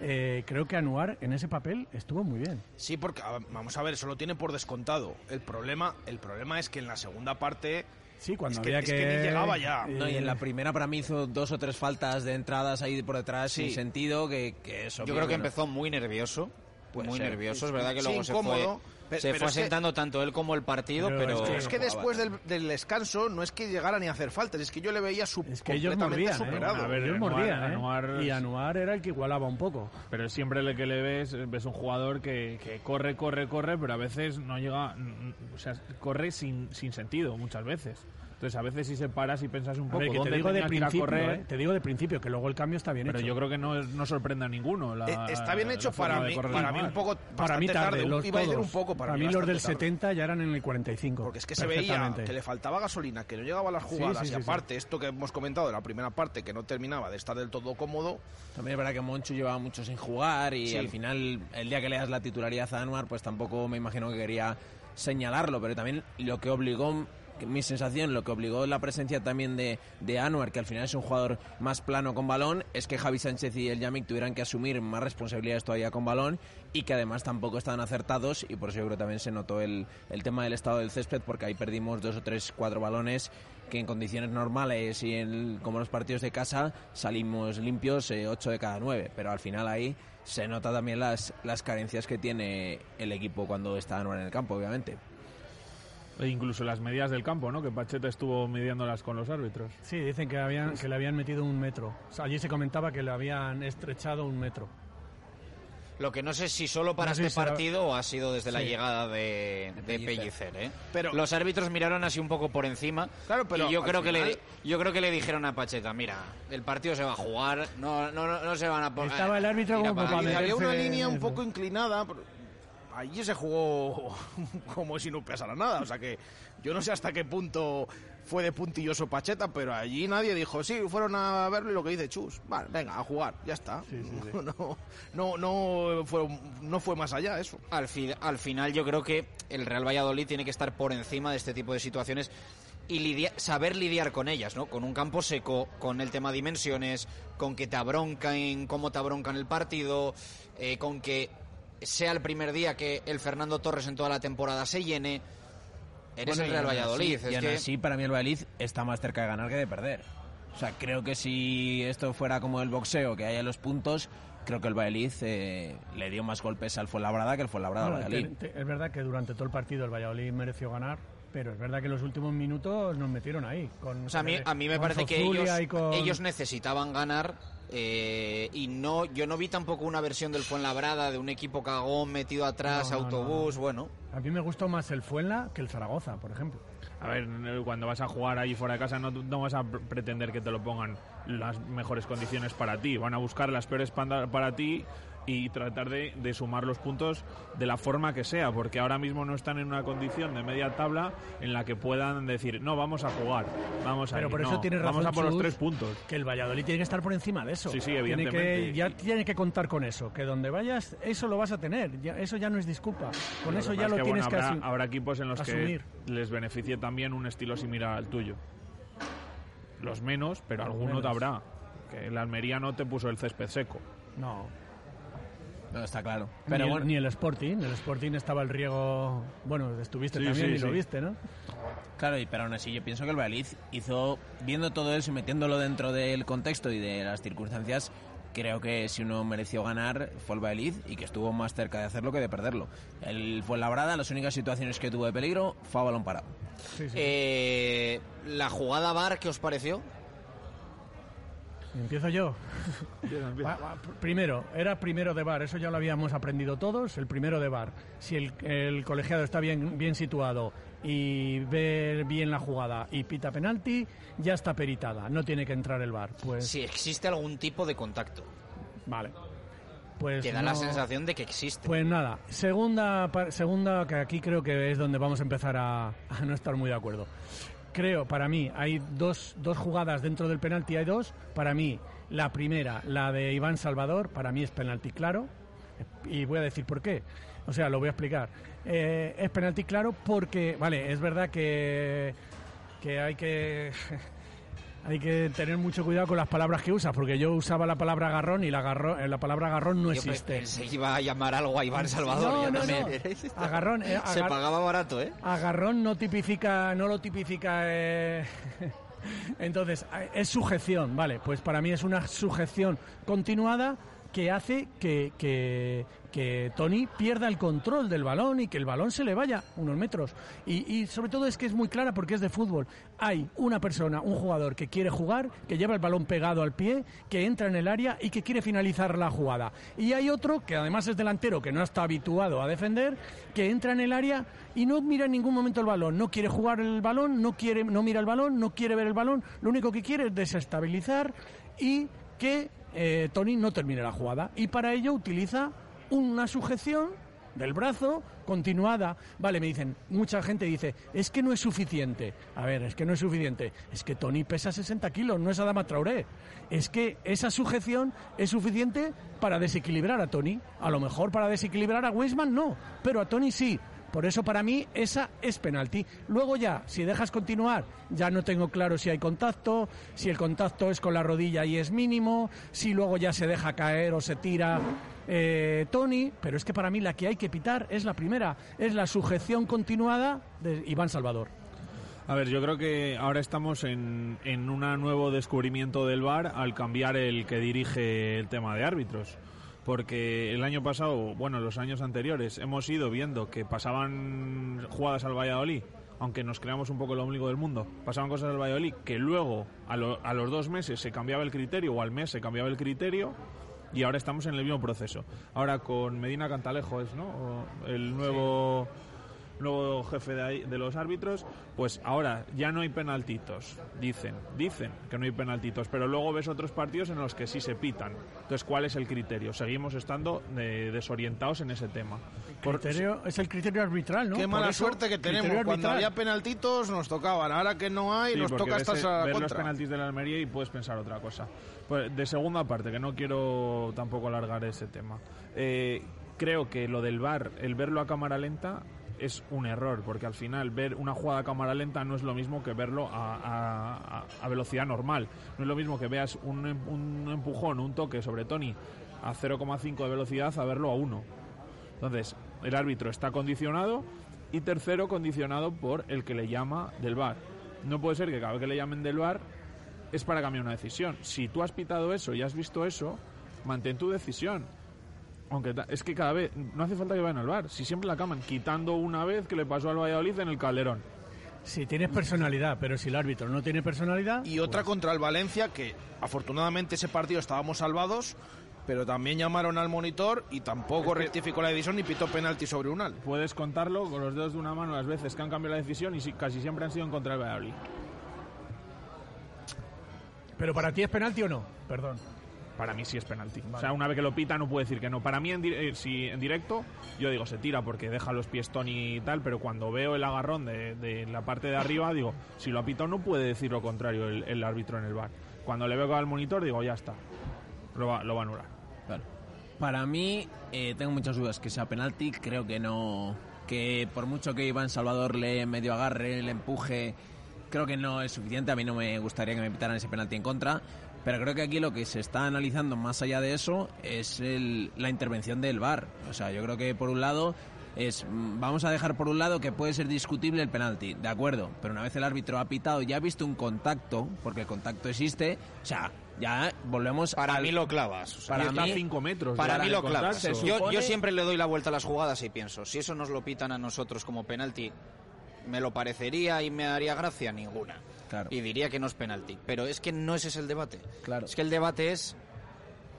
S13: Eh, creo que Anuar en ese papel estuvo muy bien.
S12: Sí, porque vamos a ver, eso lo tiene por descontado. El problema, el problema es que en la segunda parte
S13: Sí, cuando
S12: es que,
S13: había
S12: es que ni llegaba ya.
S15: No, y en la primera para mí hizo dos o tres faltas de entradas ahí por detrás
S8: Sí.
S15: sin sentido, que, que eso...
S8: Yo creo que empezó muy nervioso. Muy
S15: ser.
S8: nervioso, es verdad que
S12: Sí,
S8: luego se
S12: incómodo,
S8: fue, se
S12: pero
S8: fue
S12: es que-
S8: asentando tanto él como el partido, pero...
S12: es que después del, del descanso no es que llegara ni a hacer faltas, es que yo le veía su
S13: Es que ellos
S12: completamente
S13: mordían, ¿eh?
S12: superado.
S14: A ver,
S13: ellos
S14: Anuar-
S13: mordían, ¿eh?
S14: Anuar-
S13: Y Anuar era el que igualaba un poco.
S14: Pero siempre el que le ves, ves un jugador que, que corre, corre, corre, pero a veces no llega, o sea, corre sin, sin sentido muchas veces. Entonces a veces si se paras y piensas un poco
S13: ver, que te digo de principio,
S14: correr,
S13: ¿eh? te digo de principio que luego el cambio está bien
S14: pero
S13: hecho.
S14: yo creo que no, no sorprende a ninguno. la-
S12: Eh, está bien hecho para mí, para mí un poco
S13: para mí
S12: bastante
S13: tarde,
S12: tarde,
S13: los
S12: iba a decir
S13: todos.
S12: un poco para,
S13: para
S12: mí
S13: mí los del
S12: tarde.
S13: 70 ya eran en el 45.
S12: Porque es que se veía que le faltaba gasolina, que no llegaba a las jugadas
S13: sí,
S12: y
S13: sí, sí.
S12: aparte esto que hemos comentado de la primera parte que no terminaba de estar del todo cómodo.
S15: También es verdad que Monchu llevaba mucho sin jugar y
S12: Sí.
S15: al final, el día que le das la titularidad a Anuar, pues tampoco me imagino que quería señalarlo, pero también lo que obligó, mi sensación, lo que obligó la presencia también de, de Anuar, que al final es un jugador más plano con balón, es que Javi Sánchez y el Yamik tuvieran que asumir más responsabilidades todavía con balón y que además tampoco estaban acertados y por eso yo creo que también se notó el, el tema del estado del césped porque ahí perdimos dos o tres, cuatro balones que en condiciones normales y en, como los partidos de casa salimos limpios eh, 8 de cada 9, pero al final ahí se nota también las, las carencias que tiene el equipo cuando está Anuar en el campo, obviamente.
S14: E incluso las medidas del campo, ¿no? Que Pacheta estuvo midiéndolas con los árbitros.
S13: Sí, dicen que, habían, que le habían metido un metro. O sea, allí se comentaba que le habían estrechado un metro.
S8: Lo que no sé si solo para
S13: No sé
S8: este
S13: si será-
S8: partido o ha sido desde la llegada de, de
S15: Pellicer.
S8: Pellicer, ¿eh?
S12: Pero-
S8: Los árbitros miraron así un poco por encima
S12: Claro, pero
S8: y yo creo, que le, yo creo que le dijeron a Pacheta, mira, el partido se va a jugar, no, no, no, no se van a poner...
S13: Estaba el árbitro como
S8: para-
S12: había una línea un poco inclinada. Allí se jugó como si no pasara nada. O sea que yo no sé hasta qué punto fue de puntilloso Pacheta, pero allí nadie dijo, sí, fueron a verlo y lo que dice Chus. Vale, venga, a jugar, ya está. No, no, no, fue, no fue más allá eso.
S8: Al, fi- al final yo creo que el Real Valladolid tiene que estar por encima de este tipo de situaciones y lidia- saber lidiar con ellas, ¿no? Con un campo seco, con el tema dimensiones, con que te abroncan, cómo te abroncan el partido, eh, con que sea el primer día que el Fernando Torres en toda la temporada se llene. Eres
S15: Bueno,
S8: el Real Valladolid.
S15: así-
S8: es
S15: y aún
S8: que-
S15: así, para mí el Valladolid está más cerca de ganar que de perder. O sea, creo que si esto fuera como el boxeo, que haya los puntos, creo que el Valladolid eh, le dio más golpes al Fuenlabrada que el Fuenlabrada al
S13: Bueno,
S15: Valladolid.
S13: te- te- es verdad que durante todo el partido el Valladolid mereció ganar, pero es verdad que en los últimos minutos nos metieron ahí. Con,
S8: O sea, a mí, a mí me parece que ellos,
S13: con-
S8: ellos necesitaban ganar eh, y no yo no vi tampoco una versión del Fuenlabrada de un equipo cagón metido atrás,
S13: No, no,
S8: autobús, bueno.
S13: A mí me gustó más el Fuenla que el Zaragoza, por ejemplo.
S14: a ver, cuando vas a jugar ahí fuera de casa no, no vas a pr- pretender que te lo pongan las mejores condiciones para ti. Van a buscar las peores para ti y tratar de, de sumar los puntos de la forma que sea, porque ahora mismo no están en una condición de media tabla en la que puedan decir, no, vamos a jugar, vamos a
S13: Pero
S14: ir".
S13: por eso
S14: No,
S13: tienes razón.
S14: Vamos a por los tres puntos.
S13: Que el Valladolid tiene que estar por encima de eso.
S14: Sí, sí,
S13: Tiene
S14: evidentemente.
S13: que- ya tiene que contar con eso. Que donde vayas, eso lo vas a tener. Ya- eso ya no es disculpa. Con eso
S14: que
S13: ya lo
S14: es que,
S13: tienes
S14: bueno,
S13: que
S14: habrá,
S13: asu-
S14: habrá equipos en los
S13: asumir.
S14: que les beneficie también un estilo similar al tuyo. Los menos, pero alguno te habrá. Que el Almería no te puso el césped seco.
S13: No.
S15: No, está claro.
S13: Ni,
S15: Pero
S13: el,
S15: bueno,
S13: ni el Sporting. El Sporting estaba el riego. Bueno, estuviste
S15: Sí,
S13: también
S15: sí,
S13: y lo viste, ¿no?
S15: Claro, y pero aún así yo pienso que el Valladolid hizo, viendo todo eso y metiéndolo dentro del contexto y de las circunstancias, creo que si uno mereció ganar fue el Valladolid y que estuvo más cerca de hacerlo que de perderlo. El Fuenlabrada, las únicas situaciones que tuvo de peligro fue a balón parado.
S8: Eh, la jugada VAR, ¿qué os pareció?
S13: Empiezo yo. Va- va, pr- primero, era primero de bar, eso ya lo habíamos aprendido todos, el primero de bar. Si el, el colegiado está bien, bien situado y ve bien la jugada y pita penalti, ya está peritada, no tiene que entrar el bar. Pues,
S8: Si existe algún tipo de contacto.
S13: Vale. Pues
S8: Te da la sensación de que existe.
S13: Pues nada, segunda, segunda que aquí creo que es donde vamos a empezar a, a no estar muy de acuerdo. Creo, para mí, hay dos, dos jugadas dentro del penalti, hay dos. Para mí, la primera, la de Iván Salvador, para mí es penalti claro. Y voy a decir por qué. O sea, lo voy a explicar. Eh, es penalti claro porque, vale, es verdad que, que hay que... Hay que tener mucho cuidado con las palabras que usas, porque yo usaba la palabra agarrón y la, agarrón, la palabra agarrón no
S8: Yo
S13: existe.
S8: pensé que iba a llamar algo a Iván Salvador.
S13: No, no, no. Agarrón, eh,
S8: Se pagaba barato, ¿eh?
S13: Agarrón no tipifica, no lo tipifica. eh, Entonces, eh, es sujeción, vale. Pues para mí es una sujeción continuada que hace que, que, que Tony pierda el control del balón y que el balón se le vaya unos metros. Y, sobre todo es que es muy clara porque es de fútbol. Hay una persona, un jugador que quiere jugar, que lleva el balón pegado al pie, que entra en el área y que quiere finalizar la jugada. Y hay otro que además es delantero, que no está habituado a defender, que entra en el área y no mira en ningún momento el balón. No quiere jugar el balón, no, quiere, no mira el balón, no quiere ver el balón. Lo único que quiere es desestabilizar y que eh, Tony no termine la jugada. Y para ello utiliza una sujeción del brazo continuada. Vale, me dicen, mucha gente dice, es que no es suficiente. A ver, es que no es suficiente. Es que Tony pesa 60 kilos, no es Adama Traoré. Es que esa sujeción es suficiente para desequilibrar a Tony. A lo mejor para desequilibrar a Weisman no, pero a Tony sí. Por eso para mí esa es penalti. Luego ya, si dejas continuar, ya no tengo claro si hay contacto, si el contacto es con la rodilla y es mínimo, si luego ya se deja caer o se tira eh, Tony, pero es que para mí la que hay que pitar es la primera, es la sujeción continuada de Iván Salvador.
S14: A ver, yo creo que ahora estamos en, en un nuevo descubrimiento del VAR al cambiar el que dirige el tema de árbitros. Porque el año pasado, bueno, los años anteriores, hemos ido viendo que pasaban jugadas al Valladolid, aunque nos creamos un poco el ombligo del mundo, pasaban cosas al Valladolid que luego a, lo- a los dos meses se cambiaba el criterio o al mes se cambiaba el criterio y ahora estamos en el mismo proceso. Ahora con Medina Cantalejo es, ¿no? El nuevo nuevo jefe de, ahí- de los árbitros, pues ahora ya no hay penaltitos, dicen, dicen que no hay penaltitos, pero luego ves otros partidos en los que sí se pitan. Entonces, ¿cuál es el criterio? Seguimos estando eh, desorientados en ese tema. Por-
S13: Criterio, es el criterio arbitral, ¿no?
S12: Qué
S13: Por
S12: mala
S13: eso,
S12: suerte que tenemos. Cuando
S13: arbitral.
S12: había penaltitos nos tocaban. Ahora que no hay,
S14: Sí,
S12: nos toca
S14: ves,
S12: estas a
S14: ves los
S12: contra.
S14: penaltis de la Almería y puedes pensar otra cosa. Pues, de segunda parte, que no quiero tampoco alargar ese tema. Eh, creo que lo del VAR, el verlo a cámara lenta, es un error, porque al final ver una jugada a cámara lenta no es lo mismo que verlo a, a- velocidad normal. No es lo mismo que veas un, un empujón, un toque sobre Tony a 0,5 de velocidad a verlo a 1. Entonces, el árbitro está condicionado y tercero, condicionado por el que le llama del VAR. No puede ser que cada vez que le llamen del VAR es para cambiar una decisión. Si tú has pitado eso y has visto eso, mantén tu decisión. Aunque es que cada vez no hace falta que vayan al VAR. Si siempre la acaban quitando una vez que le pasó al Valladolid en el Calderón.
S13: Si tienes personalidad, pero si el árbitro no tiene personalidad...
S12: Y otra contra el Valencia, que afortunadamente ese partido estábamos salvados pero también llamaron al monitor y tampoco rectificó la decisión ni pitó penalti sobre Unal.
S14: Puedes contarlo con los dedos de una mano las veces que han cambiado la decisión y si- casi siempre han sido en contra del Valladolid.
S13: ¿Pero para ti es penalti o no? Perdón.
S14: Para mí sí es penalti. O sea, una vez que lo pita no puede decir que no. Para mí en, di- eh, si en directo yo digo se tira porque deja los pies Tony y tal, pero cuando veo el agarrón de, de la parte de arriba digo, si lo ha pitado no puede decir lo contrario el, el árbitro en el bar. Cuando le veo al monitor digo, ya está. Lo va, lo va a anular.
S15: Claro. Para mí, eh, tengo muchas dudas que sea penalti. Creo que no. Que por mucho que Iván Salvador le medio agarre, le empuje, creo que no es suficiente. A mí no me gustaría que me pitaran ese penalti en contra. Pero creo que aquí lo que se está analizando más allá de eso es el- la intervención del VAR. O sea, yo creo que por un lado es mm, vamos a dejar por un lado que puede ser discutible el penalti, de acuerdo, pero una vez el árbitro ha pitado y ha visto un contacto, porque el contacto existe, o sea, ya volvemos
S8: Para
S15: al-
S8: mí lo clavas. o sea,
S15: Para
S14: está a
S15: mí-
S14: cinco metros.
S8: Para
S14: de-
S8: mí lo clavas. Yo, yo siempre le doy la vuelta a las jugadas y pienso, si eso nos lo pitan a nosotros como penalti, ¿me lo parecería y me haría gracia? Ninguna.
S15: Claro.
S8: Y diría que no es penalti. Pero es que no ese es el debate.
S15: Claro.
S8: Es que el debate es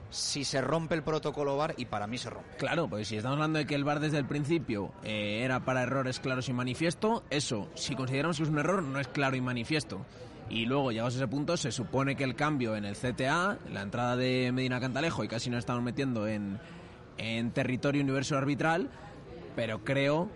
S8: si se rompe el protocolo VAR y para mí se rompe.
S15: Claro, pues si estamos hablando de que el VAR desde el principio eh, era para errores claros y manifiesto, eso, si consideramos que es un error, no es claro y manifiesto. Y luego, llegados a ese punto, se supone que el cambio en el CTA, la entrada de Medina Cantalejo, y casi nos estamos metiendo en, en territorio universo arbitral, pero creo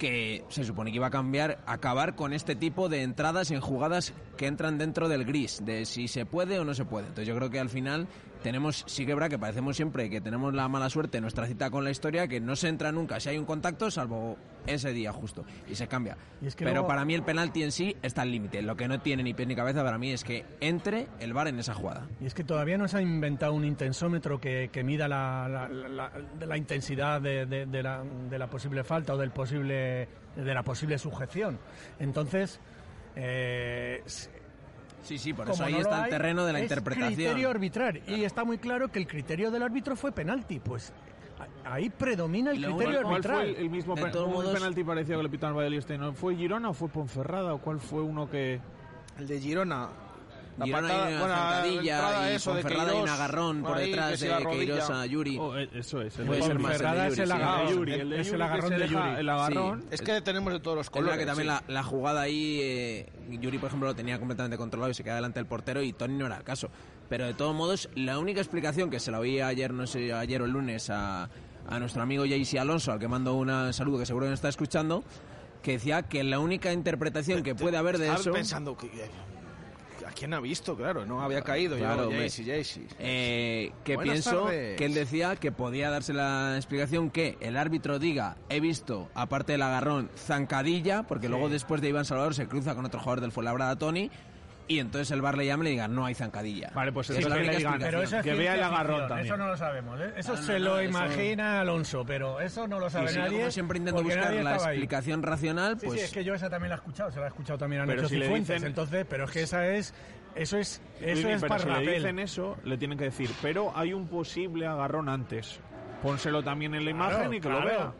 S15: que se supone que iba a cambiar, acabar con este tipo de entradas en jugadas que entran dentro del gris, de si se puede o no se puede. Entonces yo creo que al final tenemos, sí que que parecemos siempre que tenemos la mala suerte en nuestra cita con la historia, que no se entra nunca si hay un contacto, salvo ese día justo, y se cambia.
S13: Y es que
S15: Pero
S13: luego-
S15: para mí el penalti en sí está al límite. Lo que no tiene ni pie ni cabeza para mí es que entre el VAR en esa jugada.
S13: Y es que todavía no se ha inventado un intensómetro que, que mida la, la- intensidad de, de- de la, de la posible falta o del posible de la posible sujeción. Entonces, eh,
S15: Sí, sí, por
S13: como
S15: eso ahí
S13: no
S15: está el terreno de la
S13: es
S15: interpretación.
S13: criterio arbitral. Y está muy claro que el criterio del árbitro fue penalti. Pues ahí predomina el
S14: ¿Y luego
S13: criterio
S14: ¿Cuál
S13: arbitral.
S14: fue el, el mismo
S15: De
S14: pe-
S15: todos
S14: un
S15: modos-
S14: penalti parecido que le pitaron al Valladolid este? ¿No ¿Fue Girona o fue Ponferrada? ¿O cuál fue uno que...?
S12: El de Girona. La
S15: Girona
S12: patada-
S15: hay una
S12: bueno,
S15: y
S12: eso de
S15: Ponferrada hay un agarrón por detrás de. Queiroz a Yuri.
S14: Oh, eh, eso es. El
S15: Puede
S14: de
S15: ser
S14: Yuri.
S15: más el de
S13: Ponferrada es
S15: Yuri,
S13: el
S15: sí.
S13: agarrón.
S14: Ah, Yuri, el de
S13: Es el
S14: Yuri
S13: agarrón de Yuri.
S14: El agarrón.
S12: Es que tenemos de todos los
S15: Es verdad
S12: colores.
S15: que también
S12: sí.
S15: la, la jugada ahí, eh, Yuri, por ejemplo, lo tenía completamente controlado y se queda delante del portero y Tony no era el caso. Pero de todos modos, la única explicación que se la oí ayer, no sé, ayer o el lunes a, a nuestro amigo Jaycee Alonso, al que mando un saludo que seguro que nos está escuchando, que decía que la única interpretación que puede haber de
S12: Estaba
S15: eso...
S12: pensando que... ¿A quién ha visto? Claro, no había caído.
S15: Claro,
S12: yo. Jaycee, Jaycee.
S15: Eh, que
S12: Buenas
S15: pienso
S12: tardes.
S15: que él decía que podía darse la explicación que el árbitro diga he visto, aparte del agarrón, zancadilla, porque luego después de Iván Salvador se cruza con otro jugador del Fuenlabrada, Tony, y entonces el bar le llama y le diga no hay zancadilla.
S14: Vale, pues
S15: Es
S14: entonces
S15: la
S14: que le digan,
S15: explicación.
S13: Pero eso es
S14: que vea el agarrón también.
S13: Eso no lo sabemos. ¿eh? Eso
S15: No, no,
S13: se
S15: no,
S13: lo
S15: eso-
S13: imagina Alonso, pero eso no lo sabe
S15: Y si yo,
S13: nadie.
S15: como siempre intento buscar la
S13: ahí.
S15: explicación racional,
S13: Sí,
S15: pues
S13: sí, es que yo esa también la he escuchado, se la he escuchado también a Nacho
S14: si
S13: Cifuentes,
S14: dicen-
S13: entonces, pero es que esa es, eso es, eso es
S14: pero si le dicen eso, le tienen que decir, pero hay un posible agarrón antes. Pónselo también en la
S13: Claro,
S14: imagen y que lo
S13: claro.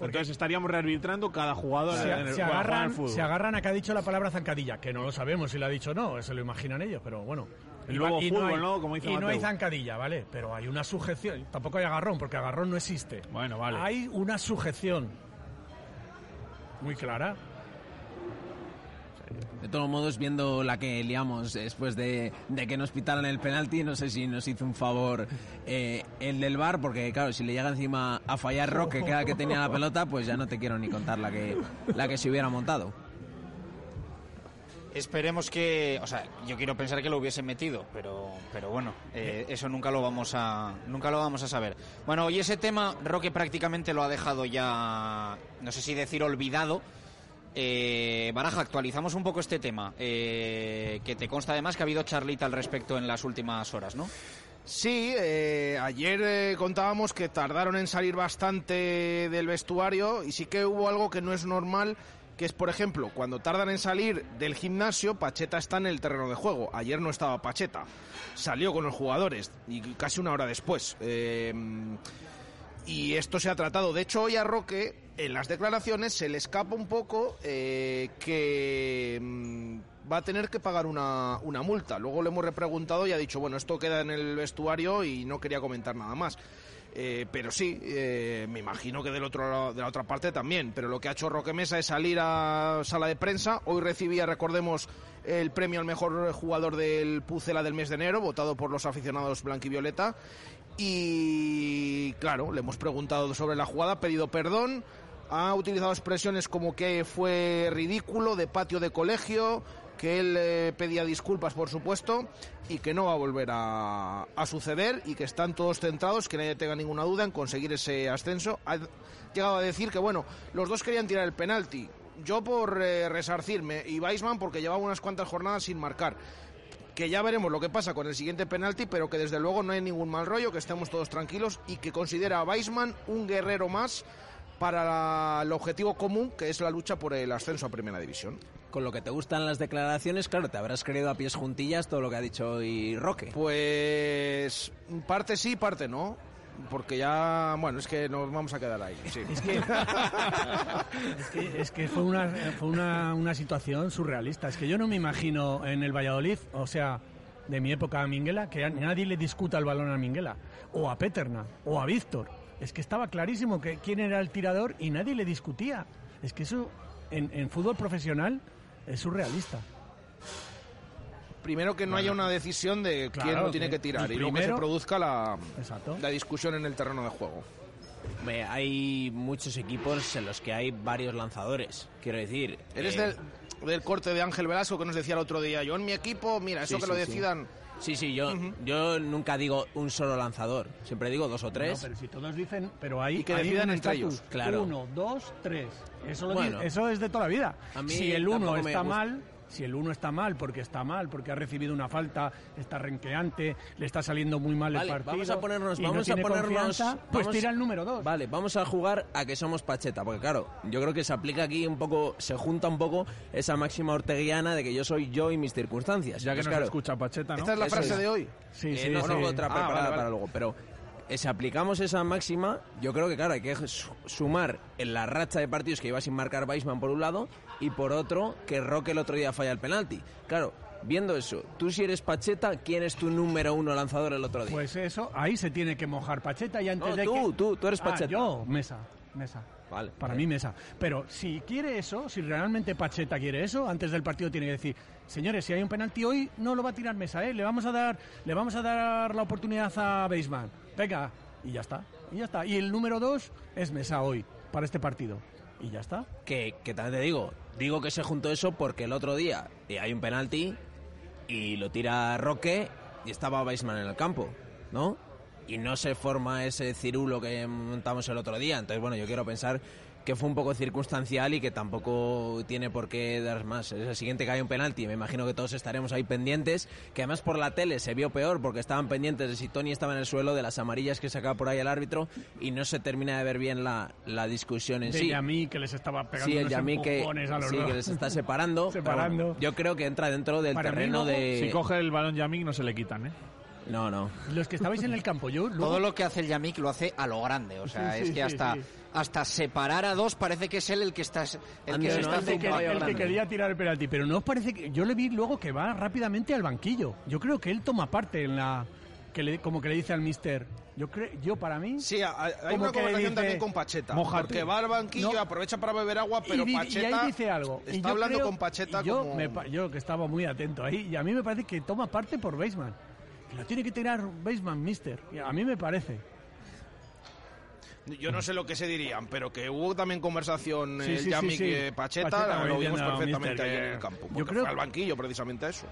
S14: Entonces estaríamos rearbitrando cada jugador
S13: Se,
S14: en el,
S13: se agarran,
S14: fútbol.
S13: se agarran a que ha dicho la palabra zancadilla, que no lo sabemos si la ha dicho o no, se lo imaginan ellos, pero bueno.
S14: Y luego
S13: y
S14: fútbol,
S13: hay,
S14: ¿no? Como dice
S13: y no hay zancadilla, ¿vale? Pero hay una sujeción, tampoco hay agarrón, porque agarrón no existe.
S14: Bueno, vale.
S13: Hay una sujeción muy clara.
S15: De todos modos, viendo la que liamos después de, de que nos pitaran el penalti, no sé si nos hizo un favor eh, el del bar, porque claro, si le llega encima a fallar Roque, el que tenía la pelota, pues ya no te quiero ni contar la que, la que se hubiera montado.
S8: Esperemos que, o sea, yo quiero pensar que lo hubiesen metido, pero, pero bueno, eh, eso nunca lo vamos a, nunca lo vamos a saber. Bueno, y ese tema Roque prácticamente lo ha dejado ya, no sé si decir olvidado. Eh, Baraja, actualizamos un poco este tema, eh, que te consta además que ha habido charlita al respecto en las últimas horas, ¿no?
S12: Sí, eh, ayer eh, contábamos que tardaron en salir bastante del vestuario y sí que hubo algo que no es normal, que es, por ejemplo, cuando tardan en salir del gimnasio, Pacheta está en el terreno de juego. Ayer no estaba Pacheta, salió con los jugadores y casi una hora después. Eh, y esto se ha tratado. De hecho, hoy a Roque, en las declaraciones, se le escapa un poco eh, que mm, va a tener que pagar una, multa. Luego le hemos repreguntado y ha dicho, bueno, esto queda en el vestuario y no quería comentar nada más. Eh, pero sí, eh, me imagino que del otro de la otra parte también. Pero lo que ha hecho Roque Mesa es salir a sala de prensa. Hoy recibía, recordemos, el premio al mejor jugador del Pucela del mes de enero, votado por los aficionados blanquivioleta. Y claro, le hemos preguntado sobre la jugada, ha pedido perdón. Ha utilizado expresiones como que fue ridículo, de patio de colegio, que él eh, pedía disculpas, por supuesto, y que no va a volver a, suceder y que están todos centrados, que nadie tenga ninguna duda en conseguir ese ascenso. Ha llegado a decir que, bueno, los dos querían tirar el penalti. Yo por eh, resarcirme y Weisman porque llevaba unas cuantas jornadas sin marcar. Que ya veremos lo que pasa con el siguiente penalti, pero que desde luego no hay ningún mal rollo, que estemos todos tranquilos y que considera a Weisman un guerrero más para la- el objetivo común, que es la lucha por el ascenso a Primera División.
S15: Con lo que te gustan las declaraciones, claro, te habrás creído a pies juntillas todo lo que ha dicho hoy Roque.
S12: Pues parte sí, parte no. Porque ya, bueno, es que nos vamos a quedar ahí. Sí.
S13: Es que, es que, fue, una, fue una, una situación surrealista. Es que yo no me imagino en el Valladolid, o sea, de mi época a Minguela, que nadie le discuta el balón a Minguela, o a Peterna, o a Víctor. Es que estaba clarísimo que quién era el tirador y nadie le discutía. Es que eso en, en fútbol profesional es surrealista.
S12: Primero que no haya una decisión de quién lo tiene
S13: que-
S12: tirar
S13: y
S12: y luego que se
S13: primero-
S12: produzca la,
S13: Exacto.
S12: la discusión en el terreno de juego.
S15: Hombre, hay muchos equipos en los que hay varios lanzadores. Quiero decir.
S12: Eres
S15: eh,
S12: del, del corte de Ángel Velasco que nos decía el otro día. Yo en mi equipo, mira, eso
S15: Sí,
S12: que
S15: sí,
S12: lo decidan.
S15: Sí, sí, yo, yo nunca digo un solo lanzador. Siempre digo dos o tres.
S13: No, pero si todos dicen, pero ahí
S15: Y que
S13: hay
S15: decidan
S13: un
S15: entre ellos. Claro.
S13: Uno, dos, tres. Eso, lo
S15: Bueno.
S13: eso es de toda la vida.
S15: A mí
S13: si el uno está
S15: gusta.
S13: mal, si el uno está mal porque está mal, porque ha recibido una falta, está renqueante, le está saliendo muy mal
S15: Vale,
S13: el partido.
S15: vamos a ponernos,
S13: no
S15: vamos a ponernos,
S13: pues
S15: vamos-
S13: tira el número dos.
S15: Vale, vamos a jugar a que somos Pacheta, porque claro, yo creo que se aplica aquí un poco, se junta un poco esa máxima orteguiana de que yo soy yo y mis circunstancias.
S14: Ya que
S15: Entonces,
S14: nos
S15: claro,
S14: escucha Pacheta, ¿no?
S12: Esta es la
S15: Eso
S12: frase
S15: es.
S12: de hoy.
S13: Sí,
S15: Eh,
S13: sí,
S15: no
S13: sí.
S15: tengo otra
S12: Ah,
S15: preparada
S12: vale, vale.
S15: para luego, pero eh, si aplicamos esa máxima, yo creo que claro, hay que su- sumar en la racha de partidos que iba sin marcar Weisman por un lado y por otro que Roque el otro día falla el penalti. Claro, viendo eso, tú si eres Pacheta, ¿quién es tu número uno lanzador el otro día?
S13: Pues eso, ahí se tiene que mojar Pacheta y antes
S15: No,
S13: de
S15: tú,
S13: que...
S15: tú, tú eres
S13: Ah,
S15: Pacheta.
S13: yo, Mesa, Mesa.
S15: Vale.
S13: Para mí Mesa. Pero si quiere eso, si realmente Pacheta quiere eso, antes del partido tiene que decir, señores, si hay un penalti hoy, no lo va a tirar Mesa, ¿eh? Le vamos a dar, le vamos a dar la oportunidad a Beisman. Venga, y ya está. Y ya está. Y el número dos es Mesa hoy, para este partido. Y ya está.
S15: Que, que también te digo, digo que se juntó eso porque el otro día eh, hay un penalti y lo tira Roque y estaba Weisman en el campo, ¿no? Y no se forma ese cirulo que montamos el otro día. Entonces, bueno, yo quiero pensar que fue un poco circunstancial y que tampoco tiene por qué dar más. Es el siguiente que hay un penalti, me imagino que todos estaremos ahí pendientes, que además por la tele se vio peor porque estaban pendientes de si Tony estaba en el suelo, de las amarillas que sacaba por ahí el árbitro y no se termina de ver bien la, la discusión en
S13: De
S15: sí.
S13: Yamí, que les estaba pegando
S15: Sí, el
S13: unos
S15: Yamí que,
S13: a los
S15: sí,
S13: dos.
S15: que les está separando.
S13: Separando.
S15: bueno, yo creo que entra dentro del
S13: Para
S15: terreno de...
S14: Si coge el balón Yamik no se le quitan, ¿eh?
S15: No, no.
S13: Los que estabais en el campo, yo... luego-
S8: Todo lo que hace el Yamik lo hace a lo grande. O sea,
S13: Sí,
S8: es
S13: sí,
S8: que
S13: sí,
S8: hasta,
S13: sí.
S8: hasta separar a dos parece que es él el que está el
S15: Ande,
S8: que se
S15: no,
S8: está
S13: el que, el que quería tirar el penalti, pero no os parece que yo le vi luego que va rápidamente al banquillo. Yo creo que él toma parte en la que le, como que le dice al mister. Yo creo, yo para mí.
S12: Sí, hay una conversación
S13: dice,
S12: también con Pacheta.
S13: "Mójate".
S12: Porque va al banquillo,
S13: No.
S12: aprovecha para beber agua, pero
S13: y, di- y
S12: Pacheta
S13: ahí dice algo. Y
S12: está
S13: yo
S12: hablando
S13: creo-
S12: con Pacheta
S13: yo,
S12: como...
S13: me yo que estaba muy atento ahí, y a mí me parece que toma parte por Baseman. Lo tiene que tirar Baseman, mister. A mí me parece.
S12: Yo no sé lo que se dirían, pero que hubo también conversación
S13: Sí,
S12: el
S13: sí, sí,
S12: Yamik
S13: sí.
S12: y Pacheta,
S13: Pacheta
S12: lo vimos
S13: diciendo,
S12: perfectamente
S13: "Mister,
S12: ahí en el campo.
S13: yo creo-
S12: fue al banquillo precisamente a eso.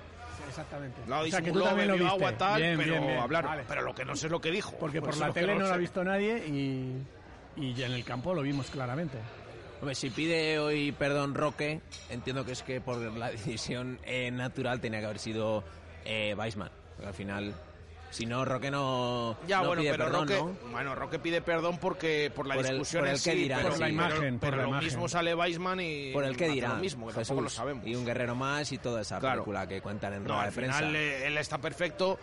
S13: Exactamente.
S12: No,
S13: O sea, que tú también lo viste.
S12: agua tal,
S13: Bien,
S12: pero
S13: bien, bien.
S12: hablaron.
S13: Vale.
S12: Pero lo que no sé es lo que dijo.
S13: Porque por la
S12: lo
S13: tele no lo ha visto nadie y, y ya en el campo lo vimos claramente.
S15: Hombre, si pide hoy perdón Roque, entiendo que es que por la decisión eh, natural tenía que haber sido eh, Weisman. Porque al final, si no, Roque no,
S12: Ya,
S15: no
S12: bueno,
S15: pide
S12: pero
S15: perdón,
S12: Roque,
S15: ¿no?
S12: bueno, Roque pide perdón porque por la
S15: Por el-
S12: discusión
S15: por
S12: en
S15: el que
S12: sí,
S15: dirán,
S12: pero,
S15: Por la
S12: pero-
S13: imagen, por
S12: pero
S13: la
S12: lo
S13: imagen.
S12: mismo sale Weisman y
S15: Por el que
S12: hace
S15: dirá.
S12: lo mismo, que
S15: Jesús.
S12: tampoco lo sabemos.
S15: Y un guerrero más y toda esa
S12: Claro.
S15: película que cuentan en
S12: No,
S15: rueda
S12: al
S15: de prensa.
S12: final eh, él está perfecto.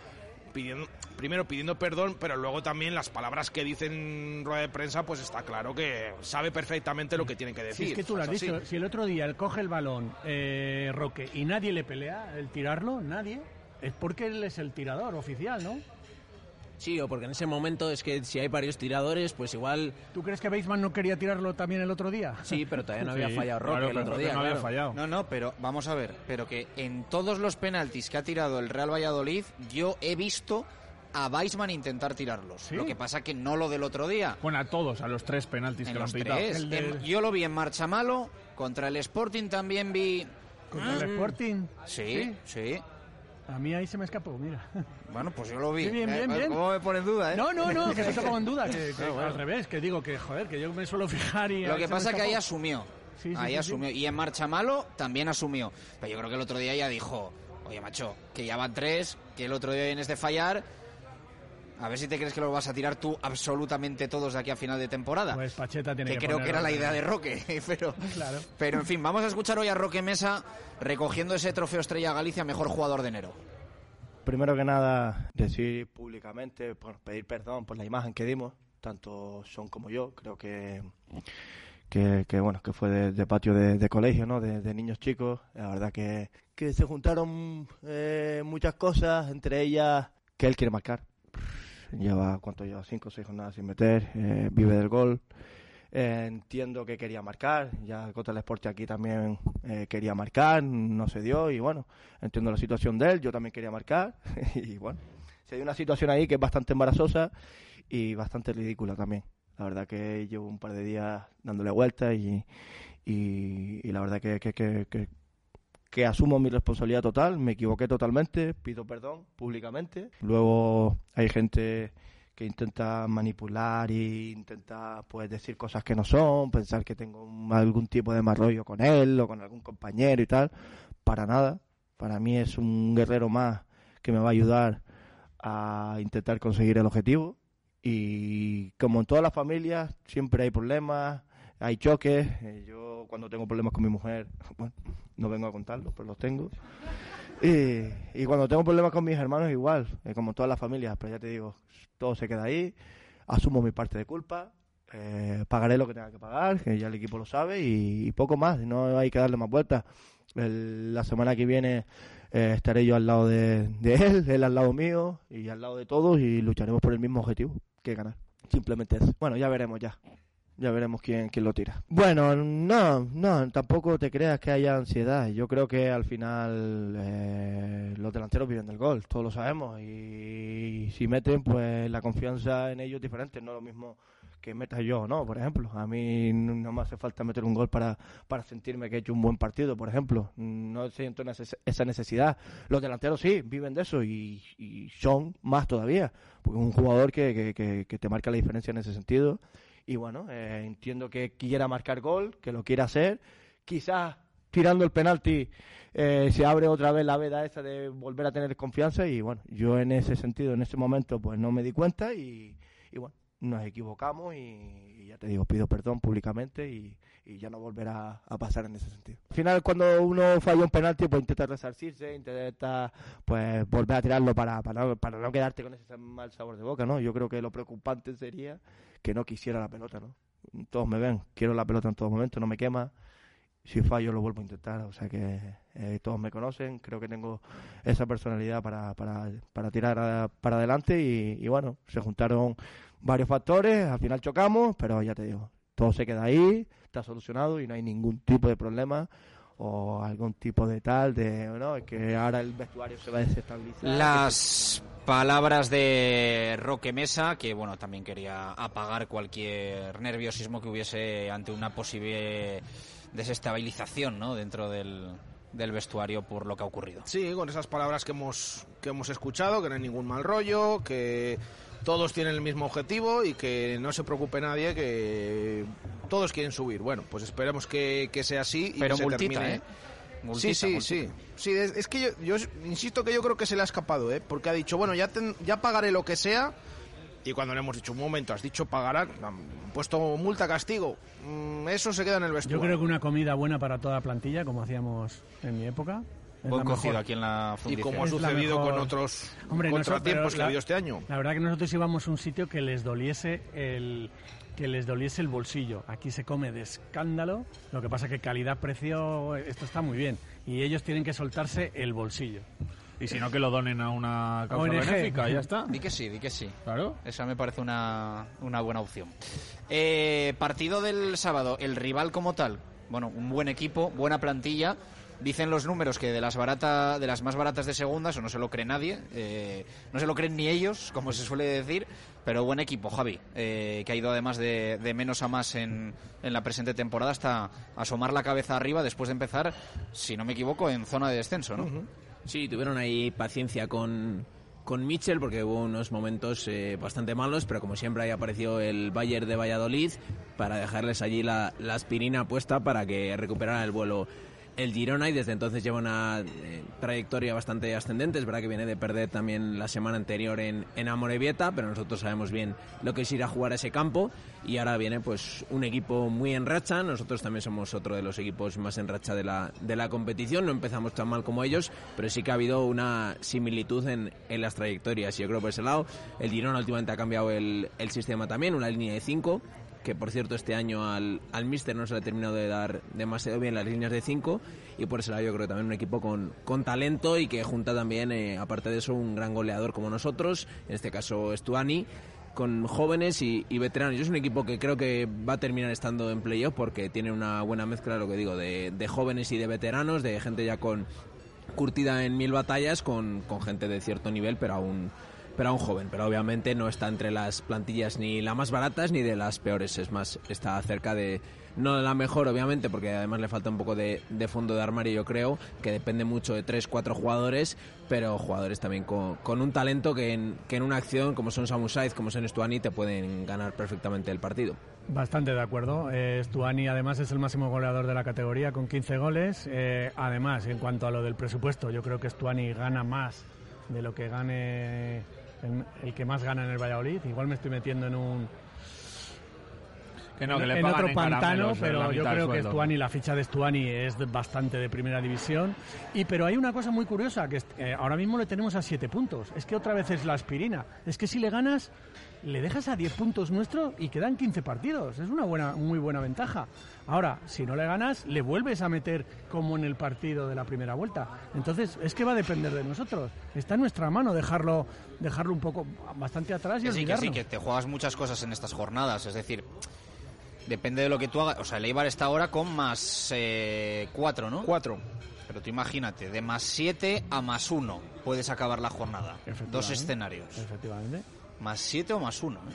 S12: pidiendo, primero pidiendo perdón, pero luego también las palabras que dicen en rueda de prensa, pues está claro que sabe perfectamente lo que tiene que decir.
S13: Si es que tú lo has dicho, si el otro día él coge el balón, eh, Roque, y nadie le pelea, el tirarlo, nadie, es porque él es el tirador oficial, ¿no?
S15: Sí, o porque en ese momento es que si hay varios tiradores, pues igual...
S13: ¿Tú crees que Bateman no quería tirarlo también el otro día?
S15: Sí, pero todavía no había
S13: Sí,
S15: fallado Roque
S13: claro,
S15: el otro día.
S13: no había fallado.
S8: No, no, pero vamos a ver, pero que en todos los penaltis que ha tirado el Real Valladolid, yo he visto a Weisman intentar tirarlos. Lo que pasa que no lo del otro día.
S14: Bueno, a todos, a los tres penaltis
S8: En
S14: que lo han
S8: los
S14: pitado.
S8: tres. Yo lo vi en marcha malo, contra el Sporting también vi...
S13: ¿Contra el
S8: Mm.
S13: Sporting?
S8: Sí, sí.
S13: A mí ahí se me escapó, mira.
S8: Bueno, pues yo lo vi.
S13: Sí, bien,
S8: Eh,
S13: bien, bien.
S8: ¿Cómo me pone en duda, eh?
S13: No, no, no, que no te pongo en duda, que, que
S8: No, bueno.
S13: al revés, que digo que, joder, que yo me suelo fijar y...
S8: Lo que pasa es que ahí asumió.
S13: Sí, sí,
S8: ahí asumió. Y en marcha malo también asumió. Pero yo creo que el otro día ya dijo, oye, macho, que ya van tres, que el otro día vienes de fallar. A ver si te crees que lo vas a tirar tú absolutamente todos de aquí a final de temporada.
S13: Pues Pacheta tiene
S8: que
S13: que
S8: creo que era la idea de Roque, pero,
S13: Claro.
S8: pero en fin, vamos a escuchar hoy a Roque Mesa recogiendo ese trofeo Estrella Galicia Mejor Jugador de Enero.
S18: Primero que nada, decir públicamente, por pedir perdón por la imagen que dimos, tanto Sean como yo. Creo que, que, que, bueno, que fue de, de patio de, de colegio, ¿no? De, de niños chicos. La verdad que, que se juntaron eh, muchas cosas, entre ellas que él quiere marcar. Lleva, ¿cuánto lleva? Cinco o seis jornadas sin meter, eh, vive del gol. Eh, entiendo que quería marcar, ya contra el Sport aquí también eh, quería marcar, no se dio y bueno, entiendo la situación de él, yo también quería marcar y bueno, se dio una situación ahí que es bastante embarazosa y bastante ridícula también. La verdad que llevo un par de días dándole vueltas y, y, la verdad que, que, que, que asumo mi responsabilidad total, me equivoqué totalmente, pido perdón públicamente. Luego hay gente que intenta manipular e intenta pues decir cosas que no son, pensar que tengo algún tipo de mal con él o con algún compañero y tal. Para nada. Para mí es un guerrero más que me va a ayudar a intentar conseguir el objetivo. Y como en todas las familias, siempre hay problemas, hay choques. Eh, Yo cuando tengo problemas con mi mujer, bueno, no vengo a contarlos, pero los tengo. Y, cuando tengo problemas con mis hermanos igual, eh, como todas las familias, pero ya te digo, todo se queda ahí, asumo mi parte de culpa, eh, pagaré lo que tenga que pagar, que ya el equipo lo sabe, y, y poco más, no hay que darle más vueltas. El- la semana que viene eh, estaré yo al lado de, de él, él al lado mío y al lado de todos y lucharemos por el mismo objetivo, que ganar. Simplemente eso. Bueno, ya veremos ya. Ya veremos quién, quién lo tira. Bueno, no, no, tampoco te creas que haya ansiedad. Yo creo que al final eh, los delanteros viven del gol, todos lo sabemos. Y, si meten, pues la confianza en ellos es diferente. No lo mismo que meta yo, ¿no? Por ejemplo, a mí no me hace falta meter un gol para, para sentirme que he hecho un buen partido, por ejemplo. No siento esa necesidad. Los delanteros sí, viven de eso y, son más todavía. Porque es un jugador que, que, que te marca la diferencia en ese sentido. Y bueno, eh, entiendo que quiera marcar gol, que lo quiera hacer. Quizás tirando el penalti eh, se abre otra vez la veda esa de volver a tener confianza. Y bueno, yo en ese sentido, en ese momento, pues no me di cuenta y, y bueno, nos equivocamos y, ya te digo, pido perdón públicamente y, y ya no volverá a pasar en ese sentido. Al final, cuando uno falla un penalti, pues intenta resarcirse, intenta pues volver a tirarlo para, para, no, para no quedarte con ese mal sabor de boca, ¿no? Yo creo que lo preocupante sería que no quisiera la pelota, ¿no? Todos me ven, quiero la pelota en todo momento, no me quema. Si fallo lo vuelvo a intentar, o sea que eh, todos me conocen, creo que tengo esa personalidad para, para, para tirar a- para adelante y, y bueno, se juntaron varios factores, al final chocamos, pero ya te digo, todo se queda ahí, está solucionado y no hay ningún tipo de problema o algún tipo de tal, de, no, es que ahora el vestuario se va a desestabilizar.
S8: Las palabras de Roque Mesa, que bueno, también quería apagar cualquier nerviosismo que hubiese ante una posible desestabilización ¿no? dentro del, del vestuario por lo que ha ocurrido.
S12: Sí, con esas palabras que hemos, que hemos escuchado, que no hay ningún mal rollo, que todos tienen el mismo objetivo y que no se preocupe nadie, que todos quieren subir. Bueno, pues esperemos que, que sea así y
S8: Pero
S12: que se
S8: multita,
S12: termine.
S8: ¿eh?
S12: sí,
S8: Multita,
S12: sí,
S8: multita.
S12: sí. Sí, es, es que yo, yo insisto que yo creo que se le ha escapado, ¿eh? Porque ha dicho, bueno, ya, ten- ya pagaré lo que sea. Y cuando le hemos dicho, un momento, has dicho pagarán, han puesto multa, castigo. Mm, Eso se queda en el
S13: Yo
S12: vestuario.
S13: creo que una comida buena para toda la plantilla, como hacíamos en mi época, Es
S12: Buen
S13: mejor.
S12: aquí en la
S13: Y
S12: fundición.
S13: como ha sucedido con otros contratiempos que ha habido
S12: este año.
S13: La verdad que nosotros íbamos a un sitio que les doliese el que les doliese el bolsillo. Aquí se come de escándalo, lo que pasa que calidad-precio, esto está muy bien. Y ellos tienen que soltarse el bolsillo.
S14: Y si no, que lo donen a una causa
S13: ONG.
S14: benéfica, ya está.
S8: Di que sí, di que sí.
S14: Claro.
S8: Esa me parece una, una buena opción. Eh, partido del sábado, el rival como tal. Bueno, un buen equipo, buena plantilla. Dicen los números que de las barata, de las más baratas de segunda, eso no se lo cree nadie, eh, no se lo creen ni ellos, como se suele decir, pero buen equipo, Javi, eh, que ha ido además de, de menos a más en, en la presente temporada hasta asomar la cabeza arriba después de empezar, si no me equivoco, en zona de descenso, ¿no?
S15: Sí, tuvieron ahí paciencia con, con Mitchell porque hubo unos momentos eh, bastante malos, pero como siempre ahí apareció el Bayern de Valladolid para dejarles allí la, la aspirina puesta para que recuperaran el vuelo el Girona y desde entonces lleva una eh, trayectoria bastante ascendente. Es verdad que viene de perder también la semana anterior en, en Amorebieta, pero nosotros sabemos bien lo que es ir a jugar a ese campo y ahora viene pues un equipo muy en racha. Nosotros también somos otro de los equipos más en racha de la, de la competición. No empezamos tan mal como ellos, pero sí que ha habido una similitud en, en las trayectorias. Yo creo por ese lado, el Girona últimamente ha cambiado el, el sistema también, una línea de 5 que por cierto este año al, al Mister no se le ha terminado de dar demasiado bien las líneas de 5 y por lado yo creo también un equipo con, con talento y que junta también, eh, aparte de eso, un gran goleador como nosotros, en este caso Stuani, con jóvenes y, veteranos. Es un equipo que creo que va a terminar estando en playoff porque tiene una buena mezcla, lo que digo, de, de jóvenes y de veteranos, de gente ya con curtida en mil batallas, con, con gente de cierto nivel, pero aún pero aún joven, pero obviamente no está entre las plantillas ni las más baratas ni de las peores, es más, está cerca de, no de la mejor obviamente, porque además le falta un poco de, fondo de armario yo creo, que depende mucho de tres, cuatro jugadores, pero jugadores también con, un talento que en, que en una acción como son Samu Saiz, como son Stuani, te pueden ganar perfectamente el partido.
S13: Bastante de acuerdo. Eh, además es el máximo goleador de la categoría con 15 goles. Eh, además, en cuanto a lo del presupuesto, yo creo que Stuani gana más de lo que gane el, el que más gana en el Valladolid. Igual me estoy metiendo en un
S14: Que no, que le
S13: en otro
S14: en
S13: pantano, pero yo creo que. Stuani, la ficha de Stuani es bastante de primera división. Y pero hay una cosa muy curiosa, que eh, ahora mismo le tenemos a 7 puntos. Es que otra vez es la aspirina. Es que si le ganas, le dejas a 10 puntos nuestro y quedan 15 partidos. Es una buena, muy buena ventaja. Ahora, si no le ganas, le vuelves a meter como en el partido de la primera vuelta. Entonces, es que va a depender de nosotros. Está en nuestra mano dejarlo, dejarlo un poco bastante atrás y
S8: Que sí, que sí, que te juegas muchas cosas en estas jornadas. Es decir, depende de lo que tú hagas. O sea, el Eibar está ahora con más eh, cuatro, ¿no?
S12: Cuatro.
S8: Pero tú imagínate, de más siete a más uno puedes acabar la jornada. Dos escenarios.
S13: Efectivamente.
S8: Más siete o más uno. ¿eh?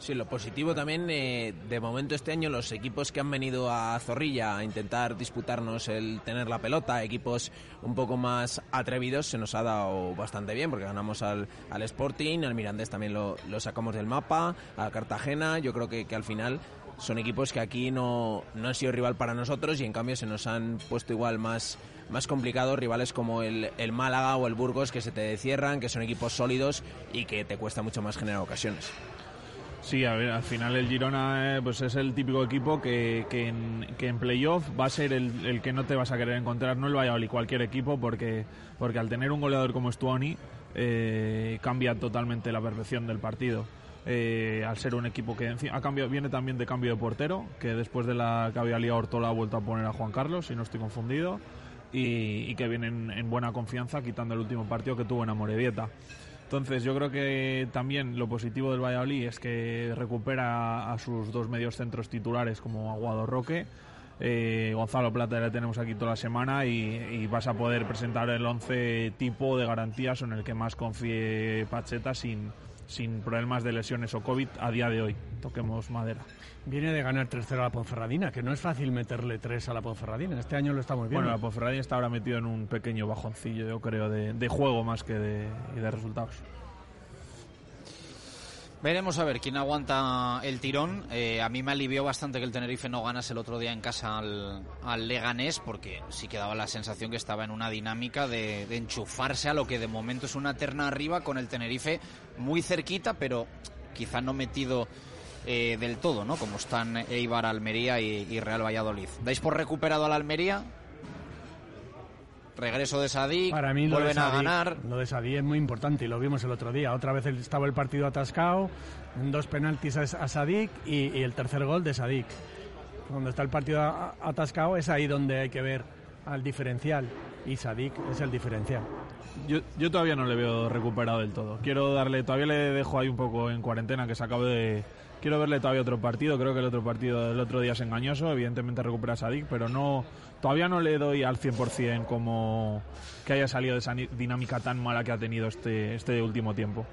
S15: Sí, lo positivo también, eh, de momento este año los equipos que han venido a Zorrilla a intentar disputarnos el tener la pelota, equipos un poco más atrevidos, se nos ha dado bastante bien porque ganamos al, al Sporting, al Mirandés también lo, sacamos del mapa, al Cartagena, yo creo que al final son equipos que aquí no, no han sido rival para nosotros y en cambio se nos han puesto igual más, más complicados rivales como el, el Málaga o el Burgos que se te cierran, que son equipos sólidos y que te cuesta mucho más generar ocasiones.
S14: Sí, a ver, al final el Girona eh, pues es el típico equipo que, que, en, que en playoff va a ser el, el que no te vas a querer encontrar, no el Valladolid, cualquier equipo, porque, porque al tener un goleador como Stuani eh, cambia totalmente la perfección del partido. Eh, al ser un equipo que ha cambiado, viene también de cambio de portero, que después de la que había liado Ortola ha vuelto a poner a Juan Carlos, si no estoy confundido, y, que viene en, en buena confianza, quitando el último partido que tuvo en Amorebieta. Entonces yo creo que también lo positivo del Valladolid es que recupera a sus dos medios centros titulares como Aguado Roque. Eh, Gonzalo Plata le tenemos aquí toda la semana y, y vas a poder presentar el 11 tipo de garantías en el que más confíe Pacheta sin, sin problemas de lesiones o COVID a día de hoy. Toquemos madera.
S13: Viene de ganar 3-0 a la Ponferradina, que no es fácil meterle 3 a la Ponferradina. Este año lo estamos viendo.
S14: Bueno, la Ponferradina está ahora metido en un pequeño bajoncillo, yo creo, de, de juego más que de, y de resultados.
S8: Veremos a ver quién aguanta el tirón. Eh, a mí me alivió bastante que el Tenerife no ganase el otro día en casa al, Leganés, porque sí que daba la sensación que estaba en una dinámica de, de enchufarse a lo que de momento es una terna arriba con el Tenerife muy cerquita, pero quizá no metido eh, del todo, ¿no? Como están Eibar, Almería y, y Real Valladolid. ¿Dais por recuperado al Almería? Regreso de Sadik,
S13: Para mí
S8: vuelven a
S13: Sadik-
S8: ganar.
S13: Lo de Sadik es muy importante y lo vimos el otro día. Otra vez estaba el partido atascado, dos penaltis a, a Sadik y, y el tercer gol de Sadik. Cuando está el partido a- a- atascado es ahí donde hay que ver al diferencial y Sadik es el diferencial.
S14: Yo, yo todavía no le veo recuperado del todo. Quiero darle, todavía le dejo ahí un poco en cuarentena que se acabe de. Quiero verle todavía otro partido. Creo que el otro partido del otro día es engañoso. Evidentemente recupera a Sadik, pero no. Todavía no le doy al 100% como que haya salido de esa dinámica tan mala que ha tenido este, este último tiempo.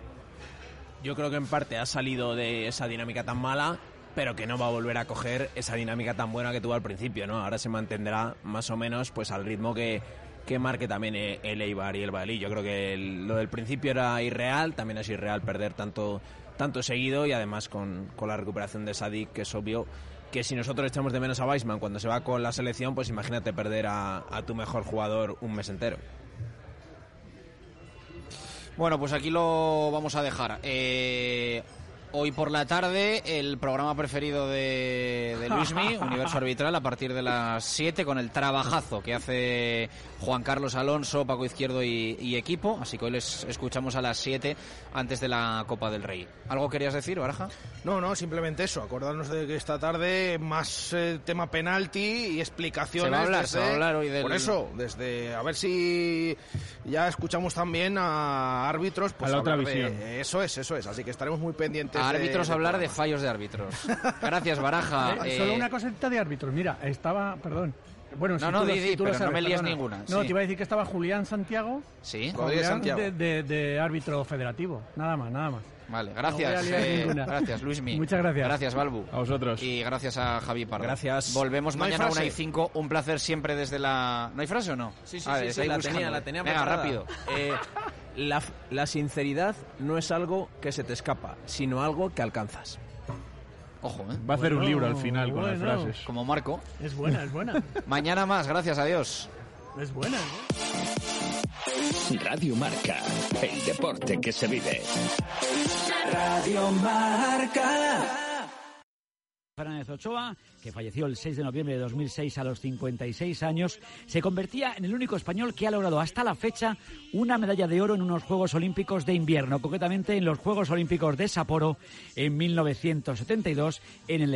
S15: Yo creo que en parte ha salido de esa dinámica tan mala, pero que no va a volver a coger esa dinámica tan buena que tuvo al principio, ¿no? Ahora se mantendrá más o menos pues al ritmo que, que marque también eh, el Eibar y el Valladolid. Yo creo que el- lo del principio era irreal, también es irreal perder tanto, tanto seguido y además con, con la recuperación de Sadik, que es obvio que si nosotros echamos de menos a Weisman cuando se va con la selección, pues imagínate perder a, a tu mejor jugador un mes entero.
S8: Bueno, pues aquí lo vamos a dejar. Eh, hoy por la tarde, el programa preferido de, de Luismi, Universo Arbitral, a partir de las 7, con el trabajazo que hace Juan Carlos Alonso, Paco Izquierdo y, y equipo. Así que hoy les escuchamos a las 7 antes de la Copa del Rey. ¿Algo querías decir, Baraja?
S12: No, no, simplemente eso. Acordarnos de que esta tarde más eh, tema penalti y explicaciones.
S8: Se va a hablar,
S12: desde-
S8: se va a hablar hoy del-
S12: Por eso, desde a ver si ya escuchamos también a árbitros. Pues
S14: A la otra
S12: de-
S14: visión.
S12: eso es, eso es. Así que estaremos muy pendientes.
S8: A árbitros hablar de fallos de árbitros. Gracias, Baraja.
S13: Eh, Solo
S8: Eh,
S13: una cosita de árbitros. Mira, estaba, perdón. Bueno,
S8: No,
S13: si
S8: no,
S13: tú lo-
S8: di,
S13: si tú
S8: no me lías
S13: perdona.
S8: ninguna,
S13: No,
S8: sí.
S13: te iba a decir que estaba Julián Santiago.
S8: Sí.
S12: Rodríguez
S13: Julián
S12: Santiago.
S13: De, de- de árbitro federativo. Nada más, nada más.
S8: Vale,
S13: No
S8: gracias.
S13: liar
S8: eh, gracias, Luismi.
S13: Muchas gracias.
S8: Gracias, Balbu.
S14: A vosotros.
S8: Y gracias a Javi Pardo.
S15: Gracias.
S8: Volvemos
S12: No
S8: mañana a una y 5. Un placer siempre desde la. ¿No hay frase o no?
S15: Sí, sí,
S8: Ah,
S15: sí, sí, la
S8: buscando.
S15: tenía, la tenía
S8: Venga,
S15: preparada.
S8: rápido.
S15: Eh, la, la sinceridad no es algo que se te escapa, sino algo que alcanzas.
S8: Ojo, ¿eh?
S14: Va a hacer un libro al final con las frases.
S8: Como Marco.
S13: Es buena, es buena.
S8: Mañana más, gracias, adiós.
S13: es buena. ¿eh?
S16: Radio Marca, el deporte que se vive.
S6: Radio Marca.
S19: Fernández Ochoa, que falleció el 6 de noviembre de 2006 a los 56 años, se convertía en el único español que ha logrado hasta la fecha una medalla de oro en unos Juegos Olímpicos de invierno, concretamente en los Juegos Olímpicos de Sapporo en 1972 en el